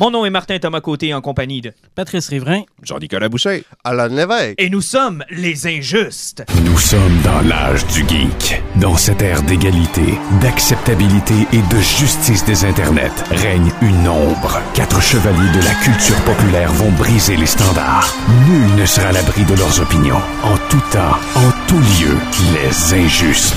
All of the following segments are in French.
Mon nom est Martin Thomas Côté en compagnie de. Patrice Riverain. Jean-Nicolas Boucher. Alain Lévesque. Et nous sommes les injustes. Nous sommes dans l'âge du geek. Dans cette ère d'égalité, d'acceptabilité et de justice des internets règne une ombre. Quatre chevaliers de la culture populaire vont briser les standards. Nul ne sera à l'abri de leurs opinions. En tout temps, en tout lieu, les injustes.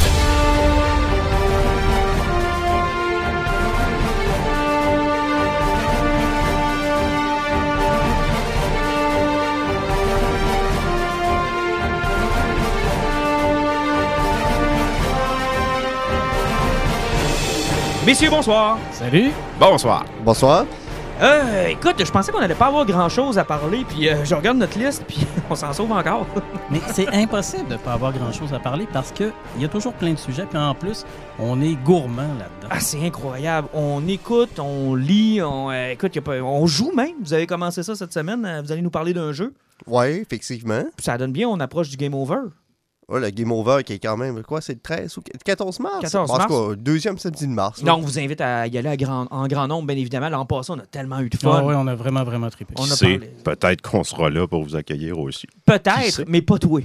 Messieurs, bonsoir. Salut. Bonsoir. Bonsoir. Euh, écoute, je pensais qu'on allait pas avoir grand chose à parler, puis euh, je regarde notre liste, puis on s'en sauve encore. Mais c'est impossible de pas avoir grand-chose à parler parce que il y a toujours plein de sujets. Puis en plus, on est gourmand là-dedans. ah, c'est incroyable. On écoute, on lit, on, euh, écoute, y a pas- on joue même. Vous avez commencé ça cette semaine. Vous allez nous parler d'un jeu. Oui, effectivement. Puis ça donne bien, on approche du game over. Ouais, le Game Over qui est quand même, quoi, c'est le 13 ou 14 mars? 14 En tout mars. deuxième samedi de mars. là. Donc, on vous invite à y aller à grand- en grand nombre, bien évidemment. L'an passé, on a tellement eu de fun. Ah ouais, on a vraiment, vraiment trippé. On a C'est parlé. peut-être qu'on sera là pour vous accueillir aussi. Peut-être, mais pas toi.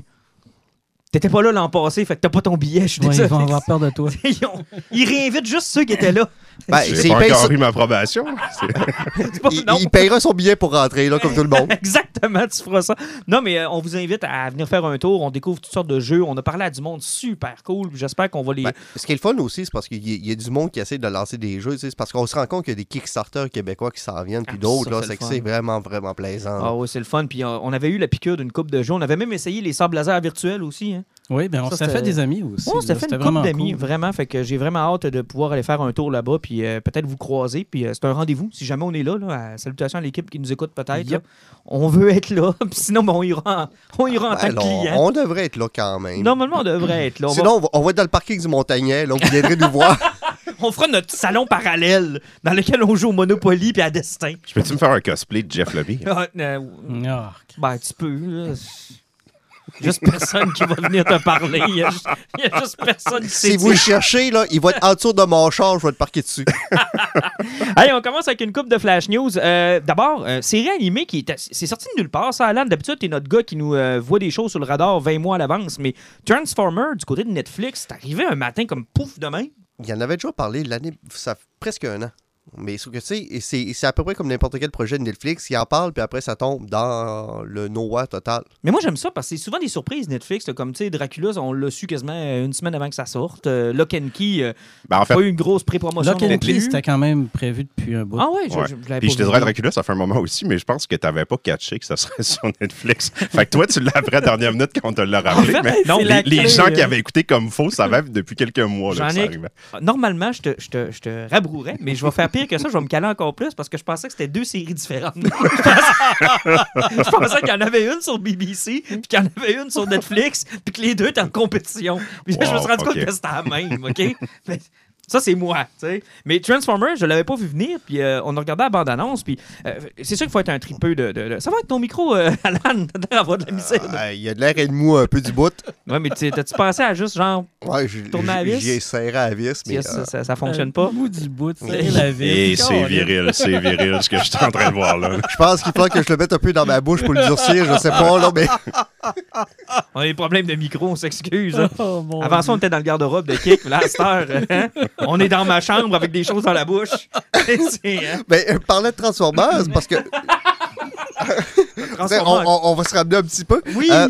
T'étais pas là l'an passé, fait que t'as pas ton billet, je suis Ouais, ils désolé. vont avoir peur de toi. Ils, ont- ils réinvitent juste ceux qui étaient là. Ben, J'ai c'est- pas il, encore eu ma il- payera son billet pour rentrer, là, comme tout le monde. Exactement, tu feras ça. Non, mais euh, on vous invite à venir faire un tour. On découvre toutes sortes de jeux. On a parlé à du monde super cool. J'espère qu'on va les. Ben, ce qui est le fun aussi, c'est parce qu'il y, a- il y a du monde qui essaie de lancer des jeux. C'est parce qu'on se rend compte qu'il y a des Kickstarter québécois qui s'en viennent, puis Ah, d'autres. c'est C'est que vraiment, vraiment plaisant. Ah oui, c'est le fun. Puis on avait eu la piqûre d'une coupe de jeux. On avait même essayé les sables laser virtuels aussi. Hein. Oui, ben on s'est fait des amis aussi. Ça là. fait une couple d'amis, cool. vraiment. Fait que j'ai vraiment hâte de pouvoir aller faire un tour là-bas. Puis euh, peut-être vous croiser. Puis euh, c'est un rendez-vous. Si jamais on est là, là à- salutations à l'équipe qui nous écoute peut-être. Yep. On veut être là. Puis sinon, ben, on ira en, on ira en Ben, tant que client. on devrait être là quand même. Normalement, on devrait être là. On, va- Sinon, on va, on va être dans le parking du Montagnet. Là, vous viendrez nous voir. on fera notre salon parallèle dans lequel on joue au Monopoly puis à Destin. Je peux-tu me faire un cosplay de Jeff Lobby? Ah, euh, Ah, Ben, tu peux. là. Juste personne qui va venir te parler. Il y a juste, il a personne qui sait. si vous le cherchez, là, il va être en dessous de mon char. Je vais être parqué dessus. Allez, on commence avec une coupe de Flash News. Euh, D'abord, euh, série animée qui est, c'est sorti de nulle part. Ça, Alan, d'habitude, t'es notre gars qui nous euh, voit des choses sur le radar 20 mois à l'avance. Mais Transformer, du côté de Netflix, c'est arrivé un matin comme pouf demain. Il y en avait déjà parlé l'année, ça fait presque un an. Mais sauf que tu sais, c'est c'est à peu près comme n'importe quel projet de Netflix qui en parle, puis après ça tombe dans le Noah total. Mais moi, j'aime ça parce que c'est souvent des surprises Netflix. là, comme, tu sais, Dracula, on l'a su quasiment euh, une semaine avant que ça sorte. Euh, Lock and Key, euh, Ben, en fait, pas eu une grosse pré-promotion. Lock and. Key, c'était quand même prévu depuis un bout. Ah ouais, je, Ouais. je, je l'avais Puis je te dirais, Dracula, ça fait un moment aussi, mais je pense que tu n'avais pas catché que ça serait sur Netflix. fait que toi, tu l'as appris à la dernière minute quand on te l'a rappelé. fait, mais non, les, la les clé, gens euh, qui avaient écouté comme faux savaient depuis quelques mois là, que ça arrivait. Normalement, je te, je, te, je te rabrouerais, mais je vais faire pire que ça. Je vais me caler encore plus parce que je pensais que c'était deux séries différentes. je pensais, qu'il y en avait une sur BBC, puis qu'il y en avait une sur Netflix, puis que les deux étaient en compétition. Puis là, je me suis rendu compte que c'était la même, OK? Mais ça, c'est moi, tu sais. Mais Transformers, je l'avais pas vu venir, puis euh, on a regardé la bande-annonce, puis euh, c'est sûr qu'il faut être un tripeux de, de- de- Ça va avec ton micro, euh, Alan? T'as avoir de la misère. Ah, Il y a de l'air et de mou un peu du bout. Ouais, mais tu- t'as-tu pensé à juste, genre, Ouais, je- Tourner à la vis? J'ai serré à la vis, mais. ça, euh, ça, ça fonctionne pas? Bout du bout, c'est Et la vie. Et c'est viril, c'est viril ce que je suis en train de voir là. je pense qu'il faudra que je le mette un peu dans ma bouche pour le durcir, je sais pas, là, mais. On a des problèmes de micro, on s'excuse. hein. Oh, Avant ça, on était dans le garde-robe de Kick, là, à cette heure, hein, on est dans ma chambre avec des choses dans la bouche. C'est, hein, Mais euh, parler de Transformers, parce que. Transformers. on, on- on va se ramener un petit peu. Oui! Euh,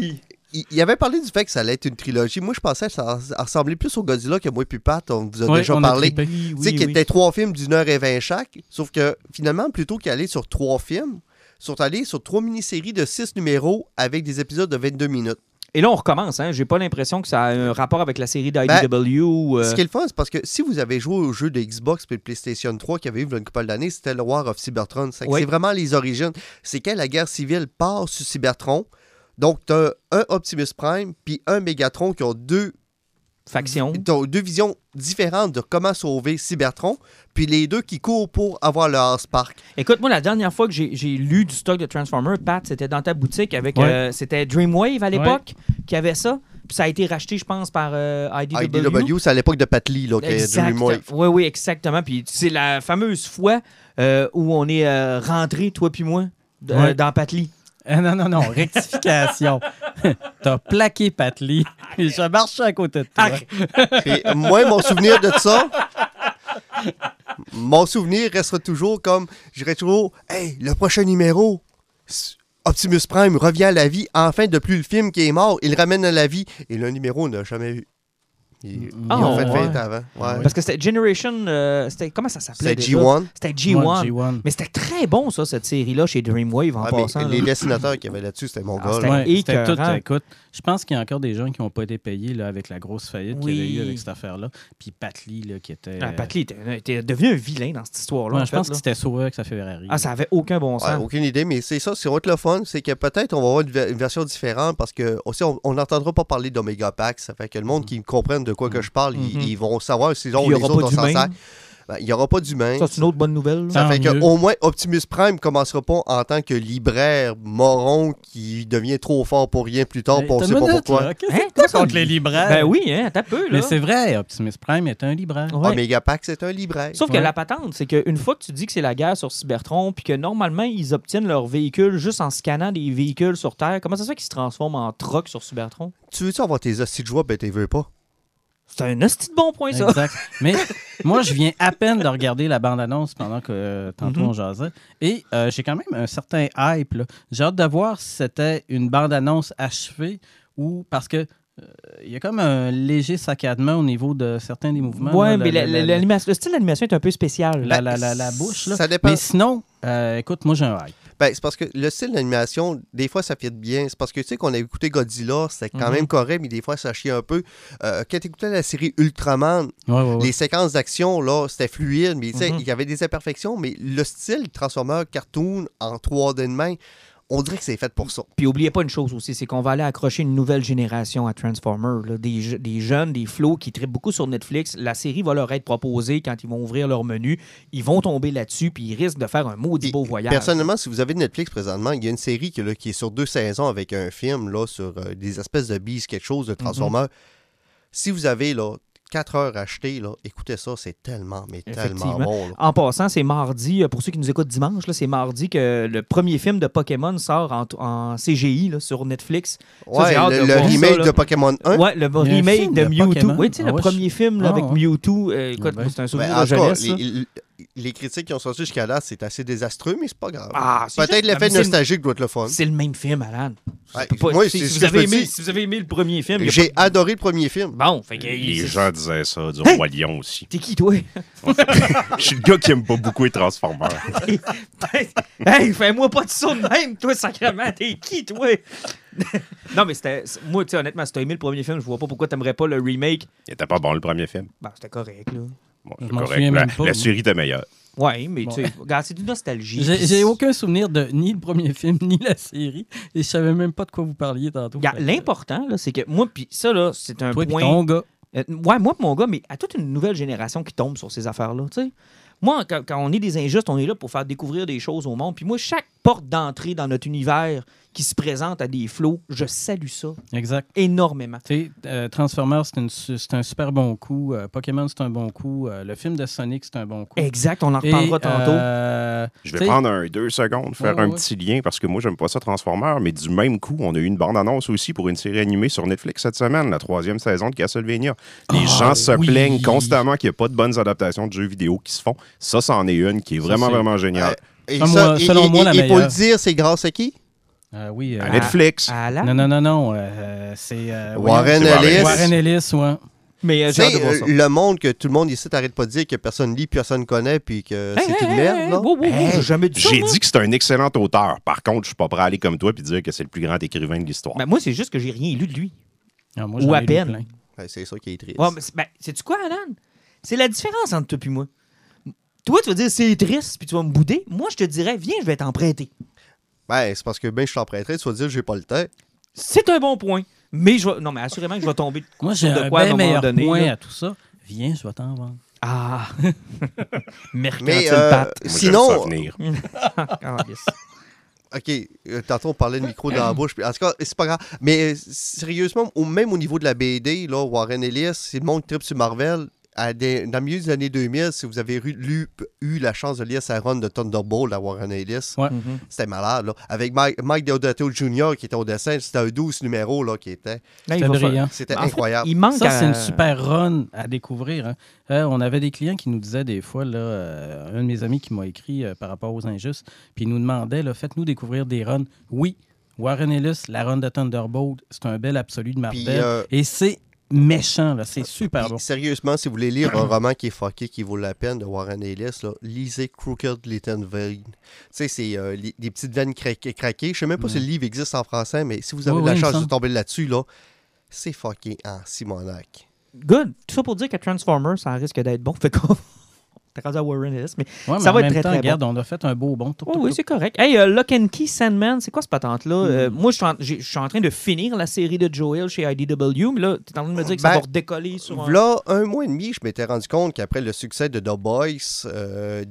Il, avait parlé du fait que ça allait être une trilogie. Moi, je pensais que ça ressemblait plus au Godzilla que moi et puis Pat, on vous a Ouais, déjà parlé. Tu sais, oui, qu'il oui. était trois films d'une heure et vingt chaque. Sauf que finalement, plutôt qu'aller sur trois films, ils sont allés sur trois mini-séries de six numéros avec des épisodes de 22 minutes. Et là, on recommence. Hein. J'ai pas l'impression que ça a un rapport avec la série d'IDW. ou, euh, Ce qui est le fun, c'est parce que si vous avez joué au jeu de Xbox et de PlayStation 3 qui avait eu une couple d'années, c'était le War of Cybertron. C'est que Oui. c'est vraiment les origines. C'est quand la guerre civile part sur Cybertron. Donc, tu as un Optimus Prime puis un Megatron qui ont deux faction. Ils ont deux visions différentes de comment sauver Cybertron, puis les deux qui courent pour avoir leur Spark. Écoute, moi, la dernière fois que j'ai lu du stock de Transformers, Pat, c'était dans ta boutique avec. Ouais. euh, c'était Dreamwave à l'époque qui avait ça. Puis ça a été racheté, je pense, par euh, IDW. IDW, c'est à l'époque de Pat Lee, là. Dreamwave. Oui, oui, exactement. Puis c'est la fameuse fois euh, où on est euh, rentré, toi puis moi, Ouais. dans Patli. Non, non, non, rectification. T'as plaqué Patli. et Je marchais à côté de toi. Moi, mon souvenir de ça, mon souvenir restera toujours comme, je dirais toujours, hey, le prochain numéro, Optimus Prime revient à la vie, enfin, depuis le film qui est mort, il ramène à la vie, et le numéro, on n'a jamais vu. Ils, ils Ah, ont fait ouais. 20 avant. Ouais. Parce que c'était Generation. euh, c'était, comment ça s'appelait C'était déjà? G1. C'était G1. Ouais, G1. Mais c'était très bon, ça, cette série-là, chez Dreamwave, en mais passant. les dessinateurs qu'il y avait là-dessus, c'était mon Ah, gars. c'était tout. Écoute, je pense qu'il y a encore des gens qui n'ont pas été payés là, avec la grosse faillite qu'il y avait eu avec cette affaire-là. Puis Patli, là, qui était. Ah, Patli était, était devenu un vilain dans cette histoire-là. Ouais, je fait, pense là. que c'était sauvé avec sa Ferrari. Ah, ça avait aucun bon Ouais, sens. aucune idée, mais c'est ça, c'est autre le fun, c'est que peut-être on va avoir une, ver- une version différente parce que aussi on n'entendra pas parler d'Omega Pack, ça fait que le monde qui comprenne de quoi que je parle, ils- Mhm. ils, vont savoir si on, les autres on s'en sert. Ben, Il n'y aura pas d'humains. Ça, c'est une autre bonne nouvelle. là. Ça fait mieux. qu'au moins Optimus Prime commencera pas en tant que libraire moron qui devient trop fort pour rien plus tard, puis on sait pas minute, pourquoi. Hein? que contre on- les libraires? Ben oui, hein, t'as peu, là. Mais c'est vrai, Optimus Prime est un libraire. Ouais. Omega Pack, c'est un libraire. Sauf que la patente, c'est qu'une fois que tu dis que c'est la guerre sur Cybertron, puis que normalement, ils obtiennent leur véhicule juste en scannant des véhicules sur Terre, comment ça se fait qu'ils se transforment en truck sur Cybertron? Tu veux-tu avoir tes hosties de joie, ben t'es veux pas. C'est un hostie de bon point, ça. Exact. Mais moi, je viens à peine de regarder la bande-annonce pendant que euh, tantôt Mhm. on jasait. Et euh, j'ai quand même un certain hype. là. J'ai hâte de voir si c'était une bande-annonce achevée ou parce que euh, il y a comme un léger saccadement au niveau de certains des mouvements. Ouais, là, mais la- la- la- la- la- l'animation- le style d'animation est un peu spécial. la, la- la- la bouche. Là. Ça dépend. Mais sinon, euh, écoute, moi j'ai un hype. Ben, c'est parce que le style d'animation, des fois, ça fit bien. C'est parce que tu sais qu'on a écouté Godzilla, c'était quand Mhm. même correct, mais des fois, ça chie un peu. Euh, quand tu écoutais la série Ultraman, Ouais, ouais, ouais. les séquences d'action, là, c'était fluide, mais tu sais, Mhm. il y avait des imperfections, mais le style Transformer cartoon en 3D de main, on dirait que c'est fait pour ça. Puis oubliez pas une chose aussi, c'est qu'on va aller accrocher une nouvelle génération à Transformers. là. Des, je- des jeunes, des flots qui trippent beaucoup sur Netflix. La série va leur être proposée quand ils vont ouvrir leur menu. Ils vont tomber là-dessus, puis ils risquent de faire un maudit beau voyage. Personnellement, si vous avez Netflix présentement, il y a une série qui, là, qui est sur deux saisons avec un film là, sur euh, des espèces de beasts, quelque chose de Mhm. Transformers. Si vous avez là, 4 heures achetées, là, écoutez ça, c'est tellement, mais tellement bon. là. En passant, c'est mardi, euh, pour ceux qui nous écoutent dimanche, là, c'est mardi que le premier film de Pokémon sort en, en CGI là, sur Netflix. Ouais, le, de le voir ça, remake de Pokémon 1. Ouais, le remake de, de Mewtwo. Pokémon? Oui, tu sais, Ah le ouais, premier film là, Ah avec ouais. Mewtwo. euh, écoute, Ben, c'est un Ben, souvenir de cas, les, les- critiques qui ont sorti jusqu'à là, c'est assez désastreux, mais c'est pas grave. Ah, c'est Peut-être l'effet nostalgique doit être le fun. C'est le même film, Alan. Ça Ouais, peut pas- moi, si, vous avez aimé, si vous avez aimé le premier film, J'ai pas- adoré le premier film. Bon, fait que. Les gens disaient ça du Hey! Roi Lion aussi. T'es qui, toi? Je suis le gars qui aime pas beaucoup les Transformers. hey, fais-moi pas de ça de même, toi, sacrément. T'es qui, toi? non, mais c'était. Moi, tu sais, honnêtement, si t'as aimé le premier film, je vois pas pourquoi t'aimerais pas le remake. Il était pas bon le premier film. Ben, c'était correct, là. Bon, Je c'est m'en correct. souviens La, même pas, la série était meilleure. Ouais, mais Bon. tu sais, c'est du nostalgie. J'ai aucun souvenir de ni le premier film, ni la série. Et je savais même pas de quoi vous parliez tantôt. L'important, là, c'est que moi, puis ça, là, c'est un Toi point. ton gars. Euh, ouais, moi, mon gars, mais à toute une nouvelle génération qui tombe sur ces affaires-là, tu sais. Moi, quand, quand on est des injustes, on est là pour faire découvrir des choses au monde. Puis moi, chaque porte d'entrée dans notre univers qui se présente à des flots, je salue ça Exact. énormément. Tu sais, euh, Transformers, c'est un super bon coup. Euh, Pokémon, c'est un bon coup. Euh, le film de Sonic, c'est un bon coup. Exact, on en Et, reparlera tantôt. euh, Je vais prendre un deux secondes, faire Ouais, un ouais. petit lien parce que moi, j'aime pas ça Transformers, mais du même coup, on a eu une bande-annonce aussi pour une série animée sur Netflix cette semaine, la troisième saison de Castlevania. Les Ah, gens se oui. plaignent constamment qu'il n'y a pas de bonnes adaptations de jeux vidéo qui se font. Ça, c'en est une qui est Ça, vraiment, vraiment géniale. Et Selon ça, moi- et- selon et- moi, la et- et pour le meilleure. dire, c'est grâce à qui? euh, oui. euh, À Netflix. Alan? non, non, non, non. euh, c'est. euh, Warren Ellis. Warren Ellis, ouais. Mais euh, Tu j'ai euh, le monde que tout le monde ici t'arrête pas de dire que personne lit, personne connaît, puis que Hey, c'est hey, une merde. hey, là. wow, wow, wow, j'ai jamais dit ça. J'ai dit que c'est un excellent auteur. Par contre, je suis pas prêt à aller comme toi et dire que c'est le plus grand écrivain de l'histoire. Ben, moi, c'est juste que j'ai rien lu de lui. Ah, moi, Ou à peine. c'est ça qui est triste. Ouais, c'est- ben, sais-tu quoi, Alan? C'est la différence entre toi et moi. Toi, tu vas dire c'est triste, puis tu vas me bouder. Moi, je te dirais, viens, je vais t'emprunter. Ben, c'est parce que ben, je t'emprunterais, tu vas dire j'ai pas le temps. C'est un bon point. Mais je vais... Non, mais assurément que je vais tomber. Moi, j'ai de un à meilleur donné, point là. à tout ça. Viens, je vais t'en vendre. Ah! Mais euh, sinon, ça venir. Ah, yes. OK, euh, tantôt on parlait de micro dans la bouche. puis En tout cas, c'est pas grave. Mais euh, sérieusement, au- même au niveau de la BD, là, Warren Ellis, c'est le monde trip sur Marvel. À des- dans le milieu des années 2000, si vous avez eu, lu- eu la chance de lire sa run de Thunderbolt à Warren Ellis, Ouais. Mhm. c'était malade. Là. Avec Mike, Mike Deodato Jr. qui était au dessin, c'était un 12 numéro là, qui était. C'était fait, incroyable. il manque Ça, c'est une super run à découvrir. hein. Euh, on avait des clients qui nous disaient des fois, là, euh, un de mes amis qui m'a écrit euh, par rapport aux injustes, puis il nous demandait, faites-nous découvrir des runs. Oui, Warren Ellis, la run de Thunderbolt, c'est un bel absolu de Marvel. Puis, euh, Et c'est méchant, là, c'est super Puis, bon. Sérieusement, si vous voulez lire un roman qui est fucké, qui vaut la peine de Warren Ellis, là, lisez Crooked Little Vein. Tu sais, c'est euh, des petites veines craquées. craquées. Je sais même pas si le livre existe en français, mais si vous avez la oui, chance de tomber là-dessus, là, c'est fucké en Simonac. Good. Tout ça pour dire que Transformers, ça risque d'être bon. Fait qu'on. T'es rendu à Warren Ellis, mais Ouais, mais ça en va être même très, temps, très regarde, on a fait un beau Oh, toup, oui, c'est correct. Hey, euh, Lock and Key Sandman, c'est quoi cette patente-là? Euh, Mm. moi, je suis, en, train de finir la série de Joel chez IDW, mais là, tu es en train de me dire que ça Ben, va redécoller sur un... Là, un mois et demi, je m'étais rendu compte qu'après le succès de The Boys, euh,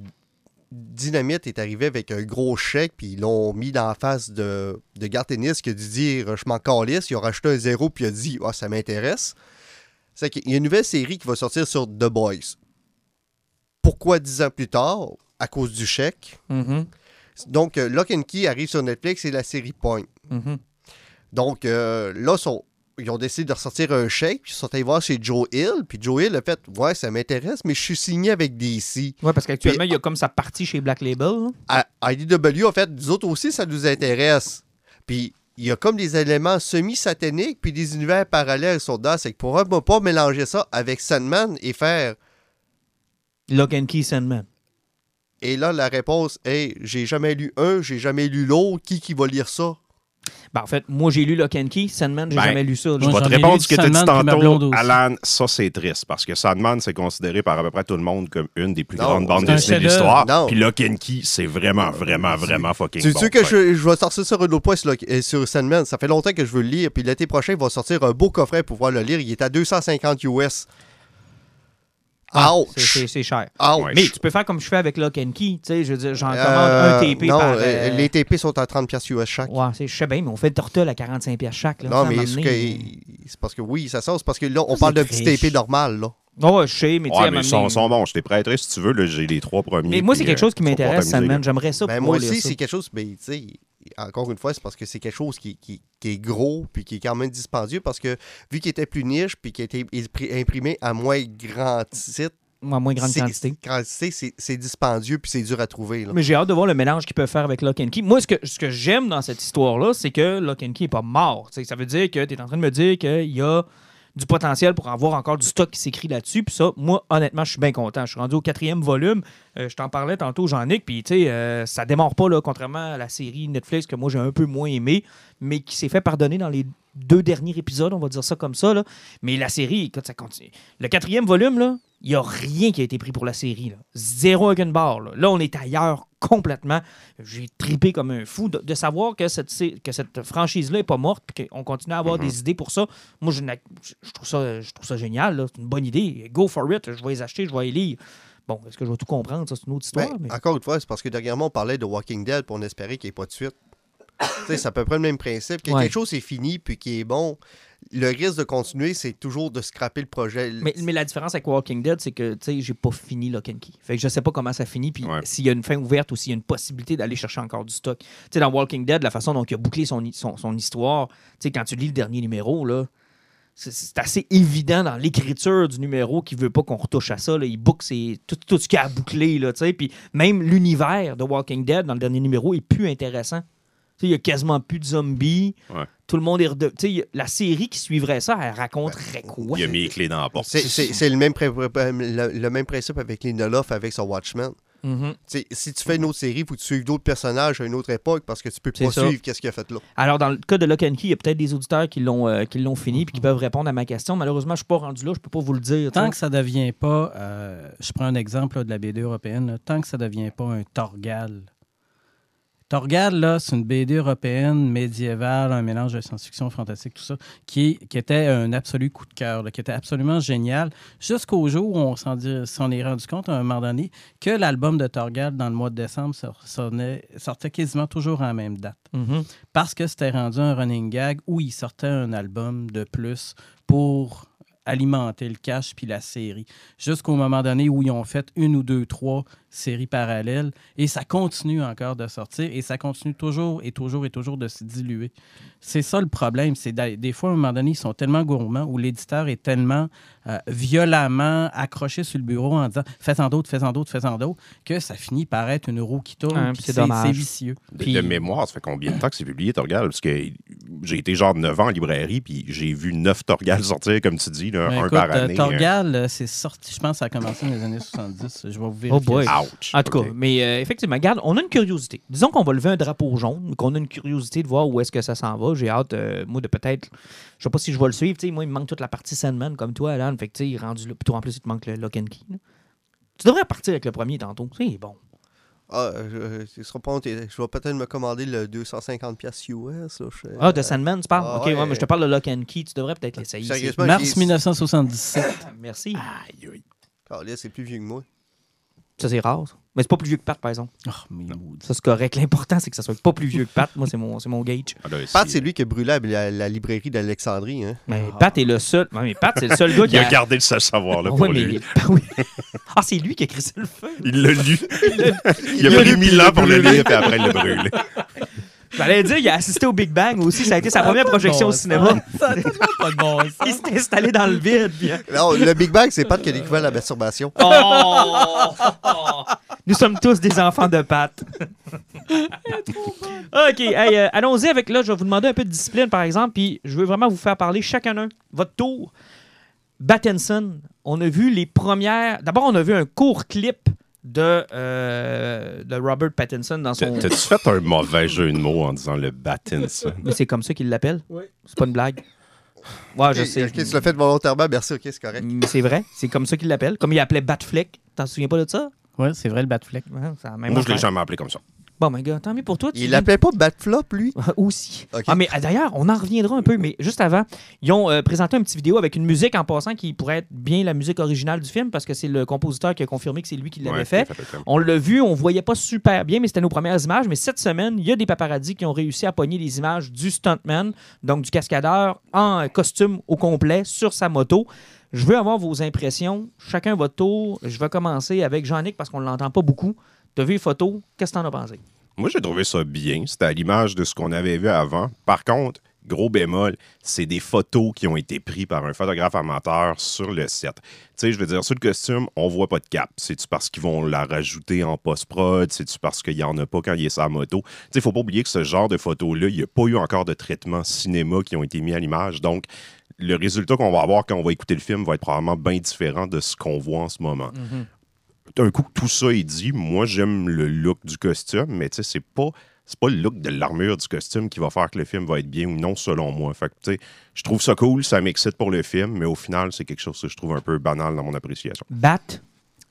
Dynamite est arrivé avec un gros chèque, puis ils l'ont mis dans la face de, de Gartenis qui a dû dire Je m'en calisse. Il a rajouté un zéro, puis il a dit Ah, ça m'intéresse. C'est qu'il y a une nouvelle série qui va sortir sur The Boys. Pourquoi dix ans plus tard? À cause du chèque. Mhm, Donc, euh, Lock and Key arrive sur Netflix et la série Point. mhm. Donc euh, là, sont- ils ont décidé de ressortir un chèque, puis ils sont allés voir chez Joe Hill, puis Joe Hill a fait Ouais, ça m'intéresse, mais je suis signé avec DC. Ouais, parce qu'actuellement, il y a comme sa partie chez Black Label. À IDW, en fait, nous autres aussi, ça nous intéresse. Puis il y a comme des éléments semi-sataniques, puis des univers parallèles sont dedans. C'est que pour ne pas mélanger ça avec Sandman et faire. Lock and Key Sandman. Et là, la réponse est J'ai jamais lu un, j'ai jamais lu l'autre, qui qui va lire ça? Ben, en fait, moi, j'ai lu Lock and Key. Sandman, j'ai Ben, jamais lu ça. là. Je vais te répondre ce que tu as dit tantôt. Alan. Ça, c'est triste parce que Sandman, c'est considéré par à peu près tout le monde comme une des plus Non, grandes bandes dessinées de l'histoire. Non. Puis Lock and Key, c'est vraiment, vraiment, vraiment fucking Tu bon. sais que je, je vais sortir sur un autre point sur, euh, sur Sandman. Ça fait longtemps que je veux le lire. Puis l'été prochain, il va sortir un beau coffret pour pouvoir le lire. Il est à 250 US. Ah, Ouch! c'est- cher. Ouch! Ouais. Mais tu peux faire comme je fais avec Lock and Key. Tu sais, je veux dire, j'en commande Euh, un TP non, par... euh, euh, les TP sont à 30 pièces US chaque. Ouais, c'est- je sais bien, mais on fait le tortille à 45 pièces chaque. Là, non, mais c'est c'est parce que oui, ça sort. C'est parce que là, on Ça, parle d'un petit. TP normal. Là. Oh, ouais, je sais, mais tu sais, à Ouais, mais ils sont, bons. Je t'ai prêté si tu veux. là, J'ai les trois premiers. Mais moi, c'est quelque euh, chose qui m'intéresse, là. J'aimerais ça Ben, moi aussi, ça. c'est quelque chose, mais tu sais, encore une fois, c'est parce que c'est quelque chose qui, qui- qui est gros puis qui est quand même dispendieux parce que vu qu'il était plus niche puis qu'il était impri- imprimé à moins grand titre, Ouais, moins grande quantité. quantité, c'est dispendieux puis c'est dur à trouver. là. Mais j'ai hâte de voir le mélange qu'ils peuvent faire avec Lock and Key. Moi, ce que, ce que j'aime dans cette histoire-là, c'est que Lock and Key n'est pas mort. Ça veut dire que tu es en train de me dire qu'il y a du potentiel pour avoir encore du stock qui s'écrit là-dessus. Puis ça, moi, honnêtement, je suis bien content. Je suis rendu au quatrième volume. Euh, je t'en parlais tantôt, Jean-Nic. Puis, tu sais, euh, ça démarre pas, là, contrairement à la série Netflix que moi, j'ai un peu moins aimé, mais qui s'est fait pardonner dans les deux derniers épisodes, on va dire ça comme ça. Là. Mais la série, écoute, ça continue. Le quatrième volume, là, il n'y a rien qui a été pris pour la série. Là. Zéro avec une barre. Là. Là, on est ailleurs complètement. J'ai tripé comme un fou de, de savoir que cette, que cette franchise-là n'est pas morte et qu'on continue à avoir des idées pour ça. Moi, je, trouve, ça, je trouve ça génial. C'est une bonne idée. Go for it. Je vais les acheter, je vais les lire. Bon, est-ce que je vais tout comprendre? Ça, c'est une autre histoire. Ben, mais- Encore une fois, c'est parce que dernièrement, on parlait de Walking Dead puis on espérait qu'il n'y ait pas de suite. Tu sais, c'est à peu près le même principe. Ouais. quelque chose est fini puis qui est bon, le risque de continuer, c'est toujours de scraper le projet. Mais, mais la différence avec Walking Dead, c'est que tu sais, j'ai pas fini Lock and Key. Fait que je sais pas comment ça finit, puis Ouais. s'il y a une fin ouverte ou s'il y a une possibilité d'aller chercher encore du stock. Tu sais, dans Walking Dead, la façon dont il a bouclé son, son, son histoire, tu sais, quand tu lis le dernier numéro, là, c'est- assez évident dans l'écriture du numéro qu'il veut pas qu'on retouche à ça. Là. Il boucle ses- tout, tout ce qu'il a à boucler. Là, tu sais. puis même l'univers de Walking Dead dans le dernier numéro est plus intéressant. Il y a quasiment plus de zombies. Ouais. Tout le monde est redevenu. tu sais, La série qui suivrait ça, elle raconterait quoi? Il a mis les clés dans la porte. C'est- le, même pré- le, le même principe avec Lindelof avec son Watchmen. Mhm. Sais, si tu fais une autre série, il faut que tu suives d'autres personnages à une autre époque parce que tu peux pas ça. suivre qu'est-ce qu'il a fait là. Alors, dans le cas de Lock and Key, il y a peut-être des auditeurs qui l'ont euh, qui l'ont fini et qui peuvent répondre à ma question. Malheureusement, je ne suis pas rendu là, je peux pas vous le dire. Tant que ça ne devient pas, euh, je prends un exemple là, de la BD européenne, là, tant que ça ne devient pas un Torgal, Torgal, là, c'est une BD européenne médiévale, un mélange de science-fiction, fantastique, tout ça, qui, qui était un absolu coup de cœur, là, qui était absolument génial, jusqu'au jour où on s'en est rendu compte à un moment donné que l'album de Torgal, dans le mois de décembre, sortait quasiment toujours à la même date. Mhm. Parce que c'était rendu un running gag où il sortait un album de plus pour alimenter le cash puis la série. Jusqu'au moment donné où ils ont fait une ou deux, trois séries parallèles et ça continue encore de sortir et ça continue toujours et toujours et toujours de se diluer. C'est ça le problème. C'est des fois, à un moment donné, ils sont tellement gourmands ou l'éditeur est tellement euh, violemment accroché sur le bureau en disant fais-en d'autres, fais-en d'autres, fais-en d'autres, que ça finit par être une roue qui tourne. Puis c'est c'est dommage. c'est vicieux. De mémoire, ça fait combien de temps que c'est publié, Torgal? Parce que j'ai été genre 9 ans en librairie, puis j'ai vu 9 Torgal sortir, comme tu dis, Ben, par euh, année. Torgal, euh, c'est sorti, je pense que ça a commencé dans les années 70. Je vais vous vérifier. Oh boy. Ouch. En tout cas, mais euh, effectivement, regarde, on a une curiosité. Disons qu'on va lever un drapeau jaune, qu'on a une curiosité de voir où est-ce que ça s'en va. J'ai hâte, euh, moi, de peut-être. Je sais pas si je vais le suivre. tu sais, moi, il me manque toute la partie Sandman comme toi, Alan. Fait que, tu sais, rendu là. Puis toi, en plus, il te manque le Lock and Key. là. Tu devrais partir avec le premier tantôt. C'est bon. Ah, je, ce sera pas honte. je vais peut-être me commander le 250$ piastres US. là, je- Ah, de Sandman, tu parles? Ah, Ok, ouais. ouais, mais je te parle de Lock and Key. Tu devrais peut-être l'essayer. Sérieusement, Mars j'ai- 1977. Ah, Merci. Aïe, aïe. Ah, là, c'est plus vieux que moi. Ça, c'est rare. ça. Mais c'est pas plus vieux que Pat, par exemple. Oh, mais maudit. Ça, c'est correct. L'important, c'est que ça soit pas plus vieux que Pat. Moi, c'est mon, c'est mon gauge. Ah, Pat, c'est lui qui a brûlé la, la librairie d'Alexandrie. Hein? Mais Pat est le seul. Ouais, mais Pat, c'est le seul gars qui Il a gardé le savoir-là pour Ouais, mais- lui. oui. Ah, c'est lui qui a crissé le feu. Il l'a lu. il il a pris mille il ans pour le lire, puis après, il l'a brûlé. J'allais dire, il a assisté au Big Bang aussi. Ça a été sa première projection au cinéma. Ça pas de bon Il s'est installé dans le vide. puis- Non, le Big Bang, c'est Pat qui a découvert la masturbation. Oh! Nous sommes tous des enfants de Pat. OK, hey, euh, allons-y avec là. Je vais vous demander un peu de discipline, par exemple. Puis je veux vraiment vous faire parler chacun un. Votre tour. Battinson. On a vu les premières. D'abord, on a vu un court clip de, euh, de Robert Pattinson dans son. T'as-tu fait un mauvais jeu de mots en disant le Battinson? Mais c'est comme ça qu'il l'appelle. C'est pas une blague. Ouais, je sais. ok, tu l'as fait volontairement, merci, ok, c'est correct. Mais c'est vrai, c'est comme ça qu'il l'appelle. Comme il appelait Batfleck. T'en souviens pas de ça? Oui, c'est vrai, le Batfleck. Ouais, Moi, je l'ai jamais appelé comme ça. Bon, my gars, tant mieux pour toi. tu Il l'appelait pas Batflop, lui? aussi. Ok. Ah, mais ah, d'ailleurs, on en reviendra un peu, mais juste avant, ils ont euh, présenté une petite vidéo avec une musique en passant qui pourrait être bien la musique originale du film parce que c'est le compositeur qui a confirmé que c'est lui qui l'avait Ouais, fait. On l'a vu, on voyait pas super bien, mais c'était nos premières images. Mais cette semaine, il y a des paparazzis qui ont réussi à pogner les images du stuntman, donc du cascadeur, en costume au complet sur sa moto. Je veux avoir vos impressions. Chacun votre tour. Je vais commencer avec Jean-Nic parce qu'on ne l'entend pas beaucoup. Tu as vu les photos? Qu'est-ce que tu en as pensé? Moi, j'ai trouvé ça bien. C'était à l'image de ce qu'on avait vu avant. Par contre, gros bémol, c'est des photos qui ont été prises par un photographe amateur sur le set. Tu sais, je veux dire, sur le costume, on voit pas de cap. C'est-tu parce qu'ils vont la rajouter en post-prod? C'est-tu parce qu'il n'y en a pas quand il est la moto? Tu sais, il faut pas oublier que ce genre de photos-là, il n'y a pas eu encore de traitement cinéma qui ont été mis à l'image. Donc, le résultat qu'on va avoir quand on va écouter le film va être probablement bien différent de ce qu'on voit en ce moment d'un coup, tout ça est dit. Moi, j'aime le look du costume, mais tu sais, c'est pas. C'est pas le look de l'armure du costume qui va faire que le film va être bien ou non, selon moi. Fait que, tu sais, je trouve ça cool, ça m'excite pour le film, mais au final, c'est quelque chose que je trouve un peu banal dans mon appréciation. Bat?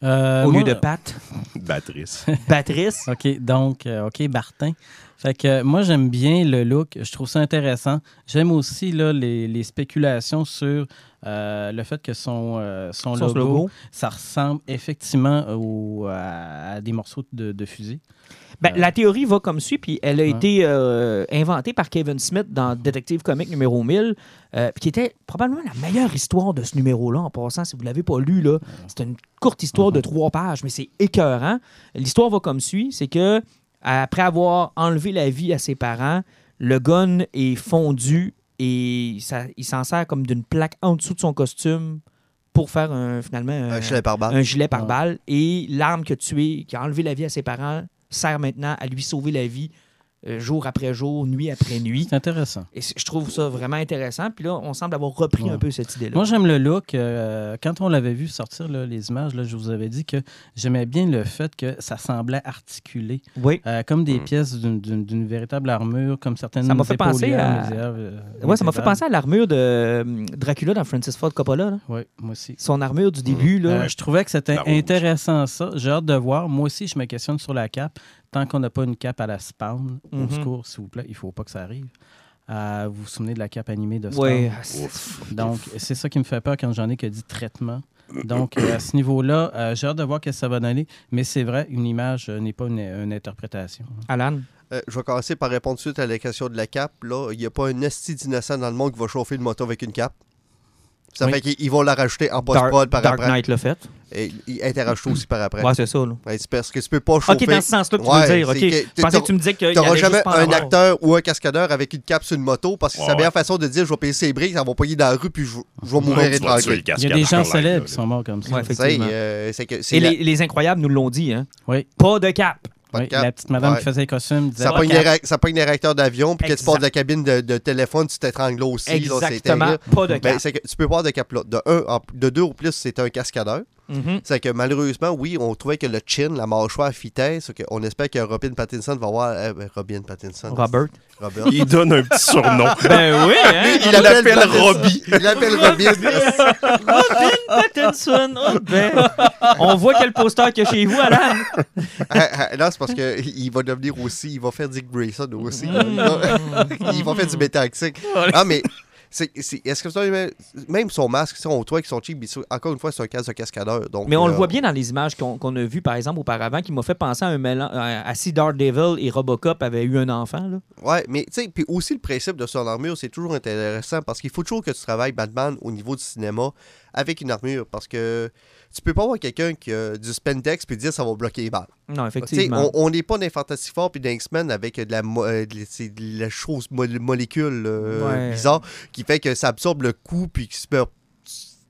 Euh, au moi- lieu de Pat? Batrice. Patrice. OK, donc, euh, OK, Martin. Fait que moi, j'aime bien le look. Je trouve ça intéressant. J'aime aussi là, les, les spéculations sur euh, le fait que son, euh, son, Son logo, logo. ça ressemble effectivement au- à, à des morceaux de, de fusil. Ben, Euh, La théorie va comme suit, puis elle a Ouais. été inventée par Kevin Smith dans Detective Comic numéro 1000, euh, puis qui était probablement la meilleure histoire de ce numéro-là, en passant, si vous ne l'avez pas lu. là. C'est une courte histoire de trois pages, mais c'est écœurant. L'histoire va comme suit, c'est que après avoir enlevé la vie à ses parents, le gun est fondu et ça, il s'en sert comme d'une plaque en dessous de son costume pour faire un, finalement un, Un gilet par balle. un gilet par Ouais. balle. Et l'arme qui a tué, qui a enlevé la vie à ses parents, sert maintenant à lui sauver la vie jour après jour, nuit après nuit. C'est intéressant. Et je trouve ça vraiment intéressant. Puis là, on semble avoir repris Ouais. un peu cette idée-là. Moi, j'aime le look. euh, quand on l'avait vu sortir, là, les images, là, je vous avais dit que j'aimais bien le fait que ça semblait articulé, oui. euh, comme des Mm. pièces d'une- véritable armure, comme certaines Ça m'a fait penser à- euh, Ouais, ça m'a fait penser à l'armure de euh, Dracula dans Francis Ford Coppola. là. Oui, moi aussi. Son armure du début. Là. Euh, je trouvais que c'était intéressant ça. J'ai hâte de voir. Moi aussi, je me questionne sur la cape. Tant qu'on n'a pas une cape à la spawn, au Mhm. secours, s'il vous plaît, il ne faut pas que ça arrive. Euh, vous vous souvenez de la cape animée de spawn? Oui. Donc, c'est ça qui me fait peur quand j'en ai que dit traitement. Donc, euh, à ce niveau-là, euh, j'ai hâte de voir ce que ça va donner. Mais c'est vrai, une image euh, n'est pas une, une interprétation. Alan? Euh, je vais commencer par répondre tout de suite à la question de la cape. Là, il n'y a pas un esti d'innocent dans le monde qui va chauffer une moto avec une cape. Ça Oui. fait qu'ils ils vont la rajouter en Dark, post-prod par Dark après. Knight l'a fait. Et il a été rajouté aussi par après. Ouais, c'est ça. Là. Ouais, c'est parce que tu peux pas chauffer. Ok, dans ce sens-là que tu Ouais, veux dire. Ok. que Je pensais t'auras- que tu me disais qu'il y T'auras allait jamais un avoir. acteur ou un cascadeur avec une cape sur une moto parce que c'est Ouais, la meilleure façon de dire je vais payer ses briques, ça va pas y dans la rue puis je, je vais mourir Tu le tranquille. Il y a des gens célèbres qui sont morts comme ça. Tu effectivement. euh, que Et la- les, les incroyables nous l'ont dit. Hein. Oui. Pas de cap. Pas de Oui, cap. la petite madame Ouais. qui faisait les costumes disait Ça pas pogne, des réacteurs d'avion, puis que tu pars de la cabine de, de téléphone, tu t'étrangles aussi. Exactement. Pas de Ben, cap. que tu peux pas avoir de cap là. De, un, en- de deux au plus, c'est un cascadeur. Mhm. C'est que malheureusement, oui, on trouvait que le chin, la mâchoire fitait. On espère que Robin Pattinson va avoir. euh, ben, Robin Pattinson. Robert. Robert. Il donne un petit surnom. Ben oui, hein? Il l'appelle Pattinson. Robbie. Il l'appelle Robin. Robin Pattinson. Oh, ben. On voit quel poster qu'il y a chez vous, Alan. Ah, ah, Là, c'est parce qu'il va devenir aussi. Il va faire Dick Grayson aussi. Mm. il va faire du métaxique. Ah, mais. C'est- c'est- Est-ce que même son masque, si on toit qui sont cheap, encore une fois, c'est un casque de cascadeur. Donc, Mais on le euh, voit bien dans les images qu'on qu'on a vues, par exemple, auparavant, qui m'a fait penser à un mélange. À si Daredevil et Robocop avaient eu un enfant. Là. Ouais, mais tu sais, puis aussi le principe de son armure, c'est toujours intéressant parce qu'il faut toujours que tu travailles Batman au niveau du cinéma avec une armure parce que tu peux pas avoir quelqu'un qui a du spandex puis dire ça va bloquer les balles. Non, effectivement. on n'est pas Fantasy Four puis dans X-Men avec de la, euh, de, la chose mo- molécule euh, Ouais. bizarre qui fait que ça absorbe le coup puis qui se meurt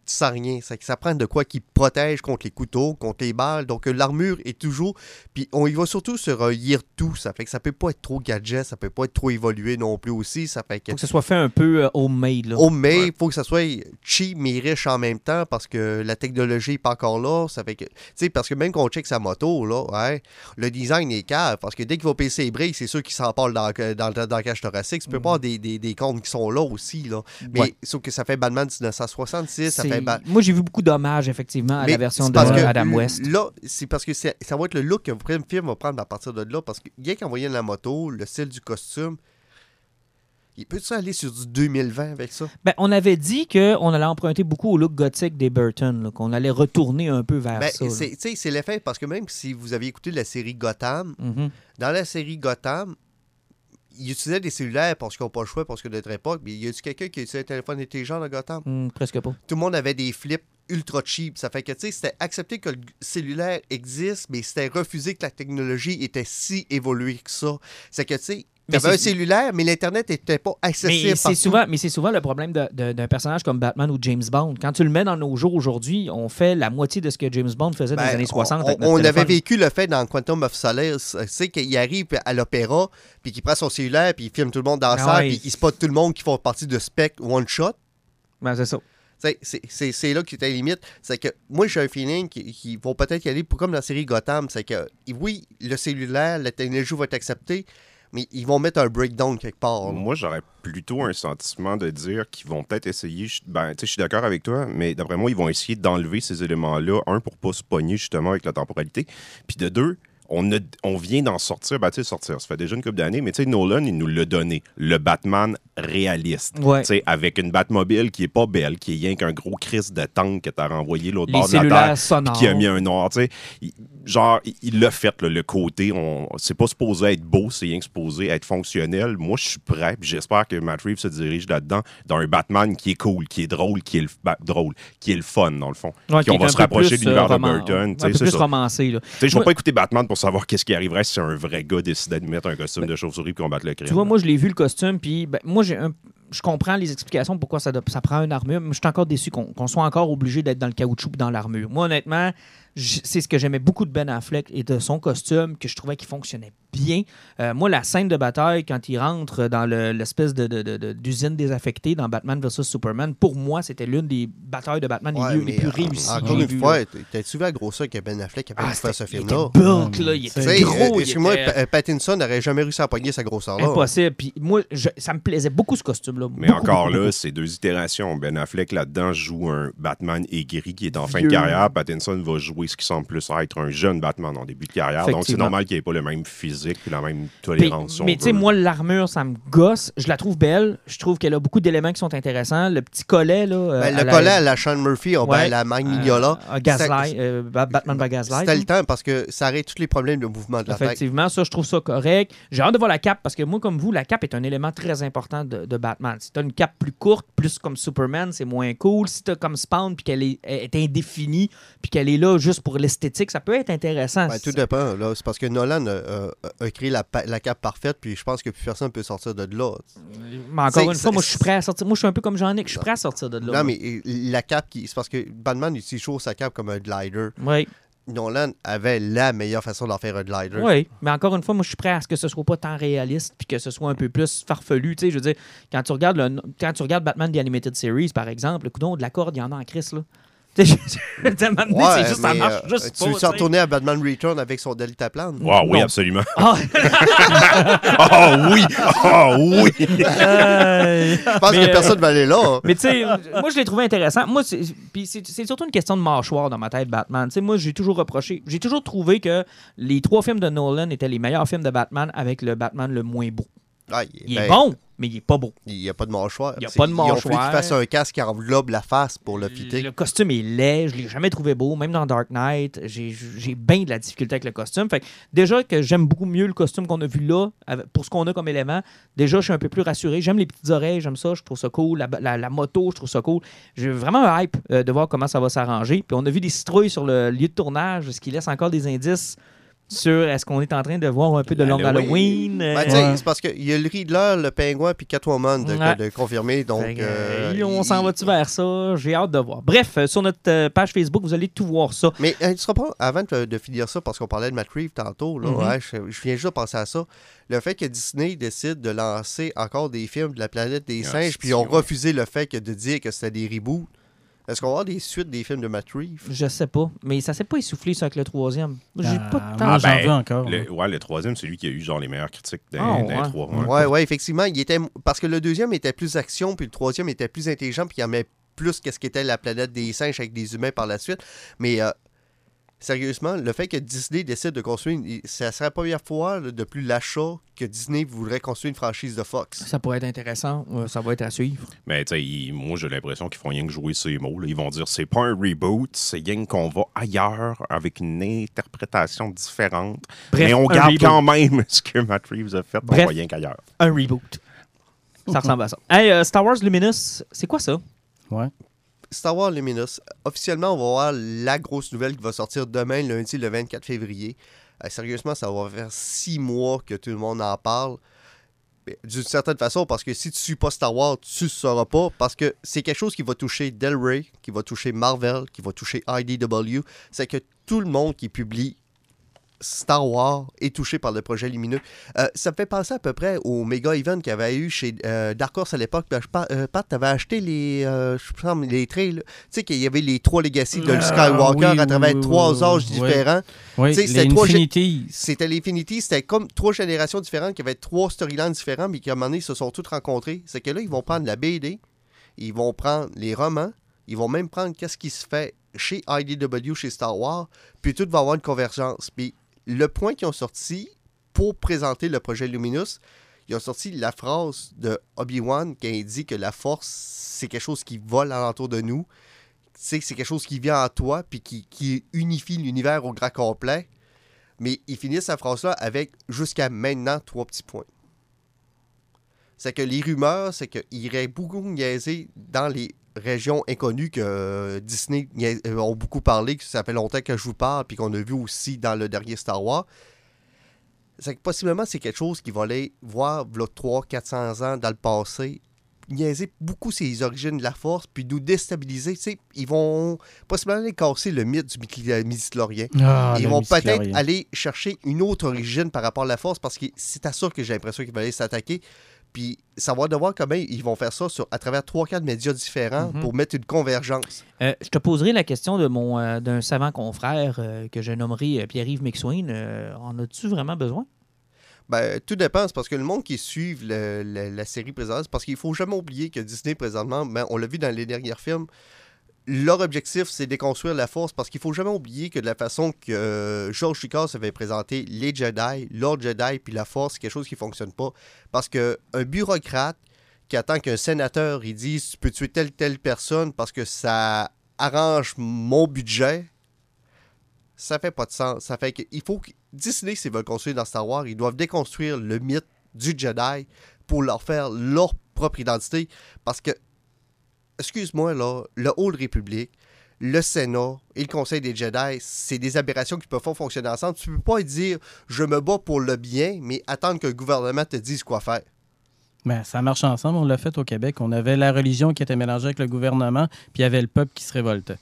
sans rien. Que ça prend de quoi qui protège contre les couteaux, contre les balles. Donc euh, l'armure est toujours. Puis on y va surtout sur un year tout. Ça fait que ça peut pas être trop gadget, ça peut pas être trop évolué non plus aussi. Ça fait que. faut que ce soit fait un peu euh, homemade. Là. Mais il faut que ça soit cheap mais riche en même temps parce que la technologie n'est pas encore là. Ça fait que, tu sais, parce que même qu'on check sa moto, là, ouais, le design est cave parce que dès qu'il va passer les briques, c'est sûr qu'il s'en parle dans, dans, dans, dans la cage thoracique. Tu peux pas avoir des, des, des comptes qui sont là aussi, là. Mais Ouais. sauf que ça fait Batman 1966, ça C'est- Moi, j'ai vu beaucoup d'hommages, effectivement, à mais la version de que Adam West. Là, c'est parce que ça va être le look que le film va prendre à partir de là. Parce que rien qu'en voyant la moto, le style du costume, il peut-tu aller sur du 2020 avec ça? Ben, on avait dit qu'on allait emprunter beaucoup au look gothique des Burton, qu'on allait retourner un peu vers Ben, ça. c'est l'effet parce que même si vous aviez écouté la série Gotham, Mhm. dans la série Gotham, ils utilisaient des cellulaires parce qu'ils n'ont pas le choix parce que de notre époque. Mais y a-tu quelqu'un qui utilisait un téléphone intelligent dans Gotham? Hmm, presque pas. Tout le monde avait des flips ultra cheap. Ça fait que, tu sais, c'était accepté que le cellulaire existe, mais c'était refusé que la technologie était si évoluée que ça. C'est que, tu sais, Mais un c'est- cellulaire, mais l'Internet n'était pas accessible Mais c'est souvent, mais c'est souvent le problème d'un personnage comme Batman ou James Bond. Quand tu le mets dans nos jours aujourd'hui, on fait la moitié de ce que James Bond faisait dans Ben, les années 60. On, avec notre on avait vécu le fait dans Quantum of Solace, tu sais, qu'il arrive à l'opéra, puis qu'il prend son cellulaire, puis il filme tout le monde dans la Ah ouais. puis il spot tout le monde qui font partie de Spec One Shot. Ben, c'est ça. C'est c'est- c'est là qui était limite. C'est que moi, j'ai un feeling qu'ils qu'ils vont peut-être y aller pour, comme dans la série Gotham. C'est que, oui, le cellulaire, la technologie va être acceptée, mais ils vont mettre un breakdown quelque part. là. Moi, j'aurais plutôt un sentiment de dire qu'ils vont peut-être essayer. je- Ben, tu sais, je suis d'accord avec toi, mais d'après moi, ils vont essayer d'enlever ces éléments-là. Un, pour pas se pogner justement avec la temporalité. Puis de deux, on, a- on vient d'en sortir. Ben, tu sais, sortir, ça fait déjà une couple d'années, mais tu sais, Nolan, il nous l'a donné. Le Batman réaliste. Ouais. Tu sais, avec une Batmobile qui est pas belle, qui est rien qu'un gros crise de tank que t'as renvoyé l'autre Les bord de la terre. qui a mis un noir, tu sais. Genre, il- l'a fait, là, le côté. On, c'est pas supposé être beau, c'est rien que supposé être fonctionnel. Moi, je suis prêt, puis j'espère que Matt Reeves se dirige là-dedans, dans un Batman qui est cool, qui est drôle, qui est le, ben, drôle, qui est le fun, dans le fond. Ouais, Puis on qui est va se rapprocher de l'univers euh, de roman- Burton. tu sais, Un peu plus ça. romancé. Là. Je vais pas écouter Batman pour savoir qu'est-ce qui arriverait si un vrai gars décidait de mettre un costume de chauve-souris et combattre le crime. Tu vois, moi, je l'ai vu le costume, puis ben, moi, j'ai un- je comprends les explications pourquoi ça, ça prend une armure, mais je suis encore déçu qu'on soit encore obligé d'être dans le caoutchouc dans l'armure. Moi, honnêtement, c'est ce que j'aimais beaucoup de Ben Affleck et de son costume, que je trouvais qu'il fonctionnait bien. Euh, moi, la scène de bataille, quand il rentre dans le- l'espèce de, de- d'usine désaffectée dans Batman vs Superman, pour moi, c'était l'une des batailles de Batman les, Ouais, mieux- les mais, plus euh, réussies. Encore une fois, t'as-tu vu la grosseur que Ben Affleck avait Ah, pour faire ce c'était- il film-là? était bulk, là, il était gros. euh, excuse-moi, était- euh, Pattinson n'aurait jamais réussi à pogner cette grosseur-là. Impossible. Puis moi, je- ça me plaisait beaucoup ce costume-là. Mais Beaucoup, encore beaucoup, là, c'est deux itérations. Ben Affleck, là-dedans, joue un Batman aigri qui est en fin de carrière. Pattinson va jouer ce qui semble plus être un jeune Batman en début de carrière. Donc, c'est normal qu'il n'ait pas le même physique et la même Puis- tolérance. mais tu sais, moi, l'armure, ça me gosse. Je la trouve belle. Je trouve qu'elle a beaucoup d'éléments qui sont intéressants. Le petit collet, là. euh, Ben, le la- collet à la Sean Murphy, oh, ben, Ouais. la Magnolia, euh, Gaslight, euh, Ba- Batman by Gaslight. c'était le temps parce que ça arrête tous les problèmes de mouvement de la tête. Effectivement, ça, je trouve ça correct. J'ai hâte de voir la cape parce que moi, comme vous, la cape est un élément très important de, de Batman. Si tu as une cape plus courte, plus comme Superman, c'est moins cool. Si tu as comme Spawn puis qu'elle est, est indéfinie puis qu'elle est là juste pour l'esthétique, ça peut être intéressant. Ben, tout dépend. là. C'est parce que Nolan euh, a créé la, cape parfaite, puis je pense que plus personne ne peut sortir de là. Mais encore une fois, moi, je suis prêt à sortir. Moi, je suis un peu comme Jean-Nic. Je suis prêt à sortir de là. Non, mais la cape, qui... c'est parce que Batman utilise toujours sa cape comme un glider. Oui, Nolan avait la meilleure façon d'en faire un glider. oui. Mais encore une fois, moi, je suis prêt à ce que ce soit pas tant réaliste puis que ce soit un peu plus farfelu. Tu sais, je veux dire, quand tu regardes, le, quand tu regardes Batman The Animated Series, par exemple, le coudon de la corde, il y en a en crise, là. Ouais, c'est juste, ça marche euh, juste Tu pas, veux retourner à Batman Return avec son deltaplane? Ah oui, Non. absolument. Ah, Ah oui! Ah oui! Je pense Mais, que euh, personne ne va aller là. hein. Mais tu sais, moi, je l'ai trouvé intéressant. Moi, c'est puis c'est- c'est surtout une question de mâchoire dans ma tête, Batman. Tu sais, moi, j'ai toujours reproché, j'ai toujours trouvé que les trois films de Nolan étaient les meilleurs films de Batman avec le Batman le moins beau. Ah, Il est bon, mais il est pas beau. Il n'y a pas de mâchoire. Il y a pas de mâchoire. qu'il fasse un casque qui enveloppe la face pour le fitter. Le costume est laid, je l'ai jamais trouvé beau, même dans Dark Knight, j'ai bien de la difficulté avec le costume. Fait que déjà que j'aime beaucoup mieux le costume qu'on a vu là, pour ce qu'on a comme élément, déjà je suis un peu plus rassuré. J'aime les petites oreilles, j'aime ça, je trouve ça cool. La, la- la moto, je trouve ça cool. J'ai vraiment un hype euh, de voir comment ça va s'arranger. Puis on a vu des citrouilles sur le lieu de tournage, ce qui laisse encore des indices? Sur est-ce qu'on est en train de voir un peu de long Halloween. Euh, Ben, tu sais, Ouais. c'est parce qu'il y a le Riddler, le pingouin puis Catwoman de, Ouais. de confirmer. Donc, que, euh, euh, on il- s'en va-tu vers ça? J'ai hâte de voir. Bref, euh, sur notre euh, page Facebook, vous allez tout voir ça. Mais euh, tu seras pas, avant de, de finir ça, parce qu'on parlait de Matt Reeves tantôt, là, Mhm. ouais, je, je viens juste de penser à ça. Le fait que Disney décide de lancer encore des films de la planète des Ah, singes, puis ils ont refusé le fait que de dire que c'était des reboots. Est-ce qu'on va avoir des suites des films de Matt Reeves? Je sais pas, mais ça s'est pas essoufflé ça avec le troisième. J'ai Ah, pas de temps. moi, j'en ben, veux encore. Le, ouais, le troisième, c'est lui qui a eu genre les meilleures critiques d'un Ah, d'un ouais. trois. ouais. Ouais, ouais, effectivement. Il était, parce que le deuxième était plus action, puis le troisième était plus intelligent, puis il y en avait plus qu'est-ce qu'était la planète des singes avec des humains par la suite. Mais euh, sérieusement, le fait que Disney décide de construire, une, ça serait la première fois là, depuis l'achat que Disney voudrait construire une franchise de Fox. Ça pourrait être intéressant. Euh, ça va être à suivre. Mais tu sais, moi j'ai l'impression qu'ils font rien que jouer ces mots. là. Ils vont dire c'est pas un reboot, c'est rien qu'on va ailleurs avec une interprétation différente. Bref, mais on garde reboot. quand même ce que Matt Reeves a fait, on Bref. va rien qu'ailleurs. Un reboot. Ça ressemble à ça. Hey, euh, Star Wars Luminous, c'est quoi ça? Ouais. Star Wars Luminous, officiellement, on va voir la grosse nouvelle qui va sortir demain, lundi, le 24 février. Euh, sérieusement, ça va faire six mois que tout le monde en parle. D'une certaine façon, parce que si tu suis pas Star Wars, tu ne sauras pas, parce que c'est quelque chose qui va toucher Del Rey, qui va toucher Marvel, qui va toucher IDW. C'est que tout le monde qui publie Star Wars est touché par le projet lumineux. Euh, ça me fait penser à peu près au méga event qu'il y avait eu chez euh, Dark Horse à l'époque. Ben, par- euh, Pat, t'avais acheté les, euh, je les trails. Tu sais qu'il y avait les trois legacy de Ah, Skywalker oui, à travers oui, trois âges différents. C'était Infinities. C'était l'Infinity, c'était comme trois générations différentes qui avaient trois storylines différents, mais qui à un moment donné se sont toutes rencontrées. C'est que là, ils vont prendre la BD, ils vont prendre les romans, ils vont même prendre qu'est-ce qui se fait chez IDW, chez Star Wars, puis tout va avoir une convergence. Puis le point qu'ils ont sorti pour présenter le projet Luminous, ils ont sorti la phrase de Obi-Wan qui dit que la force, c'est quelque chose qui vole alentour de nous. C'est quelque chose qui vient en toi, puis qui, unifie l'univers au grand complet. Mais il finit sa phrase-là avec jusqu'à maintenant trois petits points. C'est que les rumeurs, c'est qu'il irait beaucoup dans les régions inconnues que euh, Disney euh, ont beaucoup parlé, que ça fait longtemps que je vous parle, puis qu'on a vu aussi dans le dernier Star Wars. C'est que possiblement c'est quelque chose qui va aller voir v'là 300 400 ans dans le passé niaiser beaucoup ses origines de la force, puis nous déstabiliser. Ils vont possiblement aller casser le mythe du midi- midi-chlorien. Ah, ils vont peut-être aller chercher une autre origine par rapport à la force, parce que c'est à ça que j'ai l'impression qu'ils vont aller s'attaquer. Puis savoir de voir comment ils vont faire ça sur, à travers 3-4 médias différents Mhm. pour mettre une convergence. Euh, je te poserai la question de mon euh, d'un savant confrère euh, que je nommerai Pierre-Yves McSwain. En as-tu vraiment besoin? Ben, tout dépend, parce que le monde qui suit le- le- la série présentement, c'est parce qu'il faut jamais oublier que Disney, présentement, ben, on l'a vu dans les derniers films, leur objectif, c'est déconstruire la force, parce qu'il faut jamais oublier que de la façon que euh, George Lucas avait présenté les Jedi, Lord Jedi, puis la force, c'est quelque chose qui fonctionne pas. Parce que un bureaucrate qui attend qu'un sénateur il dise tu peux tuer telle telle personne parce que ça arrange mon budget, ça fait pas de sens. Ça fait que il faut que Disney, s'ils veulent construire dans Star Wars, ils doivent déconstruire le mythe du Jedi pour leur faire leur propre identité. Parce que, excuse-moi, là, le Haut République, le Sénat et le Conseil des Jedi, c'est des aberrations qui peuvent pas fonctionner ensemble. Tu peux pas dire je me bats pour le bien, mais attendre que le gouvernement te dise quoi faire. Ben, ça marche ensemble. On l'a fait au Québec. On avait la religion qui était mélangée avec le gouvernement, puis il y avait le peuple qui se révoltait.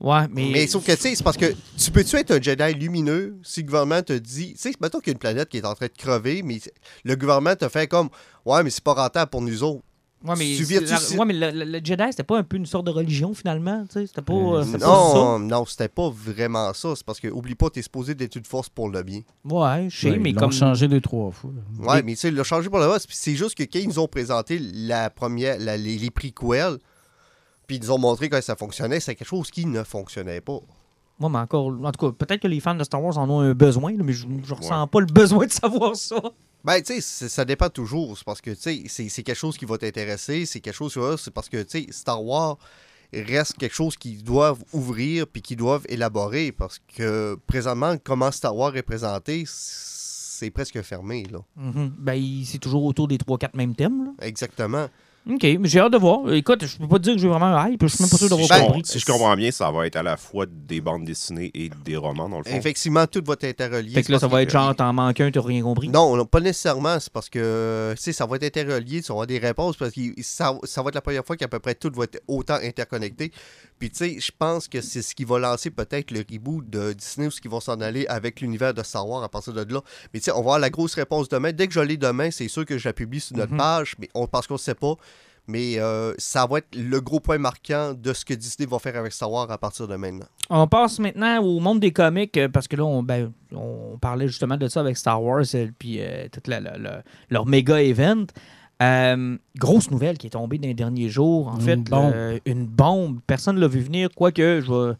Ouais, mais. Mais, sauf que, tu sais, c'est parce que tu peux-tu être un Jedi lumineux si le gouvernement te dit. Tu sais, mettons qu'il y a une planète qui est en train de crever, mais le gouvernement te fait comme Ouais, mais c'est pas rentable pour nous autres. Ouais, mais, tu c'est- viens- tu- la- ouais, mais le, le- le Jedi, c'était pas un peu une sorte de religion, finalement? tu sais? C'était pas, euh, c'était pas Non, non, c'était pas vraiment ça. C'est parce que, oublie pas, t'es supposé d'être une force pour le bien. Ouais, je sais, Ouais, mais ils l'ont comme. changé deux, trois fois. Ouais, mais tu sais, il l'a changé pour le. Puis c'est juste que quand ils nous ont présenté la première, la- les, les prequels, puis ils nous ont montré que ça fonctionnait, c'est quelque chose qui ne fonctionnait pas. Moi, mais encore. En tout cas, peut-être que les fans de Star Wars en ont un besoin, là, mais je, je ressens pas le besoin de savoir ça. Ben, tu sais, ça dépend toujours. C'est parce que, tu sais, c'est- quelque chose qui va t'intéresser. C'est quelque chose, c'est parce que, tu sais, Star Wars reste quelque chose qu'ils doivent ouvrir puis qu'ils doivent élaborer. Parce que, présentement, comment Star Wars est présenté, c'est presque fermé, là. Mhm. Ben, c'est toujours autour des 3-4 mêmes thèmes. Là. Exactement. OK, mais j'ai hâte de voir. Écoute, je peux pas te dire que j'ai vraiment un hype. Je suis même pas sûr d'avoir je, compris. com- si je comprends bien, ça va être à la fois des bandes dessinées et des romans, dans le fond. Effectivement, tout va être interrelié. Fait que là, ça va être genre, t'en manques un, t'as rien compris. Non, non, pas nécessairement. C'est parce que, tu sais, ça va être interrelié, tu avoir des réponses parce que ça, ça va être la première fois qu'à peu près tout va être autant interconnecté. Puis, tu sais, je pense que c'est ce qui va lancer peut-être le reboot de Disney ou ce qui vont s'en aller avec l'univers de Star Wars à partir de là. Mais, tu sais, on va avoir la grosse réponse demain. Dès que je l'ai demain, c'est sûr que je la publie sur notre Mhm. page, mais on, parce qu'on ne sait pas. Mais euh, ça va être le gros point marquant de ce que Disney va faire avec Star Wars à partir de maintenant. On passe maintenant au monde des comics, euh, parce que là, on, ben, on parlait justement de ça avec Star Wars, et puis euh, tout la- la- la- leur méga event. Euh, grosse nouvelle qui est tombée dans les derniers jours. En Une fait, bombe. une bombe. Personne ne l'a vu venir, quoique je vais.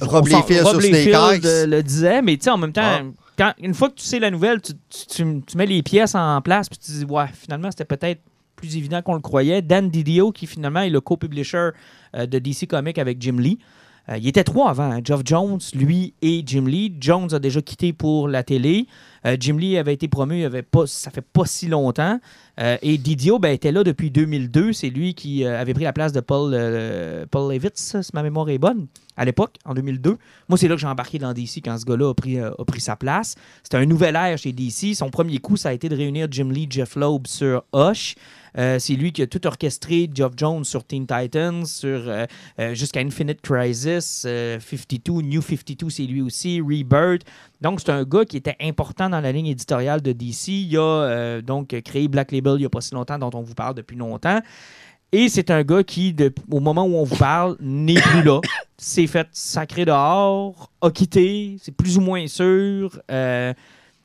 Rob Liefeld sur Snake Eyes. le disait, mais tu sais, en même temps, Ah. quand, une fois que tu sais la nouvelle, tu, tu- tu- tu mets les pièces en place, puis tu dis, ouais, finalement, c'était peut-être plus évident qu'on le croyait. Dan Didio, qui finalement est le co-publisher euh, de DC Comics avec Jim Lee. Euh, il était trois avant, hein, Geoff Jones, lui et Jim Lee. Jones a déjà quitté pour la télé. Euh, Jim Lee avait été promu, il avait pas, ça fait pas si longtemps. Euh, et Didio ben, était là depuis 2002. C'est lui qui euh, avait pris la place de Paul, euh, Paul Levitz, si ma mémoire est bonne, à l'époque, en 2002. Moi, c'est là que j'ai embarqué dans DC quand ce gars-là a pris, sa place. C'était un nouvel ère chez DC. Son premier coup, ça a été de réunir Jim Lee, Jeff Loeb sur Hush. C'est lui qui a tout orchestré Geoff Jones sur Teen Titans, sur jusqu'à Infinite Crisis, euh, 52, New 52, c'est lui aussi, Rebirth. Donc, c'est un gars qui était important dans la ligne éditoriale de DC. Il a euh, donc créé Black Label il n'y a pas si longtemps, dont on vous parle depuis longtemps. Et c'est un gars qui, au moment où on vous parle, n'est plus là. S'est fait sacré dehors, a quitté, c'est plus ou moins sûr. Euh,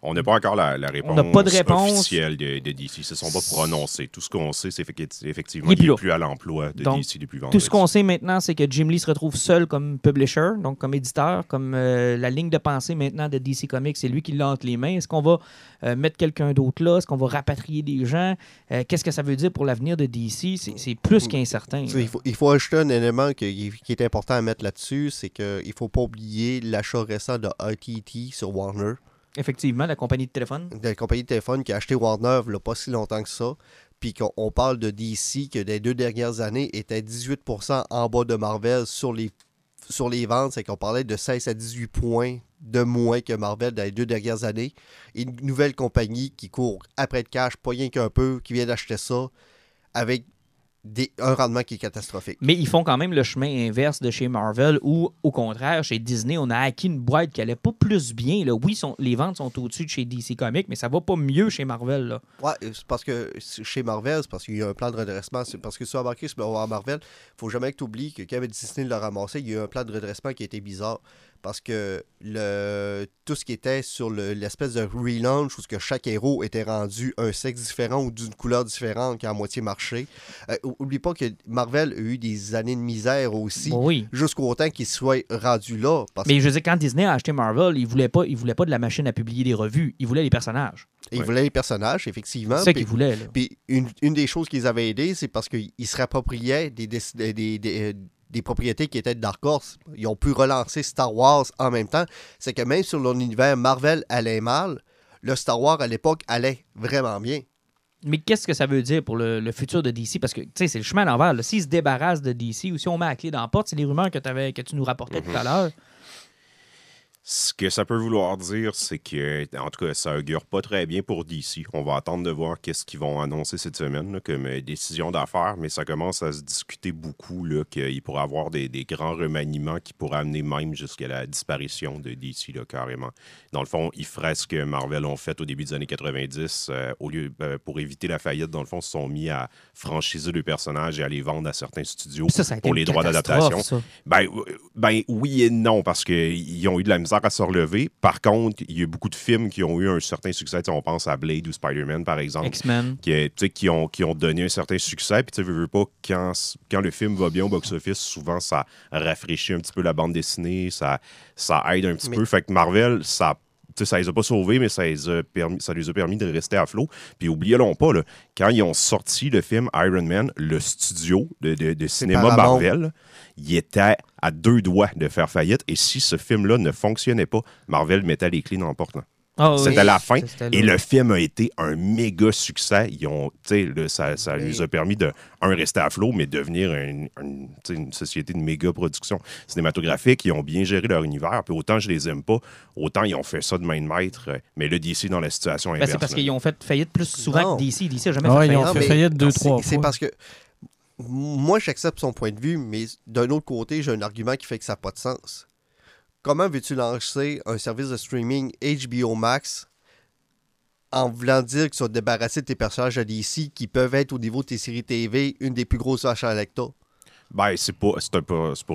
On n'a pas encore la, la réponse, n'a pas de réponse. officielle de, de DC. Ils ne se sont pas prononcés. Tout ce qu'on sait, c'est effecti- effectivement qu'il plus n'est plus à l'emploi de Donc, DC depuis Tout vendredi. ce qu'on sait maintenant, c'est que Jim Lee se retrouve seul comme publisher, donc comme éditeur, comme euh, la ligne de pensée maintenant de DC Comics, c'est lui qui l'a entre les mains. Est-ce qu'on va euh, mettre quelqu'un d'autre là? Est-ce qu'on va rapatrier des gens? Euh, Qu'est-ce que ça veut dire pour l'avenir de DC? C'est- plus qu'incertain. Tu sais, Il faut, il faut ajouter un élément qui, qui est important à mettre là-dessus, c'est qu'il ne faut pas oublier l'achat récent de ITT sur Warner, Effectivement, la compagnie de téléphone. la compagnie de téléphone qui a acheté Warner il n'y a pas si longtemps que ça. Puis qu'on on parle de DC que des deux dernières années était 18% en bas de Marvel sur les, sur les ventes. C'est qu'on parlait de 16 à 18 points de moins que Marvel dans les deux dernières années. Une nouvelle compagnie qui court après de cash, pas rien qu'un peu, qui vient d'acheter ça avec des, un rendement qui est catastrophique. Mais ils font quand même le chemin inverse de chez Marvel où, au contraire, chez Disney, on a acquis une boîte qui allait pas plus bien. Là. Oui, sont- les ventes sont au-dessus de chez DC Comics, mais ça va pas mieux chez Marvel. Là. Ouais, c'est parce que chez Marvel, c'est parce qu'il y a un plan de redressement. C'est parce que tu as sur le Marvel, faut jamais que tu oublies que quand Disney l'a ramassé, il y a eu un plan de redressement qui était bizarre. Parce que le, tout ce qui était sur le- l'espèce de relaunch où ce que chaque héros était rendu un sexe différent ou d'une couleur différente qui a à moitié marché. Euh, ou- oublie pas que Marvel a eu des années de misère aussi, Bon, oui. jusqu'au temps qu'il soit rendu là. Parce Mais je veux dire, quand Disney a acheté Marvel, il voulait pas, il voulait pas de la machine à publier des revues. Il voulait les personnages. qu'il Ouais. voulait les personnages, effectivement. C'est ça puis- qu'il voulait. Là. Puis une, une des choses qu'ils avaient aidé, c'est parce qu'ils se réappropriaient des, des, des, des- des- propriétés qui étaient de Dark Horse. Ils ont pu relancer Star Wars en même temps. C'est que même sur l'univers Marvel allait mal, le Star Wars à l'époque allait vraiment bien. Mais qu'est-ce que ça veut dire pour le, le futur de DC? Parce que, tu sais, c'est le chemin à l'envers. S'ils se débarrassent de DC ou si on met la clé dans la porte, c'est les rumeurs que, t'avais- que tu nous rapportais tout à l'heure. Ce que ça peut vouloir dire, c'est que, en tout cas, ça augure pas très bien pour DC. On va attendre de voir qu'est-ce qu'ils vont annoncer cette semaine là, comme euh, décision d'affaires, mais ça commence à se discuter beaucoup qu'il pourrait y avoir des, des grands remaniements qui pourraient amener même jusqu'à la disparition de DC, là, carrément. Dans le fond, ils feraient ce que Marvel ont fait au début des années 90. euh, au lieu, euh, pour éviter la faillite, dans le fond, ils se sont mis à franchiser le personnage et à les vendre à certains studios Ça, ça pour les droits d'adaptation. Ben, ben oui et non, parce qu'ils ont eu de la misère à se relever. Par contre, il y a beaucoup de films qui ont eu un certain succès. On pense à Blade ou Spider-Man, par exemple, X-Men. qui, tu sais, qui, ont, qui ont donné un certain succès. Puis tu sais, veux, veux pas, quand, quand le film va bien au box-office, souvent, ça rafraîchit un petit peu la bande dessinée, ça, ça aide un petit Mais- peu. Fait que Marvel, ça ça les a pas sauvés, mais ça les a permis, ça les a permis de rester à flot. Puis oubliez-le pas, là, quand ils ont sorti le film Iron Man, le studio de, de- de cinéma. Marvel, il était à deux doigts de faire faillite. Et si ce film-là ne fonctionnait pas, Marvel mettait les clés dans le Ah, oui. C'était la fin. C'était Et le film a été un méga succès. Ils ont, tu sais, là, ça, ça a permis de, un, rester à flot, mais devenir une société de méga production cinématographique. Ils ont bien géré leur univers. Puis autant je les aime pas, autant ils ont fait ça de main de maître. Mais le DC dans la situation Ben, inverse. c'est parce qu'ils ont fait faillite plus souvent Non. que DC. DC n'a jamais fait ils ont faillite. fait faillite deux, c'est- trois C'est fois. parce que moi, j'accepte son point de vue, mais d'un autre côté, j'ai un argument qui fait que ça n'a pas de sens. Comment veux-tu lancer un service de streaming HBO Max en voulant dire que tu vas te débarrasser de tes personnages à DC qui peuvent être au niveau de tes séries TV une des plus grosses vaches à? Ben, c'est pour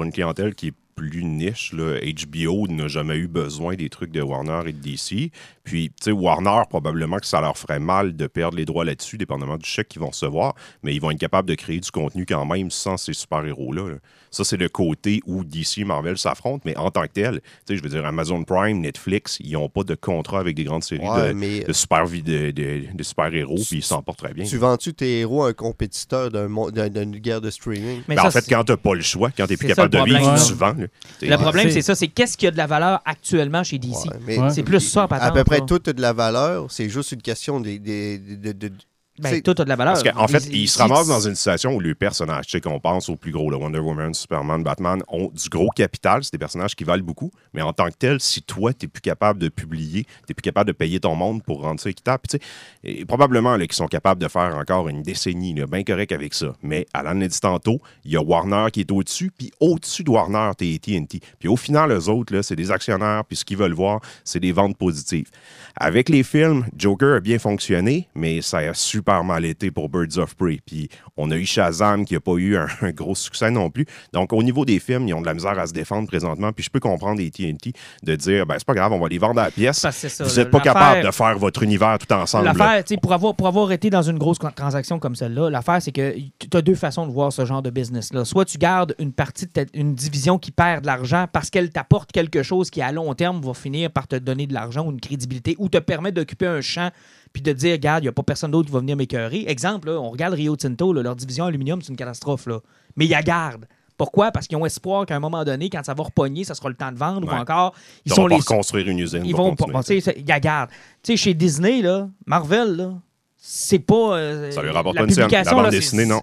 une clientèle qui est plus niche. HBO n'a jamais eu besoin des trucs de Warner et de DC. Puis, tu sais, Warner, probablement que ça leur ferait mal de perdre les droits là-dessus, dépendamment du chèque qu'ils vont recevoir, mais ils vont être capables de créer du contenu quand même sans ces super-héros-là. là. Ça, c'est le côté où DC et Marvel s'affrontent, mais en tant que tel, tu sais, je veux dire, Amazon Prime, Netflix, ils n'ont pas de contrat avec des grandes séries Ouais, de, mais de super vi- de, de- de super-héros, puis ils s'en portent très bien. tu vends-tu tes héros à un compétiteur d'une guerre de streaming? Mais Ben, ça, en fait, quand t'as pas le choix, quand t'es plus c'est ça, capable de vivre, tu vends. Le problème, c'est- ça, c'est qu'est-ce qui a de la valeur actuellement chez DC. Ouais, mais Ouais. C'est plus ça, à peu près tout a de la valeur, c'est juste une question des, des- de- Ben, tout a de la valeur. Parce qu'en fait, ils se ramassent dans une situation où les personnages, tu sais, qu'on pense aux plus gros, là, Wonder Woman, Superman, Batman, ont du gros capital. C'est des personnages qui valent beaucoup. Mais en tant que tel, si toi, tu n'es plus capable de publier, tu n'es plus capable de payer ton monde pour rendre ça équitable, tu sais, et probablement qu'ils sont capables de faire encore une décennie, là, bien correct avec ça. Mais Alan l'a dit tantôt, il y a Warner qui est au-dessus, puis au-dessus de Warner, t'es AT&T. Puis au final, eux autres, là, c'est des actionnaires, puis ce qu'ils veulent voir, c'est des ventes positives. Avec les films, Joker a bien fonctionné, mais ça a super mal été pour Birds of Prey. Puis on a eu Shazam qui n'a pas eu un, un gros succès non plus. Donc au niveau des films, ils ont de la misère à se défendre présentement. Puis je peux comprendre AT&T de dire, ben c'est pas grave, on va les vendre à la pièce. Ça, Vous n'êtes pas capable de faire votre univers tout ensemble. L'affaire, pour avoir, pour avoir été dans une grosse transaction comme celle-là, l'affaire, c'est que tu as deux façons de voir ce genre de business-là. Soit tu gardes une partie de ta- une division qui perd de l'argent parce qu'elle t'apporte quelque chose qui, à long terme, va finir par te donner de l'argent ou une crédibilité ou te permet d'occuper un champ puis de dire, regarde, il n'y a pas personne d'autre qui va venir m'écœurer. Exemple, là, on regarde Rio Tinto, là, leur division aluminium, c'est une catastrophe, là. mais ils la gardent. Pourquoi? Parce qu'ils ont espoir qu'à un moment donné, quand ça va repogner, ça sera le temps de vendre ou encore, ils Ils sont vont pas les reconstruire une usine. ils vont sais, ils la gardent. Tu sais, chez Disney, là, Marvel, là, c'est pas. euh, ça lui rapporte la pas une scène. La publication, bande là, c'est- dessinée, non.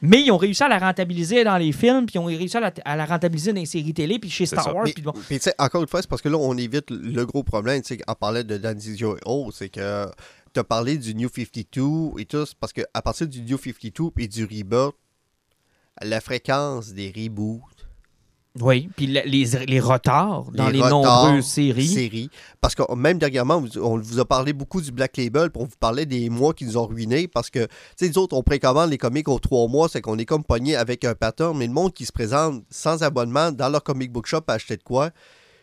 Mais ils ont réussi à la rentabiliser dans les films, puis ils ont réussi à la, à la rentabiliser dans les séries télé, puis chez Star ça. Wars. Mais- puis bon. Puis, tu sais, encore une fois, c'est parce que là, on évite le gros problème. Tu sais, en parlant de Dan Didio et autres, c'est que tu as parlé du New 52 et tout, parce qu'à partir du New 52 et du Rebirth, la fréquence des reboots, Oui, puis le- les, les retards dans les, retards, nombreuses séries. séries, parce que même dernièrement, on vous a parlé beaucoup du Black Label, on vous parlait des mois qui nous ont ruinés, parce que, tu sais, autres, on précommande les comics aux trois mois, c'est qu'on est comme pogné avec un pattern, mais le monde qui se présente sans abonnement dans leur comic book shop à acheter de quoi,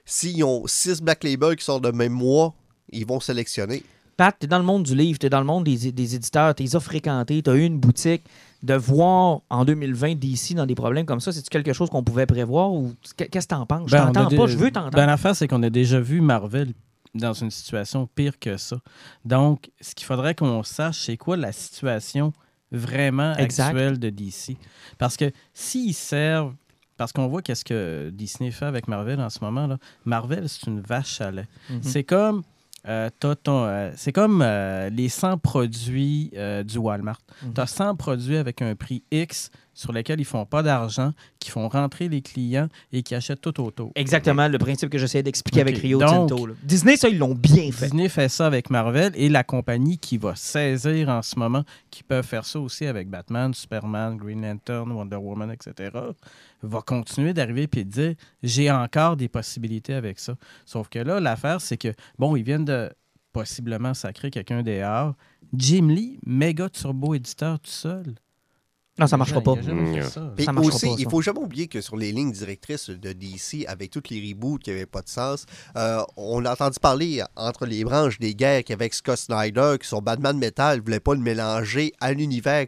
s'ils ont six Black Label qui sortent le même mois, ils vont sélectionner. Pat, t'es dans le monde du livre, t'es dans le monde des, des éditeurs, t'es as fréquenté, t'as eu une boutique. De voir en 2020 d'ici dans des problèmes comme ça, c'est-tu quelque chose qu'on pouvait prévoir ou qu'est-ce que t'en penses? Je Ben, a t'entends pas, je veux t'entendre. Ben, l'affaire, c'est qu'on a déjà vu Marvel dans une situation pire que ça. Donc, ce qu'il faudrait qu'on sache, c'est quoi la situation vraiment Exact. actuelle de DC. Parce que s'ils servent. Parce qu'on voit qu'est-ce que Disney fait avec Marvel en ce moment. Là. Marvel, c'est une vache à lait. Mhm. C'est comme. Euh, euh, c'est comme euh, les 100 produits du Walmart. Mhm. Tu as 100 produits avec un prix X sur lesquels ils font pas d'argent, qui font rentrer les clients et qui achètent tout autour. Exactement le principe que j'essayais d'expliquer avec Rio donc- Tinto. là. Disney, ça, ils l'ont bien fait. Disney fait ça avec Marvel et la compagnie qui va saisir en ce moment, qui peut faire ça aussi avec Batman, Superman, Green Lantern, Wonder Woman, etc., va continuer d'arriver et de dire j'ai encore des possibilités avec ça. Sauf que là, l'affaire, c'est que, bon, ils viennent de possiblement sacrer quelqu'un dehors. Jim Lee, méga turbo éditeur tout seul. Non, ça marchera pas. Mm. ça. Puis Ça marchera aussi, pas, il ça. faut jamais oublier que sur les lignes directrices de DC, avec toutes les reboots qui n'avaient pas de sens, euh, on a entendu parler entre les branches des guerres qu'avec Scott Snyder, qui son Batman Metal ne voulait pas le mélanger à l'univers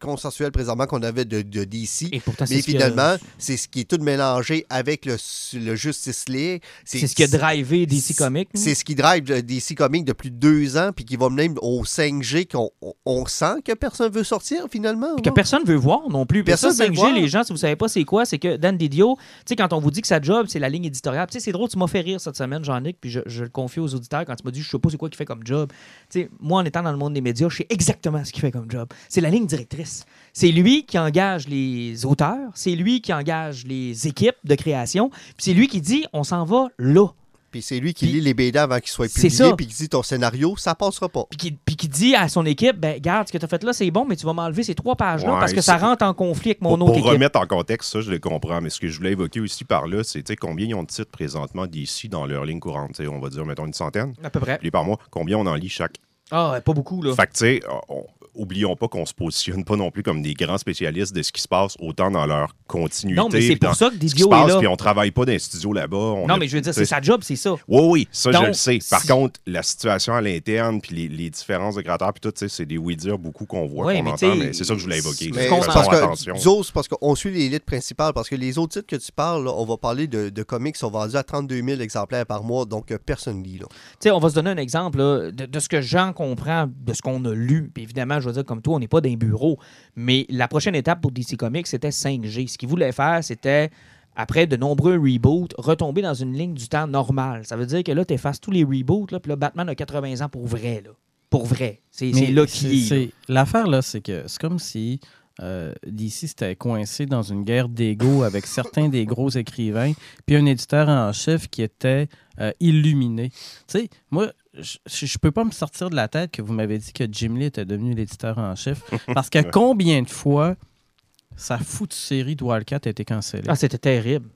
consensuel présentement qu'on avait de, de DC. Et pourtant, Mais c'est ce qui a- finalement, c'est ce qui est tout mélangé avec le, le Justice League. c'est ce qui a drivé DC Comics. C'est ce qui drive de- DC Comics depuis deux ans, puis qui va mener au 5G, qu'on on, sent que personne veut sortir finalement. Puis que personne veut voir non plus. Personne ça, veut 5G, voir. les gens, si vous savez pas c'est quoi, c'est que Dan Didio, tu sais, quand on vous dit que sa job, c'est la ligne éditoriale, tu sais, c'est drôle, tu m'as fait rire cette semaine, Jean-Nic, puis je, je le confie aux auditeurs quand tu m'as dit, je sais pas c'est quoi qu'il fait comme job. Tu sais, moi, en étant dans le monde des médias, je sais exactement ce qu'il fait comme job. C'est la ligne directrice. C'est lui qui engage les auteurs, c'est lui qui engage les équipes de création, puis c'est lui qui dit, on s'en va là. Puis c'est lui qui Puis- lit les BD avant qu'ils soient C'est publiés, puis qui dit ton scénario, ça passera pas. Puis qui, puis qui dit à son équipe, ben, garde, ce que tu as fait là, c'est bon, mais tu vas m'enlever ces trois pages-là Ouais, parce que ça rentre en conflit avec mon Pour, autre pour équipe. remettre en contexte, ça, je le comprends. Mais ce que je voulais évoquer aussi par là, c'est combien ils ont de titres présentement d'ici dans leur ligne courante. On va dire, mettons, une centaine. À peu près. Puis par mois, combien on en lit chaque? Ah, pas beaucoup, là. Fait que, tu sais, on- oublions pas qu'on se positionne pas non plus comme des grands spécialistes de ce qui se passe, autant dans leur continuité. Non, mais c'est pour ça que ce qui se Didio est passe, là. puis on travaille pas dans les studios là-bas. on Non, a- mais je veux dire, c'est sa job, c'est ça. Oui, oui, ça, je le sais. Par si- contre, la situation à l'interne, puis les, les différences de créateurs, puis tout, tu sais, c'est des oui-dire beaucoup qu'on voit, Ouais, qu'on mais entend, tu sais, mais c'est ça que je voulais évoquer. Mais parce que, parce qu'on suit les lettres principales, parce que les autres titres que tu parles, là, on va parler de, de comics qui sont vendus à 32 000 exemplaires par mois, donc euh, personne lit. Là. Tu sais, on va se donner un exemple là, de, de ce que Jean comprend, de ce qu'on a lu. Puis évidemment, je veux dire, comme toi, on n'est pas d'un bureau. Mais la prochaine étape pour DC Comics, c'était 5G. Ce qu'ils voulaient faire, c'était, après de nombreux reboots, retomber dans une ligne du temps normale. Ça veut dire que là, tu effaces tous les reboots, là, puis là, Batman a 80 ans pour vrai. Là. Pour vrai. C'est là est. c'est- L'affaire, là, c'est que c'est comme si euh, DC s'était coincé dans une guerre d'ego avec certains des gros écrivains, puis un éditeur en chef qui était euh, illuminé. Tu sais, moi, je- je peux pas me sortir de la tête que vous m'avez dit que Jim Lee était devenu l'éditeur en chef, parce que combien de fois sa foutue série de Wildcat a été cancellée? Ah, c'était terrible.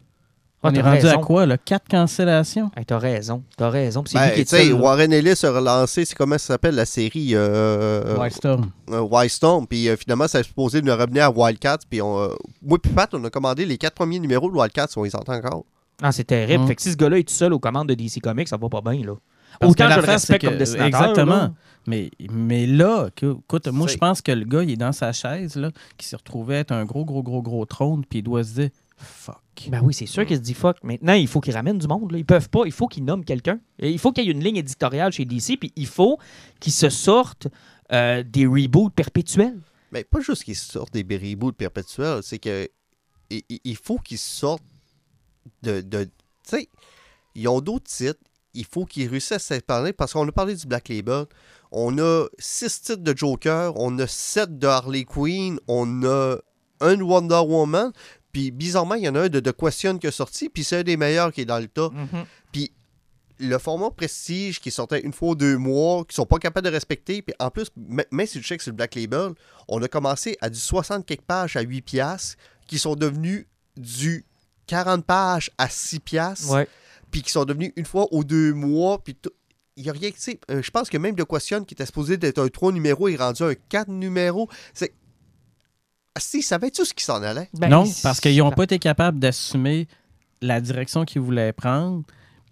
Ah, On est rendu à quoi, là? Quatre cancellations? Hey, t'as raison. T'as raison. C'est Ben, lui qui est tu sais, seul. Warren Ellis a relancé, c'est comment ça s'appelle la série euh, Wildstorm. euh, Wildstorm, puis euh, finalement, ça est supposé de revenir à Wildcats, puis on, euh, moi puis Pat, on a commandé les quatre premiers numéros de Wildcats, on les entend encore. Ah, c'est terrible. Mm. Fait que si ce gars-là est tout seul aux commandes de DC Comics, ça va pas bien, là. Parce Autant je le respecte comme dessinateur. Exactement. là. Mais, mais là, écoute, moi, je pense que le gars, il est dans sa chaise, là, qui s'est retrouvé être un gros, gros, gros, gros trône, puis il doit se dire fuck. Ben oui, c'est sûr qu'il se dit fuck. Maintenant, il faut qu'il ramène du monde. Là. Ils peuvent pas. Il faut qu'ils nomment quelqu'un. Il faut qu'il y ait une ligne éditoriale chez DC, puis il faut qu'ils se sortent euh, des reboots perpétuels. Mais pas juste qu'ils sortent des reboots perpétuels, c'est que il, il- il faut qu'ils sortent de. de tu sais, ils ont d'autres titres. Il faut qu'ils réussissent à s'épargner parce qu'on a parlé du Black Label. On a six titres de Joker, on a sept de Harley Quinn, on a un de Wonder Woman. Puis bizarrement, il y en a un de The Question qui est sorti, puis c'est un des meilleurs qui est dans le tas. Puis le format prestige qui sortait une fois ou deux mois, qui sont pas capables de respecter, puis en plus, même si tu check sur le Black Label, on a commencé à du 60 quelques pages à 8 piastres, qui sont devenus du 40 pages à 6 piastres, Ouais. Puis qui sont devenus une fois ou deux mois, puis tout- il y a rien que, tu sais, euh, je pense que même le Question qui était supposé d'être un 3 numéros est rendu un 4 numéros. C'est. Ah, si, savais-tu ce qui s'en allait? Ben, non, parce qu'ils n'ont pas été capables d'assumer la direction qu'ils voulaient prendre.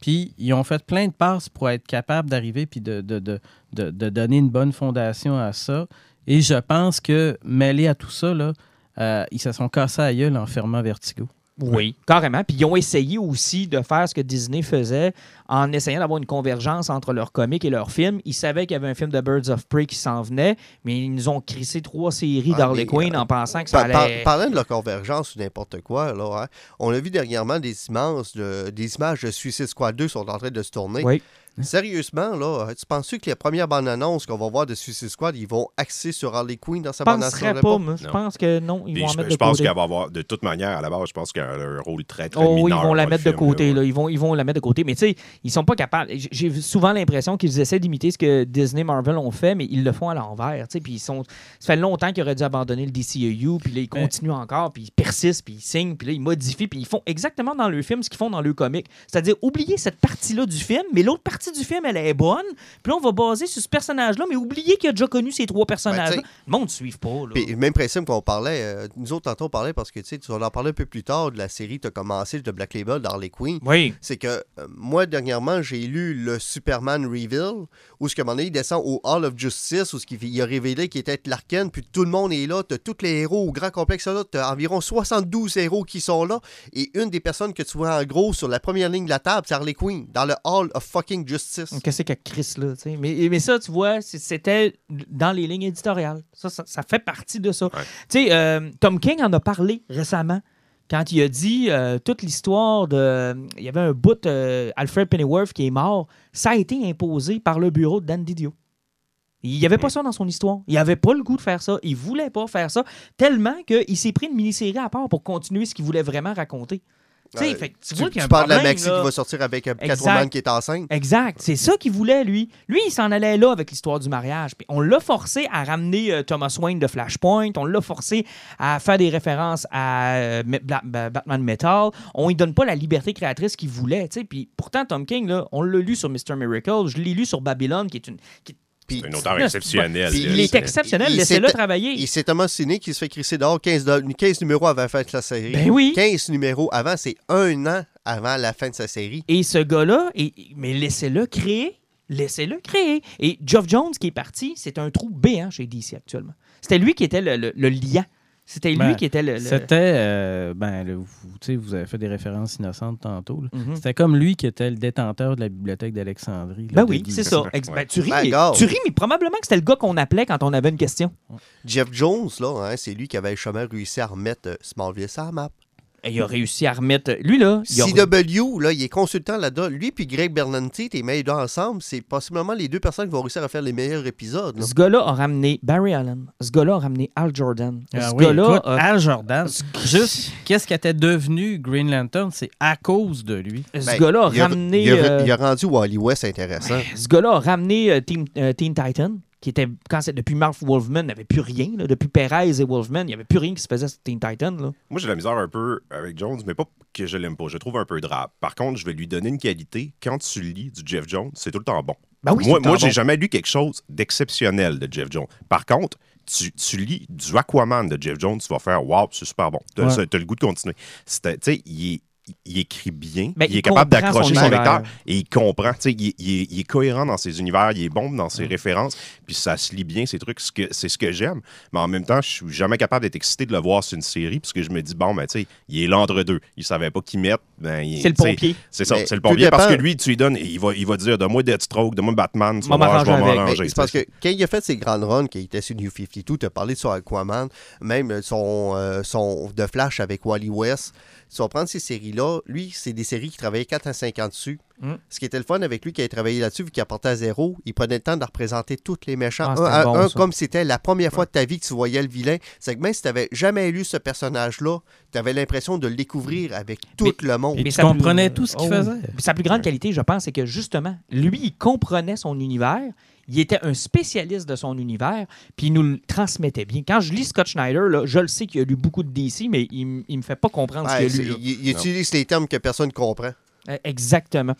Puis ils ont fait plein de passes pour être capables d'arriver puis de, de, de, de- de donner une bonne fondation à ça. Et je pense que, mêlé à tout ça, là, euh, ils se sont cassés à gueule en fermant Vertigo. Oui, carrément. Puis ils ont essayé aussi de faire ce que Disney faisait en essayant d'avoir une convergence entre leurs comics et leurs films. Ils savaient qu'il y avait un film de Birds of Prey qui s'en venait, mais ils nous ont crissé trois séries Ah, d'Harley Quinn euh, en pensant que ça Par- par- allait... parlant de la convergence ou n'importe quoi, là, hein, on a vu dernièrement des images, de, des images de Suicide Squad 2 sont en train de se tourner. Oui. Sérieusement, là, tu penses que les premières bandes annonces qu'on va voir de Suicide Squad, ils vont axer sur Harley Quinn dans sa Je bande annonce? penserais pas, moi. Je Non. pense que non, ils Puis vont en je, mettre je de pense côté. qu'elle va avoir, de toute manière, à la base, je pense qu'elle a un rôle très, très Oh, mineur. ils vont la mettre de côté. là. Ils, vont, ils vont la mettre de côté. Mais tu sais, ils sont pas capables. J'ai souvent l'impression qu'ils essaient d'imiter ce que Disney Marvel ont fait, mais ils le font à l'envers. tu sais. Puis ils sont. Ça fait longtemps qu'ils auraient dû abandonner le DCEU, puis là, ils Mais- continuent encore, puis ils persistent, puis ils signent, puis là, ils modifient, puis ils font exactement dans le film ce qu'ils font dans le comic. C'est-à-dire, oubliez cette partie-là du film, mais l'autre partie du film, elle est bonne. Puis là, on va baser sur ce personnage-là, mais oubliez qu'il a déjà connu ces trois personnages-là. Ben, tu le monde ne suive pas. Là. Puis, même principe qu'on parlait, euh, nous autres, tantôt, on parlait parce que tu sais, tu vas en parler un peu plus tard de la série qui a commencé de Black Label d'Harley Quinn. oui. C'est que euh, moi, dernièrement, j'ai lu le Superman Reveal, où ce que un moment donné, il descend au Hall of Justice, où ce qu'il il a révélé qu'il était Clark Kent, puis tout le monde est là, t'as tous les héros au grand complexe là, t'as environ 72 héros qui sont là, et une des personnes que tu vois en gros sur la première ligne de la table, c'est Harley Quinn, dans le Hall of fucking Justice. Qu'est-ce que Chris, là? tu sais? Mais, mais ça, tu vois, c'était dans les lignes éditoriales. Ça, ça, ça fait partie de ça. Tu sais, euh, Tom King en a parlé récemment quand il a dit euh, toute l'histoire de. Il y avait un bout, euh, Alfred Pennyworth, qui est mort. Ça a été imposé par le bureau de Dan Didio. Il n'y avait pas ça dans son histoire. Il n'avait pas le goût de faire ça. Il voulait pas faire ça. Tellement qu'il s'est pris une mini-série à part pour continuer ce qu'il voulait vraiment raconter. Tu sais, Euh, fait que tu Tu, vois qu'il y a tu un parles de la Maxi là. qui va sortir avec euh. Catwoman qui est enceinte. Exact. C'est ça qu'il voulait, lui. Lui, il s'en allait là avec l'histoire du mariage. Puis on l'a forcé à ramener euh, Thomas Wayne de Flashpoint. On l'a forcé à faire des références à euh, Batman Metal. On lui donne pas la liberté créatrice qu'il voulait. Puis pourtant, Tom King, là, on l'a lu sur Mr. Miracle. Je l'ai lu sur Babylon, qui est une. qui- C'est un auteur exceptionnel. Il est exceptionnel. Laissez-le travailler. Et c'est Thomas Ciné qui se fait crisser dehors 15, do- 15 numéros avant la fin de la série. Ben oui. 15 numéros avant, c'est un an avant la fin de sa série. Et ce gars-là, mais laissez-le créer. Laissez-le créer. Et Geoff Jones qui est parti, c'est un trou béant chez DC actuellement. C'était lui qui était le, le- le liant. C'était lui Ben, qui était le. le- C'était, euh, ben, le- vous, vous avez fait des références innocentes tantôt. Mhm. C'était comme lui qui était le détenteur de la bibliothèque d'Alexandrie. Ben oui, c'est ça. Ouais. Ben, tu ris, Ben, gars. tu ris, mais probablement que c'était le gars qu'on appelait quand on avait une question. Jeff Jones, là, hein, c'est lui qui avait jamais réussi à remettre euh, Smallville sur la map. Et il a réussi à remettre. Lui, là, il a- CW, là, il est consultant là-dedans. Lui puis Greg Berlanti, t'es deux ensemble, c'est possiblement les deux personnes qui vont réussir à faire les meilleurs épisodes. là. ce gars-là a ramené Barry Allen. Ce gars-là a ramené Al Jordan. Ah ce oui, gars-là écoute, a- Al Jordan, ce- juste qu'est-ce qui était devenu Green Lantern, c'est à cause de lui. ce Ben, gars-là a il, a, ramené. il a- euh, il a rendu Wally West intéressant. Ce gars-là a ramené euh, Team- euh, Teen Titan, qui était, quand c'est depuis Mark Wolfman, il n'y avait plus rien. là. Depuis Perez et Wolfman, il n'y avait plus rien qui se faisait sur Teen Titan. Là. Moi, j'ai la misère un peu avec Jones, mais pas que je l'aime pas. Je le trouve un peu drape. Par contre, je vais lui donner une qualité. Quand tu lis du Jeff Jones, c'est tout le temps bon. Ben oui, moi, moi j'ai bon. jamais lu quelque chose d'exceptionnel de Jeff Jones. Par contre, tu, tu lis du Aquaman de Jeff Jones, tu vas faire Waouh, c'est super bon. Tu as, Ouais. le goût de continuer. Tu sais, il est- il écrit bien, Ben, il, il est capable d'accrocher son son, lecteur et il comprend. Tu sais, Il, il est, il est cohérent dans ses univers, il est bon dans Mm. ses références, puis ça se lit bien, ces trucs. ce que- C'est ce que j'aime. Mais en même temps, je suis jamais capable d'être excité de le voir sur une série, puisque je me dis, bon, ben, tu sais, il est l'entre-deux. Il savait pas qui mettre. Ben, C'est le pompier. C'est ça, c'est le pompier parce que lui, tu lui donnes, il va, il va dire, donne-moi Deathstroke, donne-moi Batman, tu Moi, vas voir, je vais m'arranger c'est parce que quand il a fait ses grandes runs, qui était sur New 52, tu as parlé de son Aquaman, même son, euh, son de Flash avec Wally West, tu vas prendre ces séries-là, là, lui, c'est des séries qui travaillaient 4 à 5 ans dessus. Mm. Ce qui était le fun avec lui, qui a travaillé là-dessus, vu qu'il apportait à zéro, il prenait le temps de représenter tous les méchants, Ah, un c'était à bon, un, ça. comme c'était la première fois de ta vie que tu voyais le vilain. C'est que même si tu n'avais jamais lu ce personnage-là, tu avais l'impression de le découvrir avec tout le monde. Et Mais tu ça plus- comprenais tout ce qu'il Oh. faisait. Sa plus grande qualité, je pense, c'est que justement, lui, il comprenait son univers. Il était un spécialiste de son univers, puis il nous le transmettait bien. Quand je lis Scott Schneider, là, je le sais qu'il a lu beaucoup de DC, mais il, il me fait pas comprendre Ouais, ce qu'il a c'est- lu. là. il, il utilise les termes que personne ne comprend. Euh, Exactement.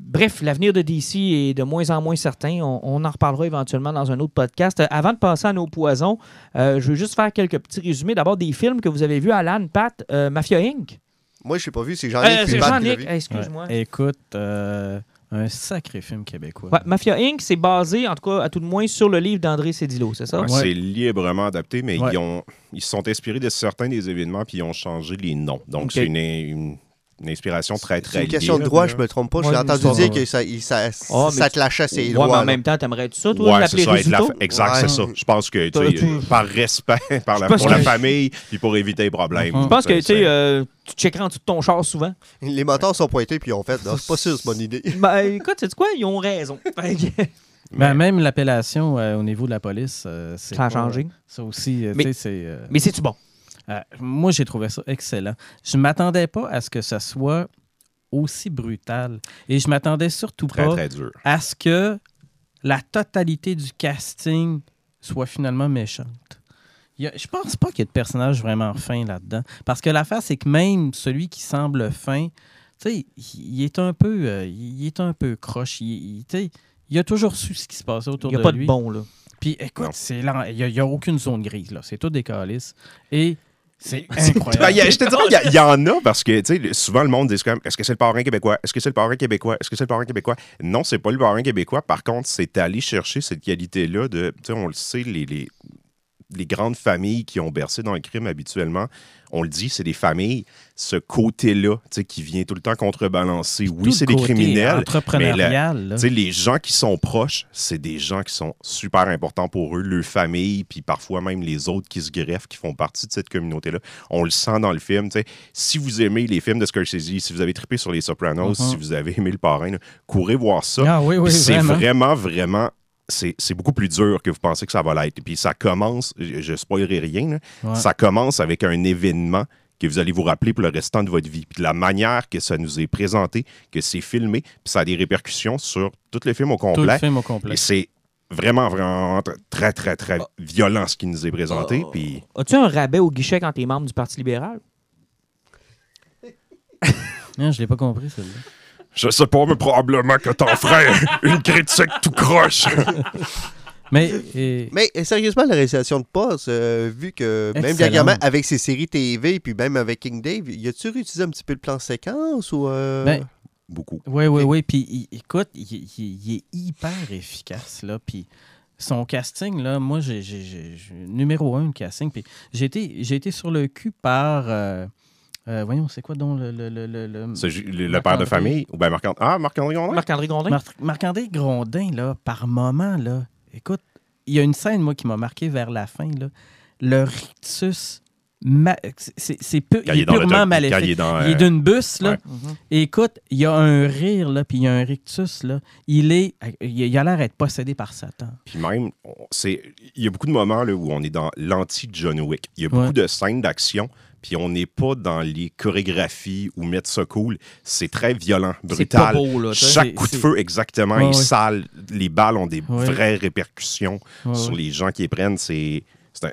Bref, l'avenir de DC est de moins en moins certain. On, on en reparlera éventuellement dans un autre podcast. Euh, avant de passer à nos poisons, euh, je veux juste faire quelques petits résumés. D'abord, des films que vous avez vus, Alan, Pat, euh, Mafia Inc. Moi, je l'ai pas vu, c'est Euh, Jean-Luc Jean-Luc. Excuse-moi. Ouais. Écoute, euh, un sacré film québécois. Ouais, Mafia Inc., c'est basé, en tout cas, à tout le moins, sur le livre d'André Cédillo, c'est ça? Ouais, Ouais. C'est librement adapté, mais Ouais. ils, ont, ils se sont inspirés de certains des événements puis ils ont changé les noms. Donc, c'est une, une- une inspiration très, C'est très une question de droit, là. je me trompe pas. Ouais, je l'ai une entendu dire que ça, il- ça, Ah, mais ça tu- te lâchait ses Ouais, droits. mais en là. même temps, t'aimerais-tu ça, toi, Ouais, l'appeler c'est ça, exact, Ouais. c'est ça. Je pense que tu tu- par respect par la, pour la famille puis pour éviter les problèmes. Je pense que, tu c'est- sais, euh, tu checkeras en dessous de ton char souvent. Les moteurs sont pointés puis ils ont fait. C'est pas sûr, c'est bonne idée. Ben, écoute, c'est quoi? Ils ont raison. Que- Ben, même l'appellation euh, au niveau de la police, euh, c'est Ça a pas- changé. Ça aussi, euh, Mais- tu sais, c'est. euh, Mais c'est-tu bon? Euh, moi, j'ai trouvé ça excellent. Je ne m'attendais pas à ce que ça soit aussi brutal. Et je m'attendais surtout très, pas très dur. à ce que la totalité du casting soit finalement méchante. Il a- je pense pas qu'il y ait de personnage vraiment fin là-dedans. Parce que l'affaire, c'est que même celui qui semble fin, tu sais, il est un peu, euh, il est un peu croche. Il, il- il a toujours su ce qui se passait autour Il n'y a de pas lui. de bon, là. Puis écoute, Non. c'est lent. il n'y a, aucune zone grise. là. C'est tout des calices. Et c'est incroyable. il y a- je te dirais, il y a- il y, en a parce que tu sais, souvent le monde dit comme est-ce que c'est le parrain québécois? Est-ce que c'est le parrain québécois? Est-ce que c'est le parrain québécois? Non, c'est pas le parrain québécois. Par contre, c'est aller chercher cette qualité-là de, tu sais, on le sait, les, les, les grandes familles qui ont bercé dans le crime habituellement, on le dit, c'est des familles. Ce côté-là, tu sais, qui vient tout le temps contrebalancer. Oui, c'est des criminels. Entrepreneurial. sais, les gens qui sont proches, c'est des gens qui sont super importants pour eux, leur famille, puis parfois même les autres qui se greffent, qui font partie de cette communauté-là. On le sent dans le film. tu sais. Si vous aimez les films de Scorsese, si vous avez trippé sur Les Sopranos, Mhm. si vous avez aimé Le Parrain, là, courez voir ça. Ah oui, oui, Puis c'est vraiment. vraiment, vraiment. C'est beaucoup plus dur que vous pensez que ça va l'être. Puis ça commence, je, spoilerai rien, là, Ouais. ça commence avec un événement que vous allez vous rappeler pour le restant de votre vie. Puis de la manière que ça nous est présenté, que c'est filmé, puis ça a des répercussions sur tout le film au Tout le complet. film au complet. Et c'est vraiment, vraiment très, très, très violent ce qui nous est présenté. Puis As-tu un rabais au guichet quand t'es membre du Parti libéral? Non, je l'ai pas compris, celle-là. Je sais pas, mais probablement que t'en ferais une critique tout croche. Mais, et- Mais sérieusement, la réalisation de Paz, euh, vu que même dernièrement, avec ses séries TV, puis même avec King Dave, y a-tu réutilisé un petit peu le plan séquence ou. euh, Ben, Beaucoup. Oui, oui, oui. Puis écoute, il, il- il est hyper efficace, là. Puis son casting, là, moi, j'ai, numéro un, le casting. Puis j'ai été, j'ai été sur le cul par. euh, euh, voyons, c'est quoi donc le. le, le, le- le- père de famille. Ou bien Marc Ah, Marc-André Gondin? Marc-André Gondin? Mar- Marc-André Grondin, là, par moment, là. Écoute, il y a une scène, moi, qui m'a marqué vers la fin, là. Le rictus. ma- c'est, c'est pu- il est purement maléfique. Il est dans. Il est euh, d'une bus, là. ouais. Mhm. Et écoute, il y a un rire, là, puis il y a un rictus, là. Il est... Il a l'air d'être possédé par Satan. Puis même, c'est, il y a beaucoup de moments là, où on est dans l'anti-John Wick. Il y a beaucoup Ouais. de scènes d'action, puis on n'est pas dans les chorégraphies ou mettre ça cool. C'est très violent, pas brutal. beau, là. Chaque coup de feu, exactement, Ouais, est ouais. sale. Les balles ont des Ouais. vraies répercussions Ouais, sur ouais. les gens qui les prennent. C'est,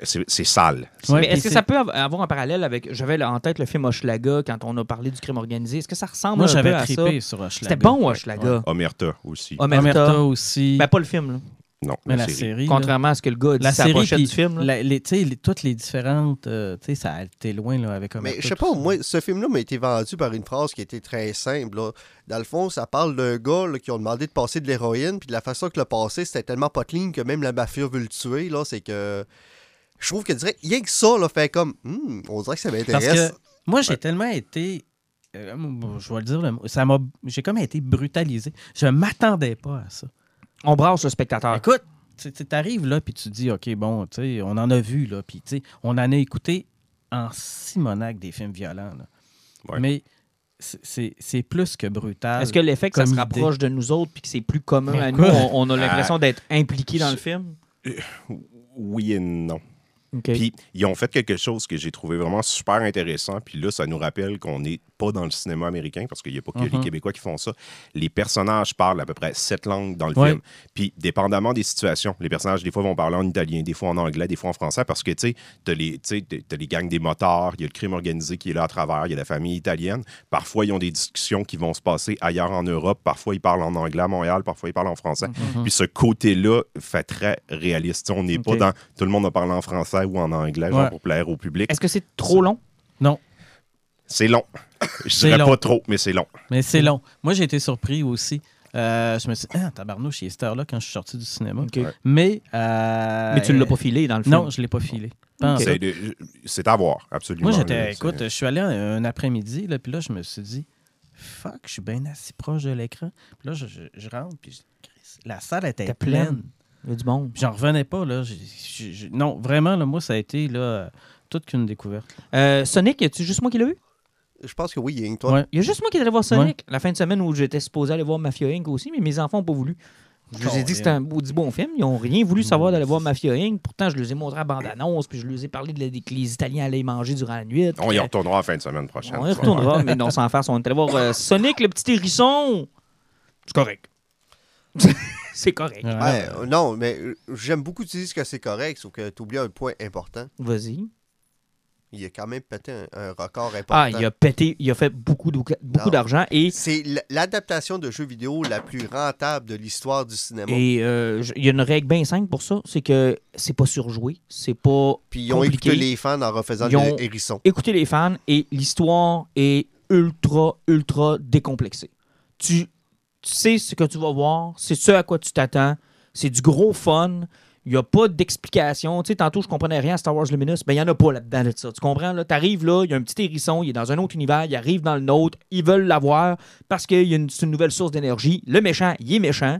c'est, sale. Ouais, est-ce que ça peut av- avoir un parallèle avec. J'avais en tête le film Hochelaga quand on a parlé du crime organisé. Est-ce que ça ressemble Moi, un peu j'avais à ça? trippé sur Hochelaga. C'était bon, Hochelaga. Omerta aussi. Omerta. Omerta aussi. Ben, pas le film, là. Non, mais la série. série. là. Contrairement à ce que le gars a dit La série, pochette puis du film. la- les, les- toutes les différentes. euh, tu sais, ça a été loin là, avec Omerta. Mais je sais pas, moi, ce film-là m'a été vendu par une phrase qui était très simple. là. Dans le fond, ça parle d'un gars là, qui ont demandé de passer de l'héroïne, puis de la façon que le passé, c'était tellement pas clean que même la mafia veut le tuer. là, C'est que. Je trouve que direct, rien que ça, là, fait comme. Hmm, on dirait que ça Parce m'intéresse. que moi, j'ai tellement été. euh, bon, je vais le dire, ça m'a, j'ai comme été brutalisé. Je m'attendais pas à ça. On brasse le spectateur. Écoute, tu arrives là, puis tu dis, OK, bon, tu sais, on en a vu, là, puis tu sais, on en a écouté en simonac des films violents. là. Ouais. Mais c'est- plus que brutal. Est-ce que l'effet que ça se idée. rapproche de nous autres puis que c'est plus commun à nous, on, on a l'impression d'être impliqué dans le film? Oui et non. OK. Puis, ils ont fait quelque chose que j'ai trouvé vraiment super intéressant. Puis là, ça nous rappelle qu'on n'est pas dans le cinéma américain, parce qu'il n'y a pas que les Mhm. Québécois qui font ça. Les personnages parlent à peu près sept langues dans le Ouais. film. Puis, dépendamment des situations, les personnages, des fois, vont parler en italien, des fois en anglais, des fois en français, parce que, tu sais, t'as les, t'as les gangs des motards, il y a le crime organisé qui est là à travers, il y a la famille italienne. Parfois, ils ont des discussions qui vont se passer ailleurs en Europe. Parfois, ils parlent en anglais à Montréal, parfois, ils parlent en français. Mhm. Puis ce côté-là fait très réaliste. On n'est pas dans tout le monde a parlé en français ou en anglais, genre Ouais. pour plaire au public. Est-ce que c'est trop long? Non, C'est long. Je C'est dirais long. pas trop, mais c'est long. mais c'est long. Moi, j'ai été surpris aussi. Euh, je me suis dit, ah, tabarnouche, il est cette heure-là quand je suis sorti du cinéma. OK. Mais. euh, Mais tu ne l'as pas filé dans le film? Non, je ne l'ai pas filé. Pas en Ok. tout. C'est de- C'est à voir, absolument. Moi, là. j'étais. C'est- Écoute, je suis allé un, un après-midi, là, puis là, je me suis dit, fuck, je suis bien assis proche de l'écran. Puis là, je, je- je rentre, puis je Christ, la salle était pleine. Il y a du monde. J'en revenais pas, là. J'ai- j'ai- j'ai- non, vraiment, là, moi, ça a été, là, toute qu'une découverte. Euh, Sonic, y a-tu juste moi qui l'ai vu? Je pense que oui, il y a une toi. Ouais. Il y a juste moi qui allé voir Sonic. La fin de semaine où j'étais supposé aller voir Mafia Inc. aussi, mais mes enfants n'ont pas voulu. Je leur ai dit que c'était un beau, dit bon film. Ils n'ont rien voulu savoir d'aller voir Mafia Inc. Pourtant, je leur ai montré la bande-annonce, puis je leur ai parlé de la- que les Italiens allaient manger durant la nuit. On y Euh, retournera la fin de semaine prochaine. On y retournera, mais non, sans faire. On est allé voir euh, Sonic, le petit hérisson. C'est correct. c'est correct. Ouais. Ouais, euh, non, mais euh, j'aime beaucoup que tu dises que c'est correct, sauf que tu oublies un point important. Vas-y. Il a quand même pété un, un record important. Ah, il a pété, il a fait beaucoup, beaucoup d'argent et, C'est l'adaptation de jeux vidéo la plus rentable de l'histoire du cinéma. et euh, il y a une règle bien simple pour ça, c'est que c'est pas surjoué, c'est pas Puis ils ont compliqué. écouté les fans en refaisant Ils ont- le hérisson. écoutez les fans et l'histoire est ultra, ultra décomplexée. Tu, tu sais ce que tu vas voir, c'est ce à quoi tu t'attends, c'est du gros fun. Il n'y a pas d'explication. Tu sais, tantôt, je comprenais rien à Star Wars Luminous. Ben, il n'y en a pas là-dedans de ça. Tu comprends? Tu arrives là, il y a un petit hérisson, il est dans un autre univers, il arrive dans le nôtre, ils veulent l'avoir parce a une, c'est une nouvelle source d'énergie. Le méchant, il est méchant,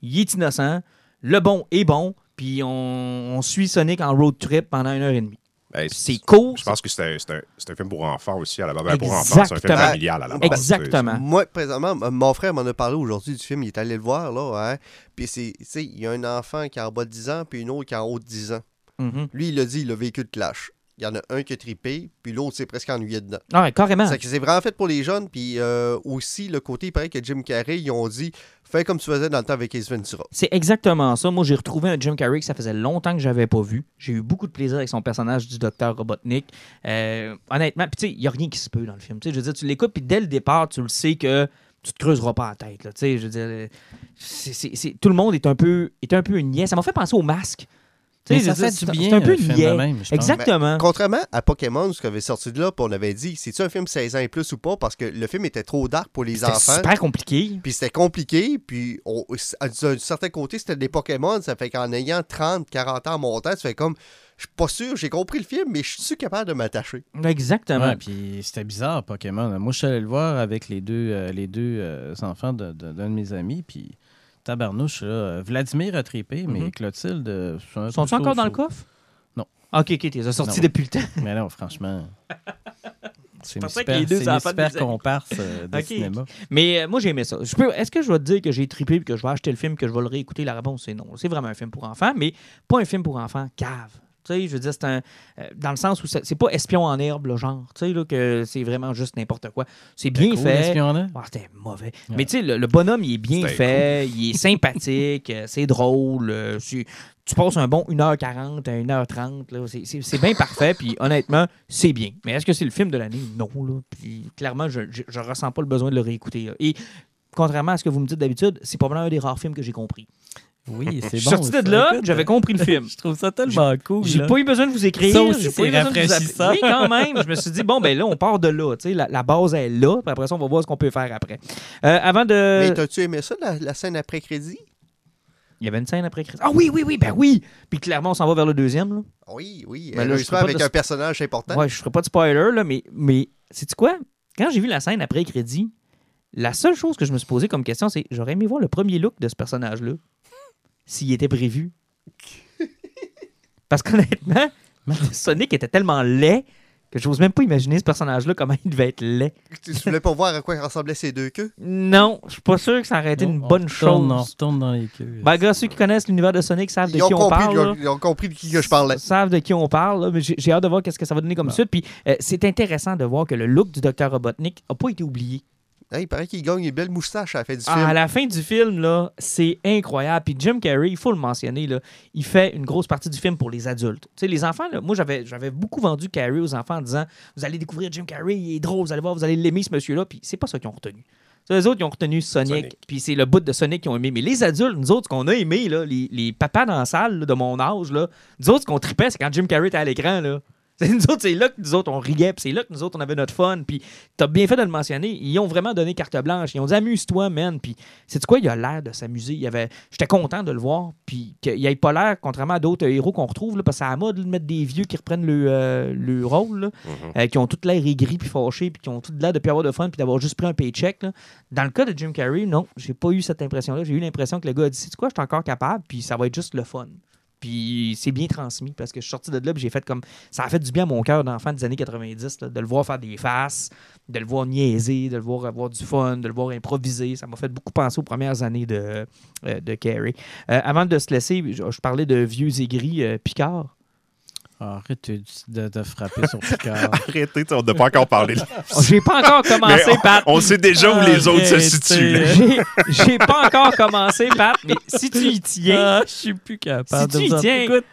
il est innocent, le bon est bon, puis on suit Sonic en road trip pendant une heure et demie. Ben, C'est cool. Je pense que c'est un, un- film pour enfants aussi, à la base. Ben, pour enfants, c'est un film familial à la base. Exactement. Moi, présentement, mon frère m'en a parlé aujourd'hui du film. Il est allé le voir, là. Hein? Puis, c'est, tu sais, il y a un enfant qui est en bas de 10 ans, puis une autre qui est en haut de 10 ans. Mhm. Lui, il a dit, il a vécu de clash. Il y en a un qui a trippé, puis l'autre s'est presque ennuyé dedans. Ah carrément. C'est vraiment fait pour les jeunes, puis euh, aussi le côté, il paraît que Jim Carrey, ils ont dit, fais comme tu faisais dans le temps avec Ace Ventura. C'est exactement ça. Moi, j'ai retrouvé un Jim Carrey que ça faisait longtemps que j'avais pas vu. J'ai eu beaucoup de plaisir avec son personnage du docteur Robotnik. Euh, honnêtement, puis tu sais, il n'y a rien qui se peut dans le film. Je veux dire, tu l'écoutes, puis dès le départ, tu le sais que tu te creuseras pas la tête. Là, je veux dire, euh, c'est- c'est- c'est- tout le monde est un peu, est un peu niais. Ça m'a fait penser au masque. Tu Mais sais, ça fait du bien, c'est un peu niais. même. Exactement. Contrairement à Pokémon, ce qui avait sorti de là, puis on avait dit, c'est-tu un film 16 ans et plus ou pas, parce que le film était trop dark pour les C'était enfants. super compliqué. Puis c'était compliqué, puis d'un certain côté, c'était des Pokémon, ça fait qu'en ayant 30, 40 ans en montant, tu fais comme, je suis pas sûr, j'ai compris le film, mais je suis capable de m'attacher. Exactement. Ouais, puis c'était bizarre, Pokémon. Moi, je suis allé le voir avec les deux, euh, les deux euh, enfants de- de- d'un de, mes amis, puis tabarnouche, là, Vladimir a trippé, mais Mhm. Clotilde... euh, Sont-ils encore dans le coffre? Non. Ok, ok, tu les as sortis Non. depuis le temps. Mais non, franchement... C'est une super, les deux super comparse euh, de Ok. cinéma. Mais euh, moi, j'ai aimé ça. Est-ce que je vais te dire que j'ai trippé et que je vais acheter le film, que je vais le réécouter? La réponse, c'est non. C'est vraiment un film pour enfants, mais pas un film pour enfants cave. Tu sais, je veux dire, c'est un. euh, dans le sens où c'est pas espion en herbe, le genre. Tu sais, là, que c'est vraiment juste n'importe quoi. C'est bien Cool, fait. l'espionnage. Ah, c'était mauvais. Ouais. Mais tu sais, le, le bonhomme, il est bien fait, il est sympathique, euh, c'est drôle. euh, tu passes un bon 1h40 à 1h30. là, c'est- bien parfait, puis honnêtement, c'est bien. Mais est-ce que c'est le film de l'année? Non. Là. Puis clairement, je, je, je ressens pas le besoin de le réécouter. là. Et contrairement à ce que vous me dites d'habitude, c'est probablement un des rares films que j'ai compris. Oui, c'est Je bon. suis sorti de là, j'avais compris le film. Je trouve ça tellement cool. J'ai là. pas eu besoin de vous écrire. Ça aussi, c'est rafraîchissant. Oui, quand même. Je me suis dit, bon, ben là, on part de là. tu sais, La, la base est là. Puis après ça, on va voir ce qu'on peut faire après. Euh, avant de. Mais t'as-tu aimé ça, la, la scène après-crédit? Il y avait une scène après Christ. Ah oui, oui, oui, ben oui. Puis clairement, on s'en va vers le deuxième. Là. Oui, oui. Mais là, je heureusement, ferai pas avec de- un personnage important. Ouais, je ferai pas de spoiler, là, mais, mais sais-tu quoi? Quand j'ai vu la scène après crédit, la seule chose que je me suis posée comme question, c'est j'aurais aimé voir le premier look de ce personnage-là, s'il était prévu. Parce qu'honnêtement, Sonic était tellement laid que j'ose même pas imaginer ce personnage-là, comment il devait être laid. Tu voulais pas voir à quoi ressemblaient ces deux queues? Non, je suis pas sûr que ça aurait été Non, une on bonne retourne- On chose. retourne dans les queues. Ben, gars, ceux qui connaissent l'univers de Sonic savent de Ils qui on compris, parle. ils, ont, là. ils ont compris de qui que je parlais. savent de qui on parle, là, mais j'ai j'ai hâte de voir qu'est-ce que ça va donner comme Bon. suite. Puis euh, c'est intéressant de voir que le look du Dr. Robotnik a pas été oublié. Hein, il paraît qu'il gagne une belle moustache à la fin du Ah, film. à la fin du film, là, c'est incroyable. Puis Jim Carrey, il faut le mentionner, là, il fait une grosse partie du film pour les adultes. Tu sais, les enfants, là, moi, j'avais, j'avais beaucoup vendu Carrey aux enfants en disant Vous allez découvrir Jim Carrey, il est drôle, vous allez voir, vous allez l'aimer, ce monsieur-là. Puis c'est pas ça qu'ils ont retenu. Ça, Les autres, ils ont retenu Sonic, Sonic. puis c'est le bout de Sonic qu'ils ont aimé. Mais les adultes, nous autres, ce qu'on a aimé, là, les, les papas dans la salle là, de mon âge, là, nous autres, ce qu'on tripait, c'est quand Jim Carrey était à l'écran. Là. C'est nous autres, c'est là que nous autres, on riait, puis c'est là que nous autres, on avait notre fun. Puis t'as bien fait de le mentionner. Ils ont vraiment donné carte blanche. Ils ont dit amuse-toi, man. Puis c'est quoi, il a l'air de s'amuser. Il avait... J'étais content de le voir. Puis qu'il n'ait pas l'air, contrairement à d'autres héros qu'on retrouve, là, parce que c'est à la mode de mettre des vieux qui reprennent le, euh, le rôle, là, Mhm. euh, qui ont tout l'air aigri puis fâchés, puis qui ont tout l'air de plus avoir de fun, puis d'avoir juste pris un paycheck. là. Dans le cas de Jim Carrey, non, j'ai pas eu cette impression-là. J'ai eu l'impression que le gars a dit, c'est quoi, je suis encore capable, puis ça va être juste le fun. Puis c'est bien transmis parce que je suis sorti de là, j'ai fait comme. Ça a fait du bien à mon cœur d'enfant des années 90, là, de le voir faire des faces, de le voir niaiser, de le voir avoir du fun, de le voir improviser. Ça m'a fait beaucoup penser aux premières années de, euh, Carey. Euh, avant de se laisser, je, parlais de vieux aigris euh, Picard. Ah, Arrête de, de- frapper sur Picard. Arrêtez, on n'a pas encore parlé. Oh, J'ai pas encore commencé, Pat. On sait déjà où les autres se situent. J'ai pas encore commencé, Pat, mais si tu y tiens. Ah, je suis plus capable Si tu y tiens. Écoute,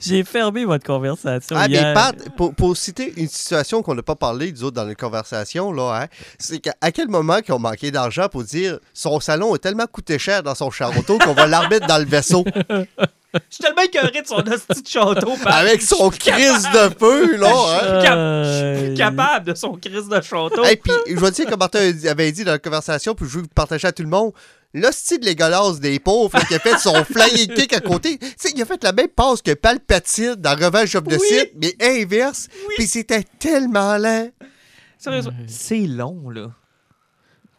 j'ai fermé votre conversation Ah, mais. Pat, pour, pour citer une situation qu'on n'a pas parlé, nous autres, dans la conversation, là, hein, c'est qu'à à quel moment qu'ils ont manqué d'argent pour dire son salon a tellement coûté cher dans son char auto qu'on va l'arbitre dans le vaisseau? Je suis tellement écœuré de son hostie de château, avec son crise de feu, là. Hein. Je suis Euh, capable de son crise de château. Et puis, je vais dire comment tu avais dit dans la conversation, puis je veux partager à tout le monde. L'hostie de dégueulasse des pauvres qui a fait son flying kick à côté. Tu sais, il a fait la même passe que Palpatine dans Revenge of the Oui. Sith, mais inverse. Puis c'était tellement lent. Sérieusement, c'est long, là.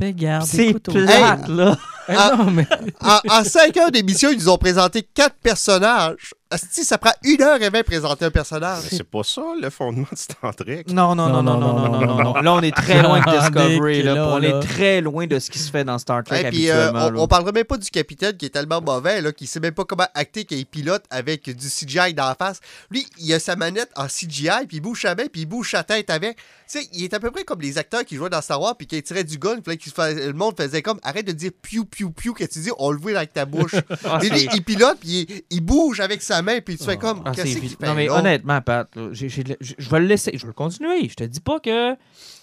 Garde, C'est plate, là. Eh non, mais... En, en 5 heures d'émission, ils nous ont présenté quatre personnages. Asti, ça prend une heure et vingt présenter un personnage. C'est pas ça le fondement de Star Trek. Non, non, non, non, non, non, non, non, non. Là, on est très loin de Discovery, là. là, On là. est très loin de ce qui se fait dans Star Trek Et puis, euh, on, on parlerait même pas du capitaine qui est tellement mauvais, là, qui sait même pas comment acter qu'il est pilote avec du CGI dans la face. Lui, il a sa manette en CGI, puis il bouge sa main, puis il bouge sa tête avec. Tu sais, il est à peu près comme les acteurs qui jouaient dans Star Wars, puis qui tiraient du gun, puis le monde faisait comme arrête de dire piou piou piou, que tu dis? On le voit avec ta bouche. Ah, lui, il pilote, puis il, il bouge avec sa main, puis tu fais comme Ah, qu'est-ce qu'il fait Non, mais honnêtement, Pat, je vais le laisser. Je vais le continuer. Je te dis pas que.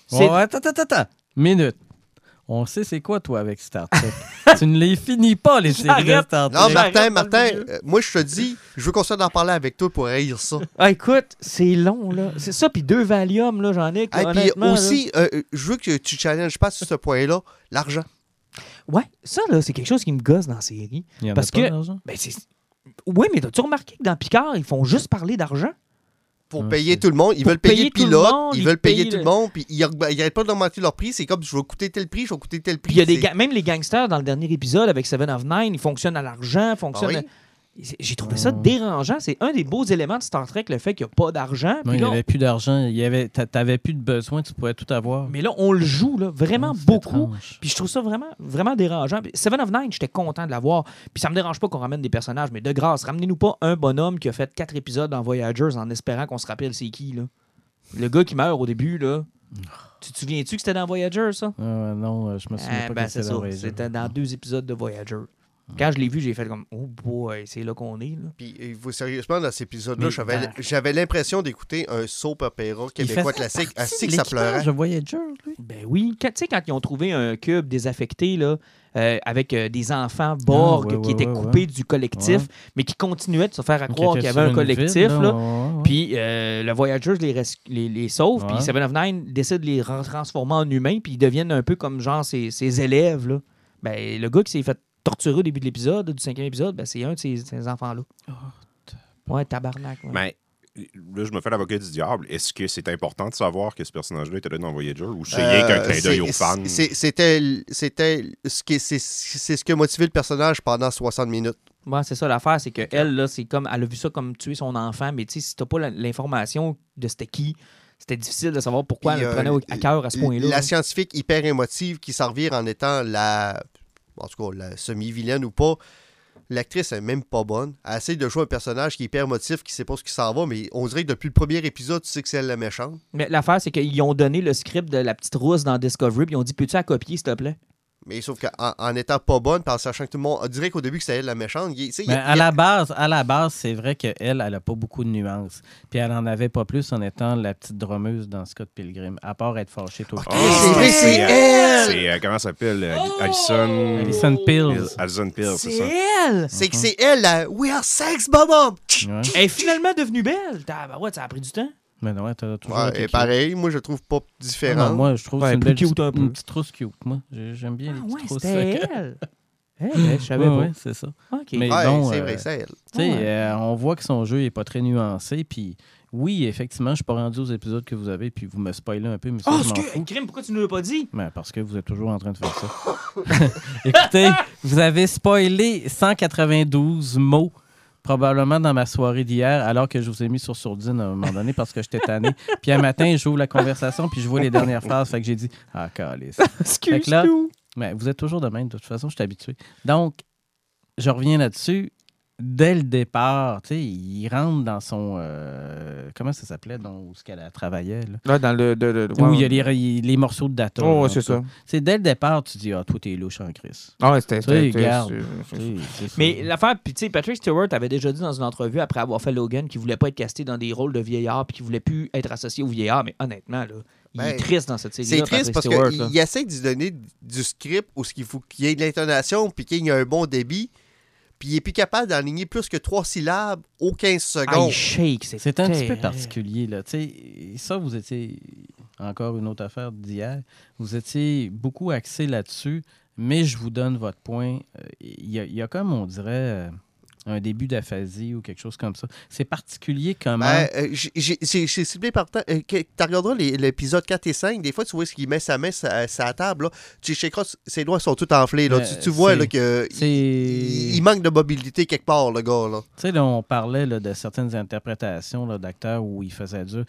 c'est- Ouais, attends, attends, attends. Minute. On sait c'est quoi, toi, avec Star Trek? tu ne les finis pas, les séries de. Star Non, Trek. Martin, Martin, euh, moi, je te dis, je veux qu'on soit d'en parler avec toi pour haïr ça. Ah, écoute, c'est long, là. C'est ça, puis deux Valium, là, j'en ai. Et puis aussi, euh, euh, je veux que tu challenges pas sur ce point-là, l'argent. Ouais, ça, là, c'est quelque chose qui me gosse dans la série. Il y en a parce pas que-? Ben, c'est. Oui, mais as-tu remarqué que dans Picard, ils font juste parler d'argent? Pour Ah, payer tout le monde. Ils Pour veulent payer le pilote, monde, ils veulent payer tout le monde, puis ils n'arrêtent pas d'augmenter leur prix. C'est comme je vais coûter tel prix, je vais coûter tel prix. Il y a des ga- même les gangsters dans le dernier épisode avec Seven of Nine, ils fonctionnent à l'argent, fonctionnent. Ah à- J'ai trouvé ça Ah. dérangeant. C'est un des beaux éléments de Star Trek, le fait qu'il n'y a pas d'argent. Non, Puis il n'y avait plus d'argent. Il y avait... t'a- T'avais plus de besoin, tu pourrais tout avoir. Mais là, on le joue là, vraiment Ah, beaucoup. étrange. Puis je trouve ça vraiment, vraiment dérangeant. Puis Seven of Nine, j'étais content de l'avoir. Puis ça me dérange pas qu'on ramène des personnages, mais de grâce, ramenez-nous pas un bonhomme qui a fait quatre épisodes dans Voyagers en espérant qu'on se rappelle c'est qui, là. Le gars qui meurt au début, là. Tu te souviens-tu que c'était dans Voyagers, ça? Ah, non, euh, je me souviens Ah, pas ben, que c'est c'était ça. dans Voyager. C'était dans deux épisodes de Voyager. Quand je l'ai vu, j'ai fait comme Oh boy, c'est là qu'on est. Là. Puis, vous, sérieusement, dans cet épisode-là, j'avais l'impression d'écouter un soap opéra québécois classique. de que ça l'équipage pleurait. de Voyager, lui. Ben oui. Tu sais, quand ils ont trouvé un cube désaffecté, là, euh, avec euh, des enfants Borg Ah, ouais, qui ouais, étaient ouais, coupés ouais. du collectif, Ouais. mais qui continuaient de se faire à croire qu'il y avait un collectif. ville, là. ouais, ouais, ouais. Puis euh, le Voyager les, res- les, les sauve, puis. Seven of Nine décide de les ra- transformer en humains, puis ils deviennent un peu comme genre ses, ses élèves. Là. Ben, le gars qui s'est fait torturer au début de l'épisode, du cinquième épisode, ben, c'est un de ces, ces enfants-là. ouais, tabarnak. ouais. Mais là, je me fais l'avocat du diable. Est-ce que c'est important de savoir que ce personnage-là était là dans Voyager ou c'est rien qu'un Euh, clin d'œil aux fans? C'était c'était ce qui c'est c'est ce qui a motivé le personnage pendant 60 minutes. Ouais, c'est ça l'affaire, c'est que elle là, c'est comme elle a vu ça comme tuer son enfant, mais tu sais, si t'as pas l'information de c'était qui, c'était difficile de savoir pourquoi Puis, elle le euh, prenait à cœur à ce point-là. La là. scientifique hyper émotive qui s'en revire en étant la. En tout cas, la semi-vilaine ou pas. L'actrice est même pas bonne. Elle essaie de jouer un personnage qui est hyper émotif, qui sait pas ce qui s'en va, mais on dirait que depuis le premier épisode, tu sais que c'est elle la méchante. Mais l'affaire, c'est qu'ils ont donné le script de la petite rousse dans Discovery, puis ils ont dit Peux-tu la copier, s'il te plaît Mais sauf qu'en en étant pas bonne, en sachant que tout le monde. On dirait qu'au début que c'était elle la méchante. il- il y Mais a- à la base, à la base, c'est vrai qu'elle, elle a pas beaucoup de nuances. Puis elle en avait pas plus en étant la petite drummeuse dans Scott Pilgrim, à part être fâchée tout le temps. c'est vrai, c'est elle! C'est, euh, comment ça s'appelle? euh, Alison... Alison Pills. Alison Pills, c'est ça. elle C'est que c'est elle, la We are sex, Bob! Ouais. Elle est finalement devenue belle. Ah, ouais, ça a pris du temps. Mais non, t'as toujours Ouais, été et cute. pareille, moi je trouve pas Ah non, différente. moi, je trouve que Ouais, c'est une belle cute un peu. une petite trousse cute. Moi, J'ai- j'aime bien les Ah, petites ouais, trousses. que- elle. Eh, ben, je savais Ouais, pas. ouais, c'est ça. OK. Mais Ouais, bon, c'est euh, vrai, c'est elle. Tu sais, Ouais. euh, on voit que son jeu est pas très nuancé. Puis oui, effectivement, je suis pas rendu aux épisodes que vous avez, puis vous me spoilez un peu, mais ça, Oh, je. Crime, pourquoi tu ne l'as pas dit? Ben, parce que vous êtes toujours en train de faire ça. Écoutez, vous avez spoilé 192 mots probablement dans ma soirée d'hier, alors que je vous ai mis sur sourdine à un moment donné parce que j'étais tanné. Puis un matin, j'ouvre la conversation, puis je vois les dernières phrases. Fait que j'ai dit Ah, calice. Excuse-nous. Mais vous êtes toujours de même, de toute façon, je suis habitué. Donc, je reviens là-dessus. Dès le départ, tu sais, il rentre dans son. euh, comment ça s'appelait, donc, où ce qu'elle travaillait, là? Là, dans le. de- de- Où ouais. il y a les, les morceaux de data. Oh, ouais, c'est ça. C'est dès le départ, tu dis, ah, toi, t'es louche en crise. Ah, ouais, c'était. Mais l'affaire, puis tu sais, Patrick Stewart avait déjà dit dans une entrevue après avoir fait Logan qu'il voulait pas être casté dans des rôles de vieillard puis qu'il voulait plus être associé au vieillard. Mais honnêtement, là, il est Ben, triste dans cette série. C'est triste parce qu'il essaie de donner du script où il faut qu'il y ait de l'intonation puis qu'il y ait un bon débit. Puis il est plus capable d'aligner plus que trois syllabes aux 15 Ah, secondes. C'est C'est un petit peu particulier. Là. Tu sais, ça, vous étiez, encore une autre affaire d'hier, vous étiez beaucoup axé là-dessus, mais je vous donne votre point. Euh, Il y, a, il y a comme, on dirait, euh, un début d'aphasie ou quelque chose comme ça. C'est particulier comment... Ben, euh, j'ai- ciblé par temps. euh, Tu regarderas les- l'épisode 4 et 5, des fois, tu vois ce qu'il met sa main sur sa table. Là. Tu checkeras, ses doigts sont tout enflés. Là. Tu, tu vois c'est- là, que c'est- il, il manque de mobilité quelque part, le gars. Là. Tu sais, là, on parlait là, de certaines interprétations là, d'acteurs où il faisait dur.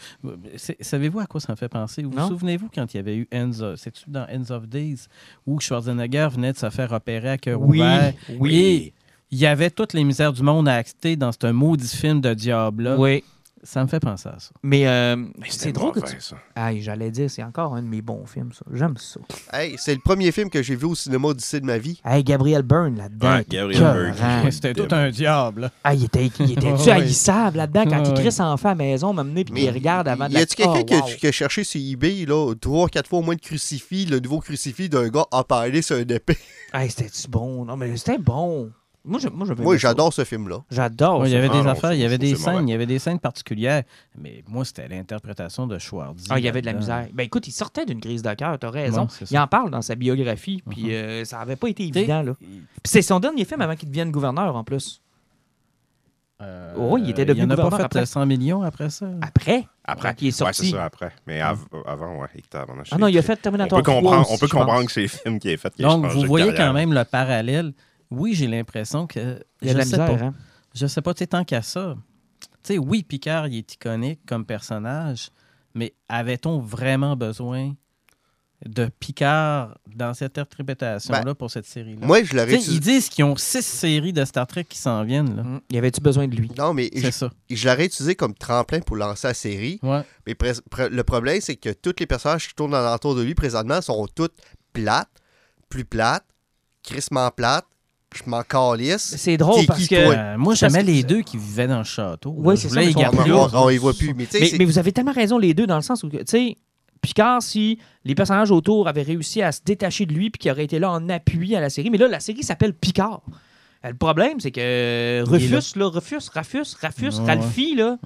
Savez-vous à quoi ça me fait penser? Vous souvenez-vous quand il y avait eu Ends of... C'est-tu dans Ends of Days où Schwarzenegger venait de se faire opérer à cœur Oui, ouvert? oui. Et il y avait toutes les misères du monde à acter dans ce maudit film de diable-là. Oui. Ça me fait penser à ça. Mais euh, c'est C'était drôle que tu. ça. Aïe, j'allais dire, c'est encore un de mes bons films, ça. J'aime ça. Hey, c'est le premier film que j'ai vu au cinéma d'ici de ma vie. Hey, Gabriel Byrne là-dedans. Ouais, Gabriel Byrne. C'était tout un diable. là. Ah, il était, il était Ouais. haïssable là-dedans quand il Ouais. crisse en fait à la maison, m'amener puis Mais il regarde avant de Y a-tu quelqu'un Oh, qui, a- wow. qui a cherché sur eBay, là, trois, quatre fois au moins de crucifix, le nouveau crucifix d'un gars apparaît sur un épée? Hey, c'était-tu bon? Non, mais c'était bon. Moi, je- moi, j'adore ce film-là. J'adore. Ouais, il y avait Ah des non, affaires, il y avait des scènes, il y avait des scènes particulières. Mais moi, c'était l'interprétation de Schwarzy. Ah, il y avait de la misère. Ben écoute, il sortait d'une crise de cœur, t'as raison. Ouais, il ça. en parle dans sa biographie, puis Mhm. euh, ça avait pas été évident, là. Puis c'est son dernier film avant qu'il devienne gouverneur, en plus. euh, Oh, il était devenu Il en a pas gouverneur fait après. 100 millions après ça. Après, Après. il est Ouais, sorti. c'est ça, après. Mais av- avant, ouais. on a ah non, il a fait on Terminator peut 3 comprendre, aussi, on peut comprendre que c'est le film qui est fait. qui a Donc, vous de voyez carrière. quand même le parallèle. Oui, j'ai l'impression que. Il y a je de la sais misère, pas. hein? Je sais pas, tu tant qu'à ça. Tu sais, oui, Picard, il est iconique comme personnage, mais avait-on vraiment besoin de Picard dans cette interprétation-là pour cette série-là? Moi, je l'aurais Tu ils disent qu'ils ont six séries de Star Trek qui s'en viennent. Là. Mm. Y avait-tu besoin de lui? Non, mais C'est je, ça. je l'aurais utilisé comme tremplin pour lancer la série. Ouais. Mais le problème, c'est que tous les personnages qui tournent alentour de lui présentement sont toutes plates, plus plates, crissement plates. Je m'en calisse. C'est drôle parce qui, que. toi? Euh, moi, j'aimais les deux qui vivaient dans le château. Ouais, là. c'est ça, les sont- On, là. on- on y voit plus. Mais vous avez tellement raison, les deux, dans le sens où, tu sais, Picard, si les personnages autour avaient réussi à se détacher de lui puis qu'il aurait été là en appui à la série, mais là, la série s'appelle Picard. Euh, Le problème, c'est que est Rufus, là, Rufus, Rafus, Rafus, Ouais, Ralphie, là,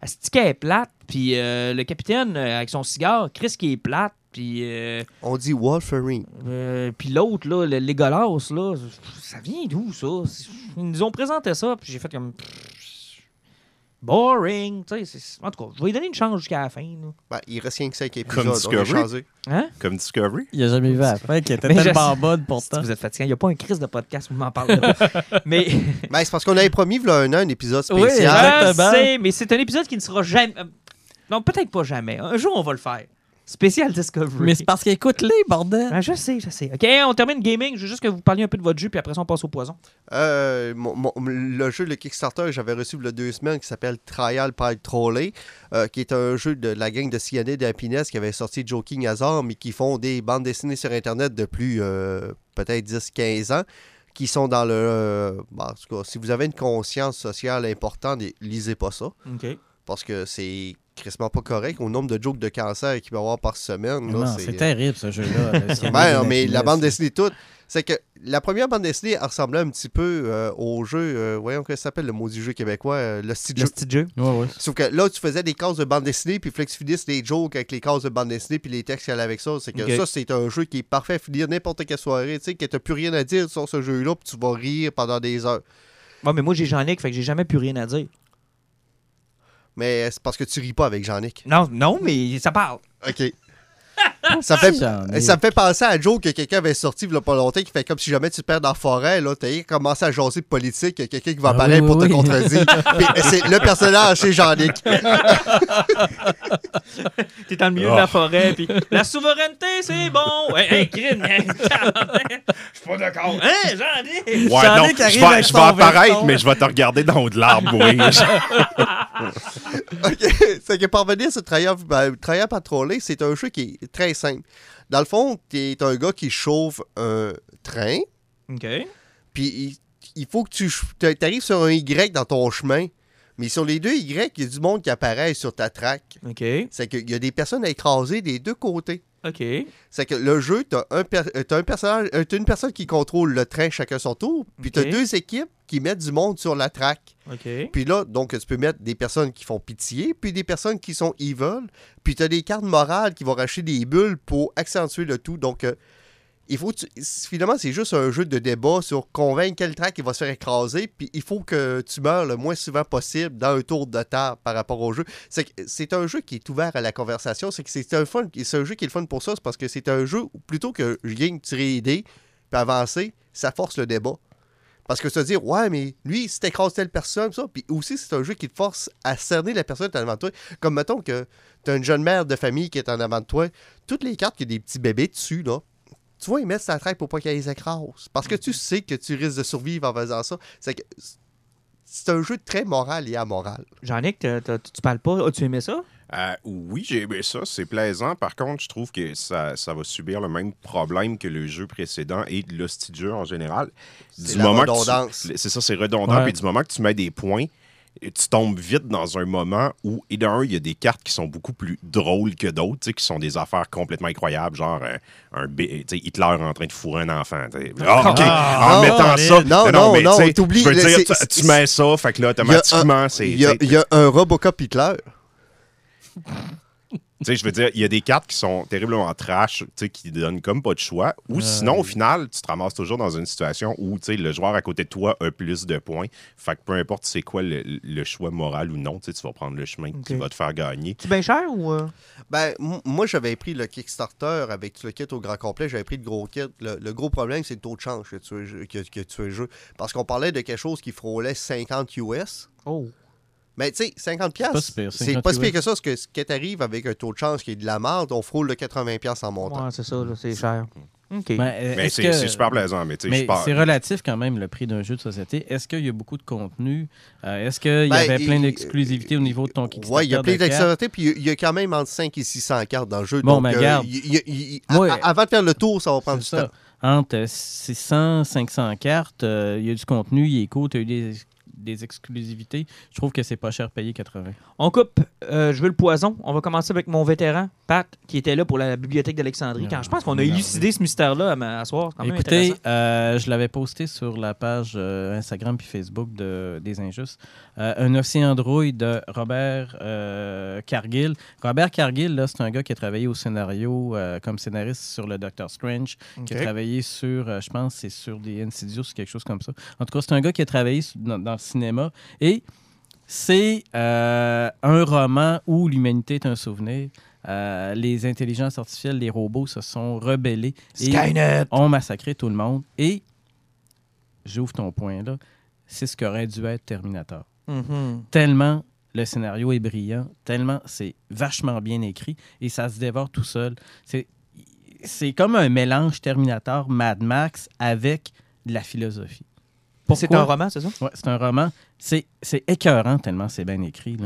elle se dit qu'elle est plate, puis euh, le capitaine, euh, avec son cigare, Chris qui est plate, puis euh, on dit Wolverine. euh, puis l'autre, là, le Legolas, là, ça vient d'où, ça? Ils nous ont présenté ça, puis j'ai fait comme... Boring, tu sais. En tout cas, je vais lui donner une chance jusqu'à la fin, là. Ben, il reste rien que 5 Comme épisodes. A Discovery. Hein? Comme Discovery. Il a jamais vu à la fin, qui était Mais tellement bonne Si pourtant. vous êtes fatigué, il n'y a pas un crise de podcast où vous m'en pas. mais Ben, c'est parce qu'on avait promis, il y a un an, un épisode oui, spécial. je sais, mais c'est un épisode qui ne sera jamais. euh, Non, peut-être pas jamais. Un jour, on va le faire. Spécial Discovery. Mais c'est parce qu'écoute-les, bordel. Ah, je sais, je sais. OK, on termine gaming. Je veux juste que vous parliez un peu de votre jeu, puis après ça, on passe au poison. Euh, mon- mon- le jeu, le Kickstarter, que j'avais reçu il y a deux semaines, qui s'appelle Trial by Trolley, euh, qui est un jeu de la gang de Cyanide et Happiness qui avait sorti Joking Hazard, mais qui font des bandes dessinées sur Internet depuis euh, peut-être 10-15 ans, qui sont dans le... euh, bon, en tout cas, si vous avez une conscience sociale importante, lisez pas ça, OK. parce que c'est crissement pas correct au nombre de jokes de cancer qu'il va y avoir par semaine. là, Non, c'est terrible, ce jeu-là. Ouais, non, mais la bande dessinée toute, c'est que la première bande dessinée ressemblait un petit peu euh, au jeu, euh, voyons comment ça s'appelle le maudit jeu québécois, euh, le style Le petit jeu? Ouais, ouais. Sauf que là, tu faisais des cases de bande dessinée, puis il fallait que tu finisses les jokes avec les cases de bande dessinée, puis les textes qui allaient avec ça. C'est que ça, c'est un jeu qui est parfait à finir n'importe quelle soirée, tu sais, que t'as plus rien à dire sur ce jeu-là, puis tu vas rire pendant des heures. Bon, mais moi, j'ai Jean-Nic, fait que j'ai jamais plus rien à dire. Mais c'est parce que tu ris pas avec Jean-Nic. Non, non, mais ça parle. OK. ça, fait, Jean-Nic. ça me fait penser à Joe que quelqu'un avait sorti il y a pas longtemps qui fait comme si jamais tu te perds dans la forêt, là, t'as commencé à jaser de politique, il y a quelqu'un qui va Ah apparaître oui, pour oui, te contredire. Puis c'est le personnage, c'est Jean-Nic. T'es dans le milieu de la forêt, puis la souveraineté, c'est bon. Ouais, hey, crime, hein, Je suis pas d'accord. Hein, Jean-Nic? Ouais, Jean-Luc non, je arrive vais, je vais apparaître, veston. mais je vais te regarder dans haut de l'arbre, oui. OK. c'est que parvenir à ce travailleur, ben, travailleur patrolé, c'est un jeu qui est très simple. Dans le fond, t'es un gars qui chauffe un train, OK. puis il, il faut que tu arrives sur un Y dans ton chemin. Mais sur les deux Y, il y a du monde qui apparaît sur ta track. OK. C'est qu'il y a des personnes à écraser des deux côtés. OK. C'est que le jeu, t'as un, per- euh, t'as un personnage, euh, t'as une personne qui contrôle le train chacun son tour, puis t'as deux équipes qui mettent du monde sur la track. OK. Puis là, donc, tu peux mettre des personnes qui font pitié, puis des personnes qui sont evil, puis t'as des cartes morales qui vont racheter des bulles pour accentuer le tout. Donc, euh, il faut, tu- finalement, c'est juste un jeu de débat sur convaincre quel track il va se faire écraser, puis il faut que tu meurs le moins souvent possible dans un tour de table par rapport au jeu. C'est un jeu qui est ouvert à la conversation, c'est que c'est un fun, c'est un jeu qui est le fun pour ça, c'est parce que c'est un jeu où plutôt que je gagne tirer dés, puis avancer, ça force le débat. Parce que vas dire, ouais, mais lui, si t'écrases telle personne, ça. Puis aussi, c'est un jeu qui te force à cerner la personne qui est avant toi. Comme mettons que t'as une jeune mère de famille qui est en avant de toi. Toutes les cartes qui ont des petits bébés dessus, là. Tu vas y mettre sa traque pour pas qu'elle les écrase. Parce que tu sais que tu risques de survivre en faisant ça. C'est que c'est un jeu très moral et amoral. Jean-Nic, tu parles pas. As-tu aimé ça? Euh, oui, j'ai aimé ça, c'est plaisant. Par contre, je trouve que ça, ça va subir le même problème que le jeu précédent et de l'hostie de jeu en général. C'est la que tu- redondance. C'est ça, c'est redondant. Ouais. Puis du moment que tu mets des points, tu tombes vite dans un moment où, et d'un, il y a des cartes qui sont beaucoup plus drôles que d'autres, qui sont des affaires complètement incroyables, genre euh, un Hitler en train de fourrer un enfant. tu sais. Ah, OK, Ah, en mettant mais- ça. Non, non, mais non, tu sais, t'oublies, Je veux le- dire, c'est- tu, tu mets ça, fait que là, automatiquement, c'est. Y, il y a un Robocop Hitler. Tu sais, je veux dire, il y a des cartes qui sont terriblement trash, tu sais, qui donnent comme pas de choix. Ou sinon, au final, tu te ramasses toujours dans une situation où, tu sais, le joueur à côté de toi a plus de points. Fait que peu importe c'est quoi le, le choix moral ou non, tu sais, tu vas prendre le chemin qui va te faire gagner. C'est bien cher ou. euh? Ben, moi, j'avais pris le Kickstarter avec le kit au grand complet. J'avais pris le gros kit. Le, le gros problème, c'est le taux de change que tu, as- que, que tu as le jeu. Parce qu'on parlait de quelque chose qui frôlait 50 US. Oh. Mais tu sais, 50 pas pièces c'est 50 pas si pire que ça. Ce que ce qui t'arrive avec un taux de change qui est de la merde, on frôle le 80 pièces en montant. Ouais, c'est ça, là, c'est cher. Ben, euh, Mais est-ce c'est super plaisant, mais tu sais, je Mais c'est relatif quand même le prix d'un jeu de société. Est-ce qu'il y a beaucoup de contenu? Euh, Est-ce qu'il y Ben, avait plein il- d'exclusivité au niveau de ton Kickstarter? Ouais, il y a plein de cartes? d'activités, puis il y a- quand même entre 5 et 600 cartes dans le jeu. Bon, donc, ben, euh, avant de faire le tour, ça va prendre du ça. temps. Entre 600, 500 cartes, euh, il y a du contenu, il est cool, tu as eu des, des exclusivités. Je trouve que c'est pas cher payé 80. On coupe. Euh, je veux le poison. On va commencer avec mon vétéran, Pat, qui était là pour la bibliothèque d'Alexandrie. Quand je pense qu'on a Non. élucidé ce mystère-là à, à soir. C'est quand même Écoutez, euh, je l'avais posté sur la page euh, Instagram puis Facebook de, des Injustes. Un océan de rouille de Robert Cargill. Robert Cargill, c'est un gars qui a travaillé au scénario comme scénariste sur le Doctor Strange, qui a travaillé sur, je pense, c'est sur des Insidious, quelque chose comme ça. En tout cas, c'est un gars qui a travaillé dans, dans le cinéma et c'est euh, un roman où l'humanité est un souvenir. Euh, les intelligences artificielles, les robots se sont rebellés et Skynet! ont massacré tout le monde. Et, j'ouvre ton point là, c'est ce qu'aurait dû être Terminator. Mhm. Tellement le scénario est brillant, tellement c'est vachement bien écrit et ça se dévore tout seul. C'est, c'est comme un mélange Terminator Mad Max avec de la philosophie. C'est un roman, c'est ça? Ouais, c'est un roman. C'est, c'est écœurant tellement c'est bien écrit.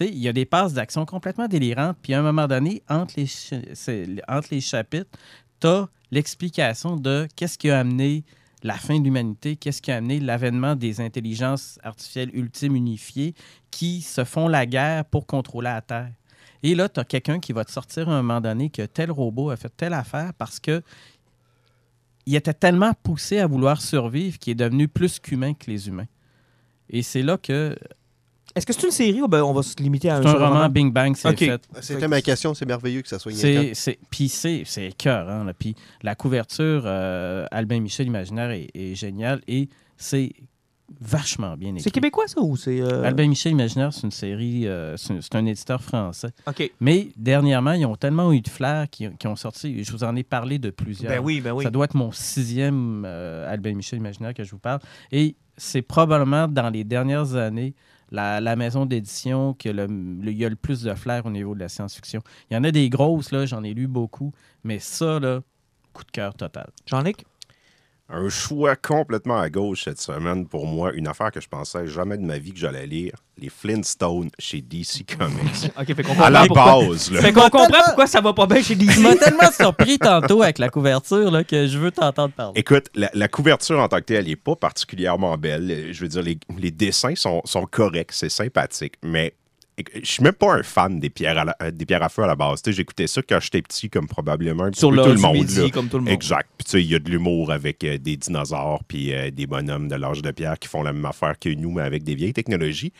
il y a des passes d'action complètement délirantes. Puis à un moment donné, entre les, c'est- entre les chapitres, tu as l'explication de qu'est-ce qui a amené la fin de l'humanité, qu'est-ce qui a amené l'avènement des intelligences artificielles ultimes unifiées qui se font la guerre pour contrôler la Terre. Et là, tu as quelqu'un qui va te sortir à un moment donné que tel robot a fait telle affaire parce que il était tellement poussé à vouloir survivre qu'il est devenu plus qu'humain que les humains. Et c'est là que Est-ce que c'est une série ou ben on va se limiter à un c'est un roman Bing Bang, c'est fait. C'était ma question, c'est merveilleux que ça soit C'est, Yankan. c'est, puis c'est, c'est écœurant, là. Puis la couverture, euh, Albin Michel Imaginaire est, est géniale et c'est vachement bien écrit. C'est québécois, ça, ou c'est... euh, Albin Michel Imaginaire, c'est une série, euh, c'est, un éditeur français. OK. Mais dernièrement, ils ont tellement eu de flair qu'ils ont sorti, je vous en ai parlé de plusieurs. Ben oui, ben oui. Ça doit être mon sixième euh, Albin Michel Imaginaire que je vous parle. Et c'est probablement dans les dernières années la, la maison d'édition qui a le, le- y a le plus de flair au niveau de la science-fiction. Il y en a des grosses, là, j'en ai lu beaucoup, mais ça, là, coup de cœur total. Jean-Luc? Un choix complètement à gauche cette semaine pour moi, une affaire que je pensais jamais de ma vie que j'allais lire, les Flintstones chez DC Comics. OK, fait qu'on à la comprend pourquoi... base, là. Fait qu'on m'a comprend tellement- pourquoi ça va pas bien chez DC. m'as tellement surpris tantôt avec la couverture là, que je veux t'entendre parler. Écoute, la, la couverture en tant que telle, elle n'est pas particulièrement belle. Je veux dire, les, les dessins sont, sont corrects, c'est sympathique, mais je suis même pas un fan des pierres à, la- euh, des pierres à feu à la base. J'écoutais ça quand j'étais petit, comme probablement Sur tout le monde. midi, comme tout le monde. Exact. Puis tu sais, il y a de l'humour avec euh, des dinosaures puis euh, des bonhommes de l'âge de pierre qui font la même affaire que nous, mais avec des vieilles technologies.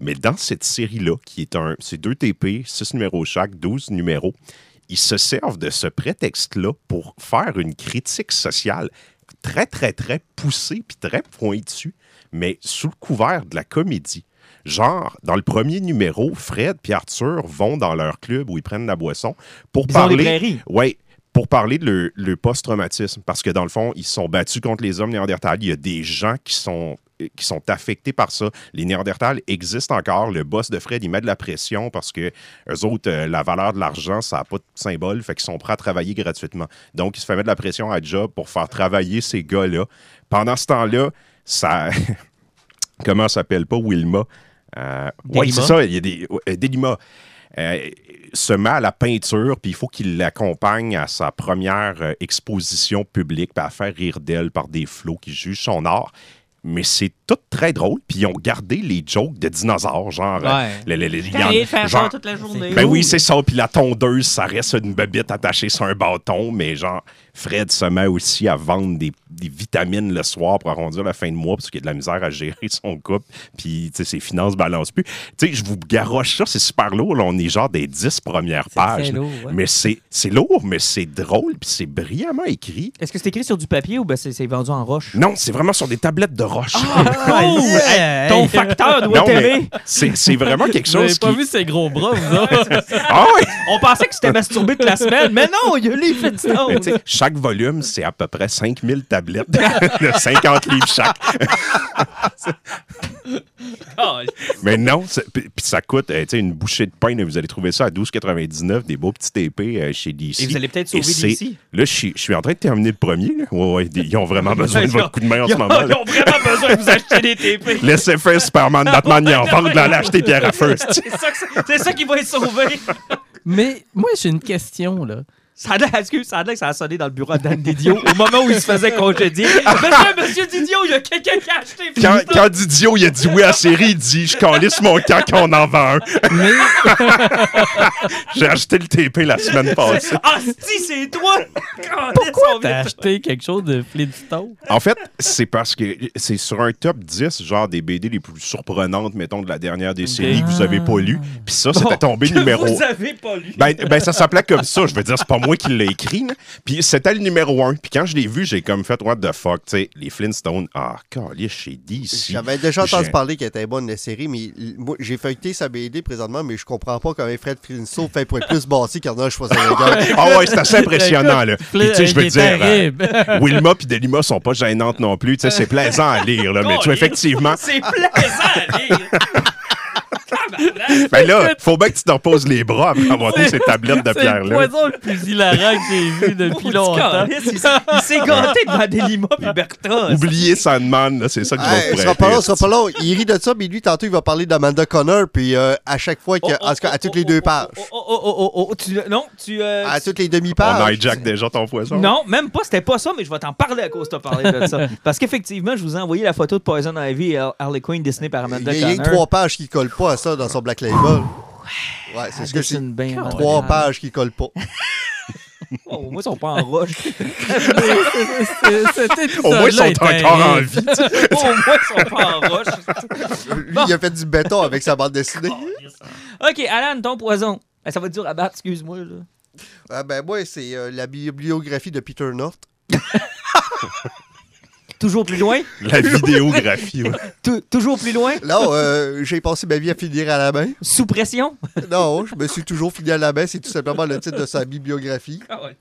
Mais dans cette série-là, qui est un, c'est deux TP, 6 numéros chaque, 12 numéros, ils se servent de ce prétexte-là pour faire une critique sociale très, très, très poussée puis très pointue, mais sous le couvert de la comédie. Genre, dans le premier numéro, Fred et Arthur vont dans leur club où ils prennent la boisson pour Ils parler. Oui, pour parler de le, le post-traumatisme. Parce que dans le fond, ils se sont battus contre les hommes néandertals. Il y a des gens qui sont qui sont affectés par ça. Les Néandertals existent encore. Le boss de Fred, il met de la pression parce que eux autres, euh, la valeur de l'argent, ça n'a pas de symbole, fait qu'ils sont prêts à travailler gratuitement. Donc, il se fait mettre de la pression à job pour faire travailler ces gars-là. Pendant ce temps-là, ça... Comment ça s'appelle pas Wilma? Euh, oui, Delima. c'est ça, il y a des... euh. Euh, se met à la peinture, puis il faut qu'il l'accompagne à sa première euh, exposition publique, puis à faire rire d'elle par des flots qui jugent son art. Mais c'est très drôle, puis ils ont gardé les jokes de dinosaures, genre... euh, Ouais. le- le- y en- faire genre- ça toute la journée. ben oui, c'est ça. Puis la tondeuse, ça reste une bébite attachée sur un bâton. Mais genre, Fred se met aussi à vendre des, des vitamines le soir pour arrondir la fin de mois parce qu'il a de la misère à gérer son couple. Puis, tu sais, ses finances balancent plus. Tu sais, je vous garoche ça, c'est super lourd. là. On est genre des dix premières pages. lourd, ouais. Mais c'est c'est lourd, mais c'est drôle. Puis c'est brillamment écrit. Est-ce que c'est écrit sur du papier ou ben c'est c'est vendu en roche? Non, c'est vraiment sur des tablettes de roche. Ah, yeah! Ton facteur doit non, mais t'aimer. c'est c'est vraiment quelque Vous avez chose pas qui... vu ses gros bras, vous autres? Ah! On pensait que c'était masturbé toute la semaine, mais non, il y a les Mais Flintstones. tu sais, chaque volume, c'est à peu près 5000 tablettes de 50 livres chaque. Ah, Mais non, c'est- puis puis ça coûte euh, tu sais, une bouchée de pain. là, Vous allez trouver ça à 12,99, des beaux petits TP euh, chez DC. Et vous allez peut-être sauver c'est- DC. Là, je suis, je suis en train de terminer le premier. Là. Ouais, ouais, des- ils ont vraiment besoin de votre coup de main en ce moment. ils là. ont vraiment besoin de vous acheter Laissez faire Superman, Batman, ils en vendent, là, l'acheter pierre à feu. c'est- ça, ça qui va être sauvé. Mais moi, j'ai une question, là. Ça a l'air, excuse, ça a l'air que ça a sonné dans le bureau d'Anne Didio au moment où il se faisait congédier. Monsieur, monsieur Didio, il y a quelqu'un qui a acheté. Quand, quand Didio il a dit oui à la série, il dit Je calisse mon camp quand on en vend un. Mais J'ai acheté le TP la semaine passée. Ah, si, c'est toi! pourquoi t'as acheté quelque chose de Flintstone? En fait, c'est parce que c'est sur un top 10, genre des BD les plus surprenantes, mettons, de la dernière décennie que vous avez pas lu. Puis ça, c'était tombé numéro. Vous avez pas lu. Ben, ben, ça s'appelait comme ça. Je veux dire, c'est pas moi qui l'ai écrit. là. Puis c'était le numéro 1. Puis quand je l'ai vu, j'ai comme fait, what the fuck, tu sais, les Flintstones. Ah, calice, chez DC. J'avais déjà entendu parler qu'elle était bonne la série, mais moi, j'ai feuilleté sa BD présentement, mais je comprends pas comment Fred Flintstone fait pour être plus bâti qu'Arnold Schwarzenegger. Ah ouais, c'est assez impressionnant, là. Puis tu sais, je veux dire, euh, terrible. Wilma puis Delima sont pas gênantes non plus. Tu sais, c'est plaisant à lire, là. Mais tu vois, effectivement, C'est plaisant à lire. Ben là, faut bien que tu te reposes les bras après avoir vu ces tablettes de C'est le pierre-là. poison le plus hilarant que j'ai vu depuis longtemps. Il s'est il gâté devant Delima puis Bertha. Oubliez Sandman, c'est ça que je vais Hey, vous ce sera pas long, sera pas long. Il rit de ça, mais lui, tantôt, il va parler d'Amanda Connor, puis euh, à chaque fois, que, en tout cas, à toutes les deux pages. Oh, oh, oh, oh, oh, oh, tu, non, tu. euh, À toutes les On demi-pages. hijack déjà ton poison. Non, même pas, c'était pas ça, mais je vais t'en parler à cause de parler de ça. Parce qu'effectivement, je vous ai envoyé la photo de Poison Ivy et Harley Quinn dessinée par Il Amanda y a rien que Connor. trois pages qui collent pas à ça dans son Black Label. Ouais, c'est ce que Amanda Trois pages qui collent pas. Oh, moi, ils sont pas en roche. Cet Au moins, ils sont encore en vie. Au moins, ils sont pas en roche. Lui, il a fait du béton avec sa bande dessinée. OK, Alan, ton poison. Ben, ça va être dur à battre, excuse-moi. là. Ah, ben, moi, c'est euh, la bibliographie de Peter North. Toujours plus loin? La vidéographie. ouais. Tou- toujours plus loin? Là, euh, j'ai passé ma vie à finir à la main. Sous pression? Non, je me suis toujours fini à la main. C'est tout simplement le titre de sa bibliographie. Ah ouais.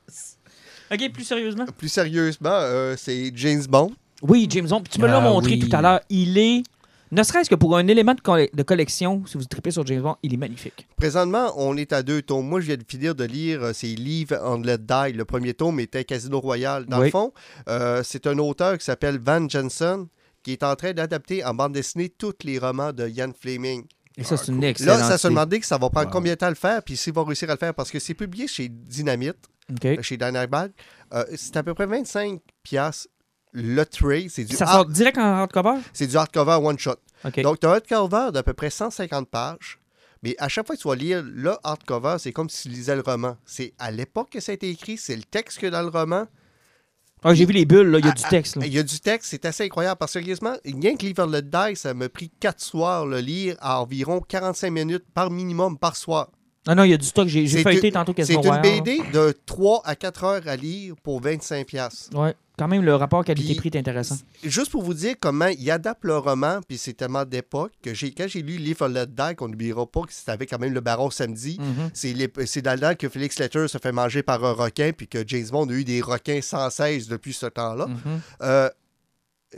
OK, plus sérieusement? Plus sérieusement, euh, c'est James Bond. Oui, James Bond. Puis tu me l'as Ah montré oui. tout à l'heure. Il est, ne serait-ce que pour un élément de, colle- de collection, si vous tripez sur James Bond, il est magnifique. Présentement, on est à deux tomes. Moi, je viens de finir de lire euh, ses livres on Let Die. Le premier tome était Casino Royale. Dans Oui. le fond, euh, c'est un auteur qui s'appelle Van Jensen qui est en train d'adapter en bande dessinée tous les romans de Ian Fleming. Et ça, c'est une excellente Là, ça se demandait que ça va prendre Wow. combien de temps à le faire, puis s'il va réussir à le faire, parce que c'est publié chez Dynamite, chez Dynamite. Euh, c'est à peu près 25 piastres le tray. C'est du, Ça hard- sort direct en hardcover? c'est du hardcover one-shot. Donc, tu as un hardcover d'à peu près 150 pages. Mais à chaque fois que tu vas lire le hardcover, c'est comme si tu lisais le roman. C'est à l'époque que ça a été écrit, c'est le texte que dans le roman. Ah, j'ai vu les bulles, là. Il y a Ah, du texte. Là. Il y a du texte, c'est assez incroyable. Parce que sérieusement, rien que Live and Let Die, ça m'a pris 4 soirs le lire à environ 45 minutes par minimum par soir. Ah non, il y a du stock. J'ai C'est feuilleté tantôt C'est quasiment. une BD de 3 à 4 heures à lire pour 25 piastres. Ouais. Quand même, le rapport qualité-prix est intéressant. Juste pour vous dire comment il adapte le roman, puis c'est tellement d'époque que j'ai, quand j'ai lu Live Let Die, qu'on n'oubliera pas que c'était avec quand même le Baron Samedi, Mhm. C'est dans le temps que Felix Letter se fait manger par un requin, puis que James Bond a eu des requins sans cesse depuis ce temps-là. Mhm. Euh,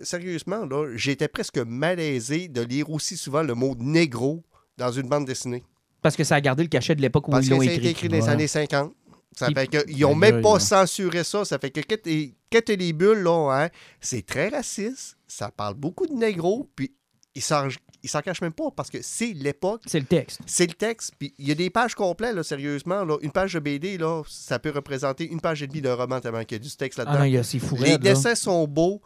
sérieusement, là, j'étais presque malaisé de lire aussi souvent le mot négro dans une bande dessinée. Parce que ça a gardé le cachet de l'époque où Parce ils que l'ont ça a été écrit. écrit dans les années 50. Ça fait que, ils ont même pas hein. censuré ça. Ça fait que quand t'es- les bulles, là, hein, c'est très raciste. Ça parle beaucoup de négro, puis ils s'en ils s'en cachent même pas parce que c'est l'époque. C'est le texte. C'est le texte, puis il y a des pages complètes, là, sérieusement. Là. Une page de BD, là, ça peut représenter une page et demie de roman tellement qu'il y a du texte Ah là-dedans. non, il y a c'est fou. les là. dessins sont beaux,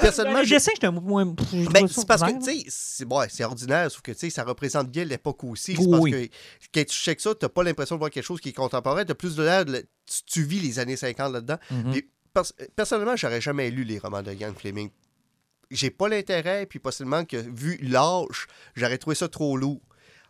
personnellement, je- dessins, j'étais un moins. ben, c'est parce que, tu sais, c'est ordinaire, sauf que, tu sais, ça représente bien l'époque aussi. Oui, C'est parce oui. que quand tu checkes ça, t'as pas l'impression de voir quelque chose qui est contemporain, t'as plus de l'air, tu, tu vis les années 50 là-dedans. Mhm. Puis, pers- personnellement, j'aurais jamais lu les romans de Ian Fleming. J'ai pas l'intérêt, puis possiblement que, vu l'âge, j'aurais trouvé ça trop lourd.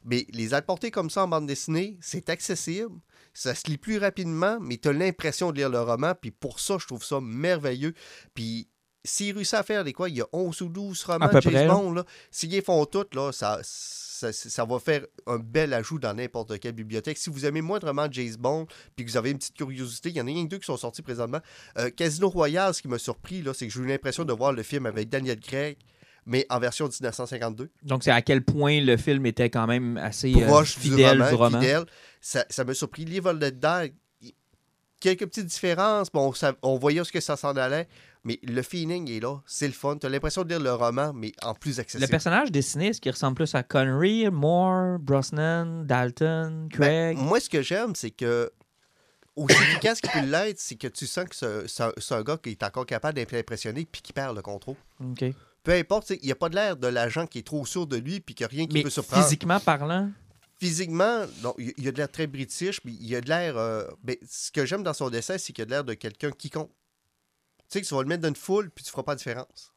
Mais les apporter comme ça en bande dessinée, c'est accessible. Ça se lit plus rapidement, mais tu as l'impression de lire le roman. Puis pour ça, je trouve ça merveilleux. Puis s'ils réussissent à faire des quoi, il y a 11 ou 12 romans de James près. Bond. Là. S'ils les font toutes, là, ça, ça, ça va faire un bel ajout dans n'importe quelle bibliothèque. Si vous aimez moindrement James Bond, puis que vous avez une petite curiosité, il y en a rien que deux qui sont sortis présentement. Euh, Casino Royale, ce qui m'a surpris, là, c'est que j'ai eu l'impression de voir le film avec Daniel Craig, mais en version 1952 Donc, c'est à quel point le film était quand même assez euh, proche fidèle du roman. du roman. fidèle. Ça, ça m'a surpris. Die, il- quelques petites différences. Bon, ça- on voyait où ce que ça s'en allait, mais le feeling est là. C'est le fun. Tu as l'impression de lire le roman, mais en plus Le accessible. personnage dessiné, est-ce qu'il ressemble plus à Connery, Moore, Brosnan, Dalton, Ben, Craig? moi, ce que j'aime, c'est que aussi efficace qu'il peut l'être, c'est que tu sens que c'est un gars qui est encore capable d'être impressionné puis qui perd le contrôle. OK. Peu importe, il n'y a pas de l'air de l'agent qui est trop sûr de lui puis qu'il n'y a rien qui Mais peut surprendre. physiquement parlant, Physiquement, il y a de l'air très british, puis il y a de l'air. euh, ben, ce que j'aime dans son dessin, c'est qu'il y a de l'air de quelqu'un qui compte. Tu sais, que tu vas le mettre dans une foule, puis tu feras pas de différence.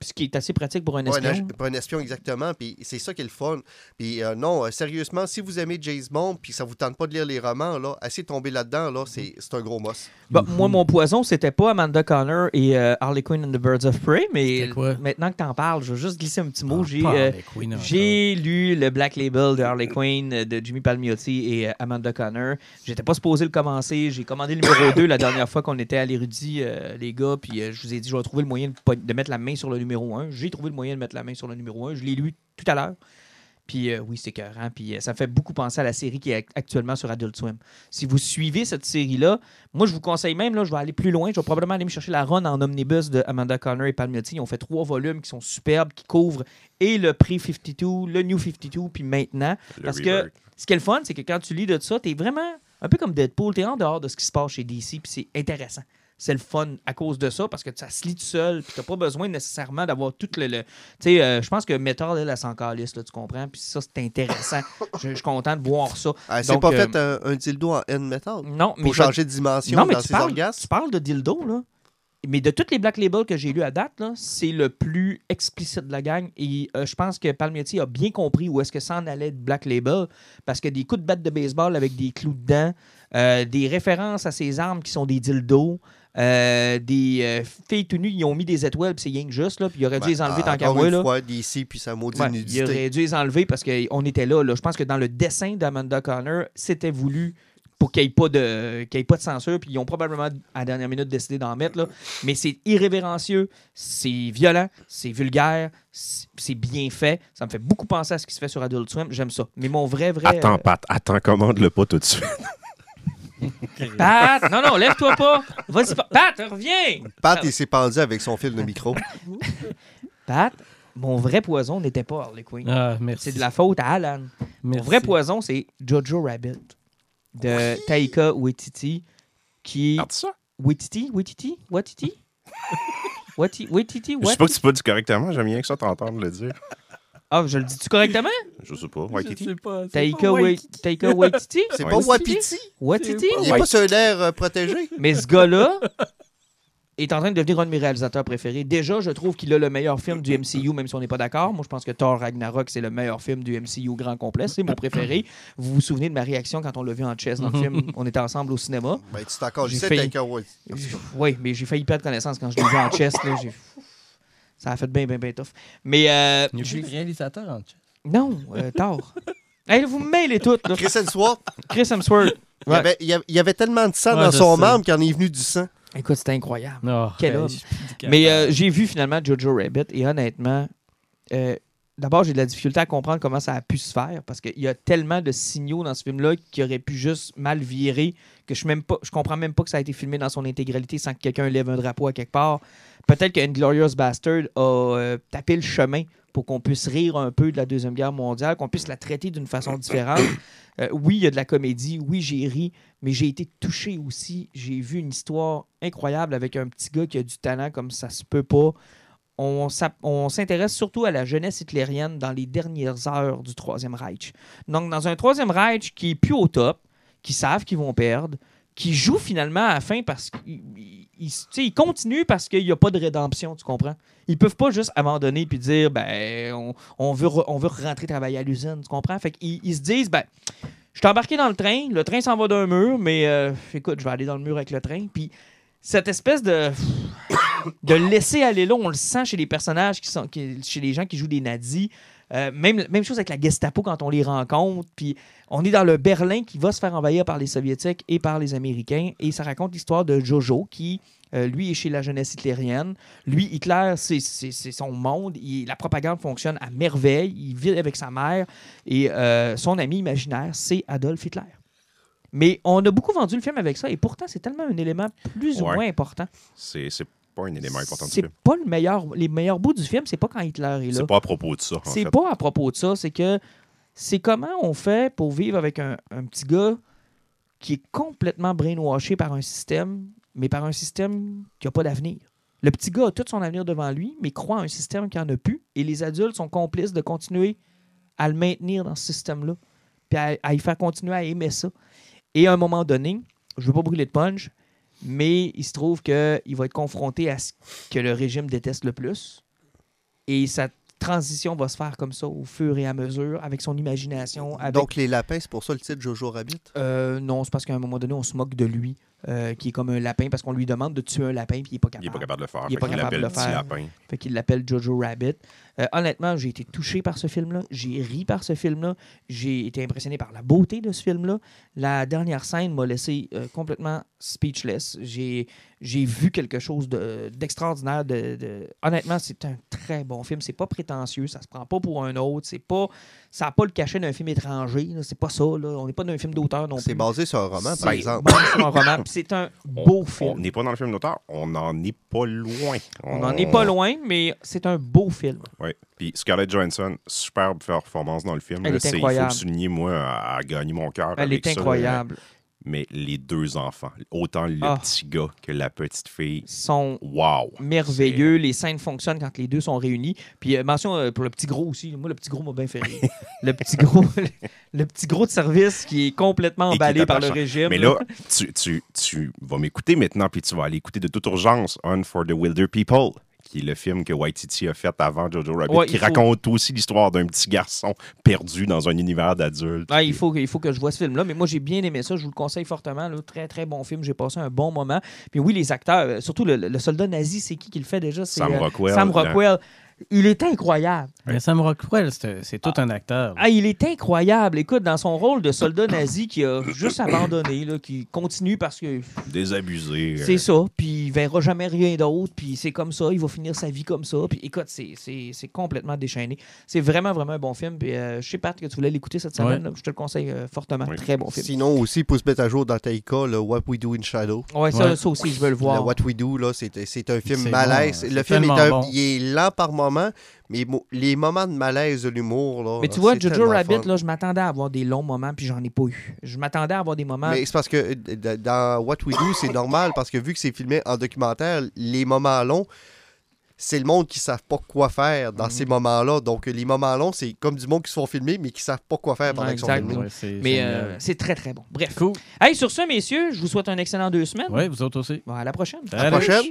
Ce qui est assez pratique pour un espion. pour un espion, exactement. Puis c'est ça qui est le fun. Puis euh, non, euh, sérieusement, si vous aimez James Bond, puis ça vous tente pas de lire les romans, là, essayez de tomber là-dedans, là, c'est c'est un gros moss. Bon, Moi, mon poison, c'était pas Amanda Connor et euh, Harley Quinn and the Birds of Prey, mais quoi? maintenant que t'en parles, je vais juste glisser un petit mot. Ah, J'ai pas euh, Harley Quinn encore. j'ai lu le Black Label de Harley Quinn de Jimmy Palmiotti et euh, Amanda Connor. J'étais pas supposé le commencer. J'ai commandé le numéro 2 la dernière fois qu'on était à l'érudit, euh, les gars, puis euh, je vous ai dit, je vais trouver le moyen de, de mettre la main sur le numéro 1. J'ai trouvé le moyen de mettre la main sur le numéro 1. Je l'ai lu tout à l'heure. Puis euh, oui, c'est écœurant. Puis euh, ça me fait beaucoup penser à la série qui est act- actuellement sur Adult Swim. Si vous suivez cette série-là, moi, je vous conseille même, là, je vais aller plus loin. Je vais probablement aller me chercher la run en omnibus de Amanda Connor et Palmiotti. Ils ont fait trois volumes qui sont superbes, qui couvrent et le pré-52, le New 52, puis maintenant. Le Parce que ce qui est le fun, c'est que quand tu lis de ça, t'es vraiment un peu comme Deadpool, t'es en dehors de ce qui se passe chez DC, puis c'est intéressant. C'est le fun à cause de ça, parce que ça se lit tout seul, puis t'as pas besoin nécessairement d'avoir tout le. le- tu sais, euh, je pense que Method, elle, elle s'en calisse, là, tu comprends? Puis ça, c'est intéressant. je, suis content de voir ça. Ah, c'est pas euh, fait un, un dildo en N-metal Non, mais pour changer de dimension non, mais dans tu ses parles, orgasmes? tu parles de dildo, là. Mais de tous les Black Labels que j'ai lus à date, là, c'est le plus explicite de la gang. Et euh, je pense que Palmiotti a bien compris où est-ce que ça en allait de Black Label. Parce que des coups de batte de baseball avec des clous dedans, euh, des références à ses armes qui sont des dildos, euh, des euh, filles tout nues, ils ont mis des étoiles, puis c'est rien que juste, là. Puis il aurait dû les enlever tant qu'à Ben, moi, là. fois, DC puis sa maudite Ouais, nudité. aurait dû les enlever parce qu'on était là, là. Je pense que dans le dessin d'Amanda Connor, c'était voulu pour qu'il n'y ait, pas de- qu'il y ait pas de censure. Puis ils ont probablement, à la dernière minute, décidé d'en mettre. Là. Mais c'est irrévérencieux, c'est violent, c'est vulgaire, c'est bien fait. Ça me fait beaucoup penser à ce qui se fait sur Adult Swim. J'aime ça. Mais mon vrai, vrai. Attends, Pat, attends, commande-le pas tout de suite. Pat! Non, non, lève-toi pas! Vas-y, Pa- Pat, reviens! Pat, il s'est pendu avec son fil de micro. Pat, mon vrai poison n'était pas Harley Quinn. Ah, merci. C'est de la faute à Alan. Mon Merci. vrai poison, c'est Jojo Rabbit de Taika Waititi, qui... Regarde ça. Waititi? Waititi? Waititi? Wati- Waititi? Je sais pas que tu pas dit correctement, j'aime bien que ça t'entendre le dire. Ah, je le dis-tu correctement? Je sais pas. Je Waititi. sais pas. c'est Taika, Waititi. Taika Waititi? C'est pas Wapiti. Waititi? C'est Il est pas sur un air euh, protégé. Mais ce gars-là est en train de devenir un de mes réalisateurs préférés. Déjà, je trouve qu'il a le meilleur film du MCU, même si on n'est pas d'accord. Moi, je pense que Thor Ragnarok, c'est le meilleur film du MCU grand complet. C'est mon préféré. Vous vous souvenez de ma réaction quand on l'a vu en chess dans le film? On était ensemble au cinéma. Ben, tu J'ai dit, failli- Taika Waititi. Oui, mais j'ai failli perdre connaissance quand je l'ai vu en chess. là. Ça a fait bien, bien, bien tough. Mais euh, Il y a j'ai- plus de réalisateur en chat. non, euh. Hey, là, vous me mêlez toutes. là. Chris Hemsworth, Chris Hemsworth. il, y avait, il y avait- il y avait tellement de sang Ouais, dans je son sais. membre qu'il en est venu du sang. Écoute, c'était incroyable. Oh, Quel ben, homme. Mais euh, j'ai vu finalement Jojo Rabbit et honnêtement, euh, d'abord, j'ai de la difficulté à comprendre comment ça a pu se faire parce qu'il y a tellement de signaux dans ce film-là qui auraient pu juste mal virer que je, je comprends même pas que ça a été filmé dans son intégralité sans que quelqu'un lève un drapeau à quelque part. Peut-être qu'Inglorious Bastard a euh, tapé le chemin pour qu'on puisse rire un peu de la Deuxième Guerre mondiale, qu'on puisse la traiter d'une façon différente. Euh, oui, il y a de la comédie, oui, j'ai ri, mais j'ai été touché aussi. J'ai vu une histoire incroyable avec un petit gars qui a du talent comme ça se peut pas. On s'intéresse surtout à la jeunesse hitlérienne dans les dernières heures du Troisième Reich. Donc, dans un Troisième Reich qui est plus au top, qui savent qu'ils vont perdre, qui joue finalement à la fin parce qu'ils continuent parce qu'il n'y a pas de rédemption, tu comprends? Ils peuvent pas juste abandonner puis dire ben on, veut rentrer travailler à l'usine, tu comprends? Fait qu'ils ils se disent ben je suis embarqué dans le train, le train s'en va d'un mur, mais euh, écoute, je vais aller dans le mur avec le train. Cette espèce de de laisser aller là, on le sent chez les personnages qui sont chez les gens qui jouent des nazis. Euh, même, même chose avec la Gestapo quand on les rencontre. Puis on est dans le Berlin qui va se faire envahir par les Soviétiques et par les Américains. Et ça raconte l'histoire de Jojo qui, euh, lui, est chez la jeunesse hitlérienne. Lui, Hitler, c'est son monde. La propagande fonctionne à merveille. Il vit avec sa mère. Et euh, son ami imaginaire, c'est Adolf Hitler. Mais on a beaucoup vendu le film avec ça. Et pourtant, c'est tellement un élément plus ou Ouais. moins important. C'est c'est pas un élément important du C'est film. pas le meilleur. Les meilleurs bouts du film, c'est pas quand Hitler est là. C'est pas à propos de ça, C'est pas à propos de ça, c'est que c'est comment on fait pour vivre avec un, un petit gars qui est complètement brainwashé par un système, mais par un système qui n'a pas d'avenir. Le petit gars a tout son avenir devant lui, mais croit à un système qui n'en a plus, et les adultes sont complices de continuer à le maintenir dans ce système-là, puis à, à y faire continuer à aimer ça. Et à un moment donné, je veux pas brûler de punch, mais il se trouve qu'il va être confronté à ce que le régime déteste le plus. Et sa transition va se faire comme ça au fur et à mesure, avec son imagination. Avec... Donc, les lapins, c'est pour ça le titre Jojo Rabbit? Euh, non, c'est parce qu'à un moment donné, on se moque de lui. Euh, qui est comme un lapin parce qu'on lui demande de tuer un lapin puis il n'est pas capable. Il n'est pas capable de le faire. Il est Fait pas capable de le faire. lapin. Fait qu'il l'appelle Jojo Rabbit. Euh, honnêtement, j'ai été touché par ce film-là. J'ai ri par ce film-là. J'ai été impressionné par la beauté de ce film-là. La dernière scène m'a laissé euh, complètement speechless. J'ai, j'ai vu quelque chose de, d'extraordinaire. De, de- Honnêtement, c'est un très bon film. C'est pas prétentieux. Ça se prend pas pour un autre. C'est pas... Ça n'a pas le cachet d'un film étranger. C'est pas ça. Là. On n'est pas d'un film d'auteur non C'est plus. basé sur un roman, C'est par exemple. basé sur un roman. Puis c'est un On- beau On film. n'est pas dans le film d'auteur, on n'en est pas loin. On n'en est pas loin, mais c'est un beau film. Oui. Puis Scarlett Johansson, superbe performance dans le film. Elle là. est C'est- Il faut incroyable. le souligner, moi, a, a gagné mon cœur. Elle avec est incroyable. Mais les deux enfants, autant le Ah. petit gars que la petite fille, sont wow! merveilleux. Les scènes fonctionnent quand les deux sont réunis. Puis euh, mention euh, pour le petit gros aussi. Moi, le petit gros m'a bien fait rire. le petit gros, le petit gros de service qui est complètement est emballé par le régime. Mais là, tu, tu, tu vas m'écouter maintenant, puis tu vas aller écouter de toute urgence On for the Wilder People, qui est le film que Waititi a fait avant Jojo Rabbit, Ouais, qui faut- raconte aussi l'histoire d'un petit garçon perdu dans un univers d'adultes. Ah, il, faut, que- il faut que je vois ce film-là. Mais moi, j'ai bien aimé ça. Je vous le conseille fortement. là. Très, très bon film. J'ai passé un bon moment. Puis oui, les acteurs, euh, surtout le, le soldat nazi, c'est qui qui le fait déjà? C'est, Sam euh, Rockwell. Sam là. Rockwell. Il est incroyable. Mais Sam Rockwell, c'est tout un acteur. Ah, il est incroyable. Écoute, dans son rôle de soldat nazi qui a juste abandonné, là, qui continue parce que Désabusé. euh, C'est ça, puis il verra jamais rien d'autre, puis c'est comme ça, il va finir sa vie comme ça. Puis écoute, c'est- c'est c'est complètement déchaîné. C'est vraiment, vraiment un bon film. Puis euh, je sais, Pat, que tu voulais l'écouter cette semaine. là. Je te le conseille euh, fortement. Oui. Très bon film. Sinon, aussi, pour se mettre à jour dans Taika, le What We Do in Shadow. Ouais, ça, Ouais. ça aussi, je veux le Le voir. What We Do, là, c'est c'est un film malaise. bon, le film est, un- bon. il est lent par moment, mais les moments de malaise de l'humour, là. Mais tu vois, Jojo Rabbit, fun. là, je m'attendais à avoir des longs moments, puis j'en ai pas eu. Je m'attendais à avoir des moments. Mais c'est parce que euh, dans What We Do, c'est normal parce que vu que c'est filmé en documentaire, les moments longs, c'est le monde qui ne savent pas quoi faire dans Mhm. ces moments-là. Donc, les moments longs, c'est comme du monde qui se font filmer, mais qui ne savent pas quoi faire pendant Ouais, qu'ils sont filmés. Ouais, Mais euh, c'est très, très bon. Bref. Cool. Hey, sur ce, messieurs, je vous souhaite un excellent deux semaines. Oui, vous autres aussi. Bon, à la prochaine. À la prochaine.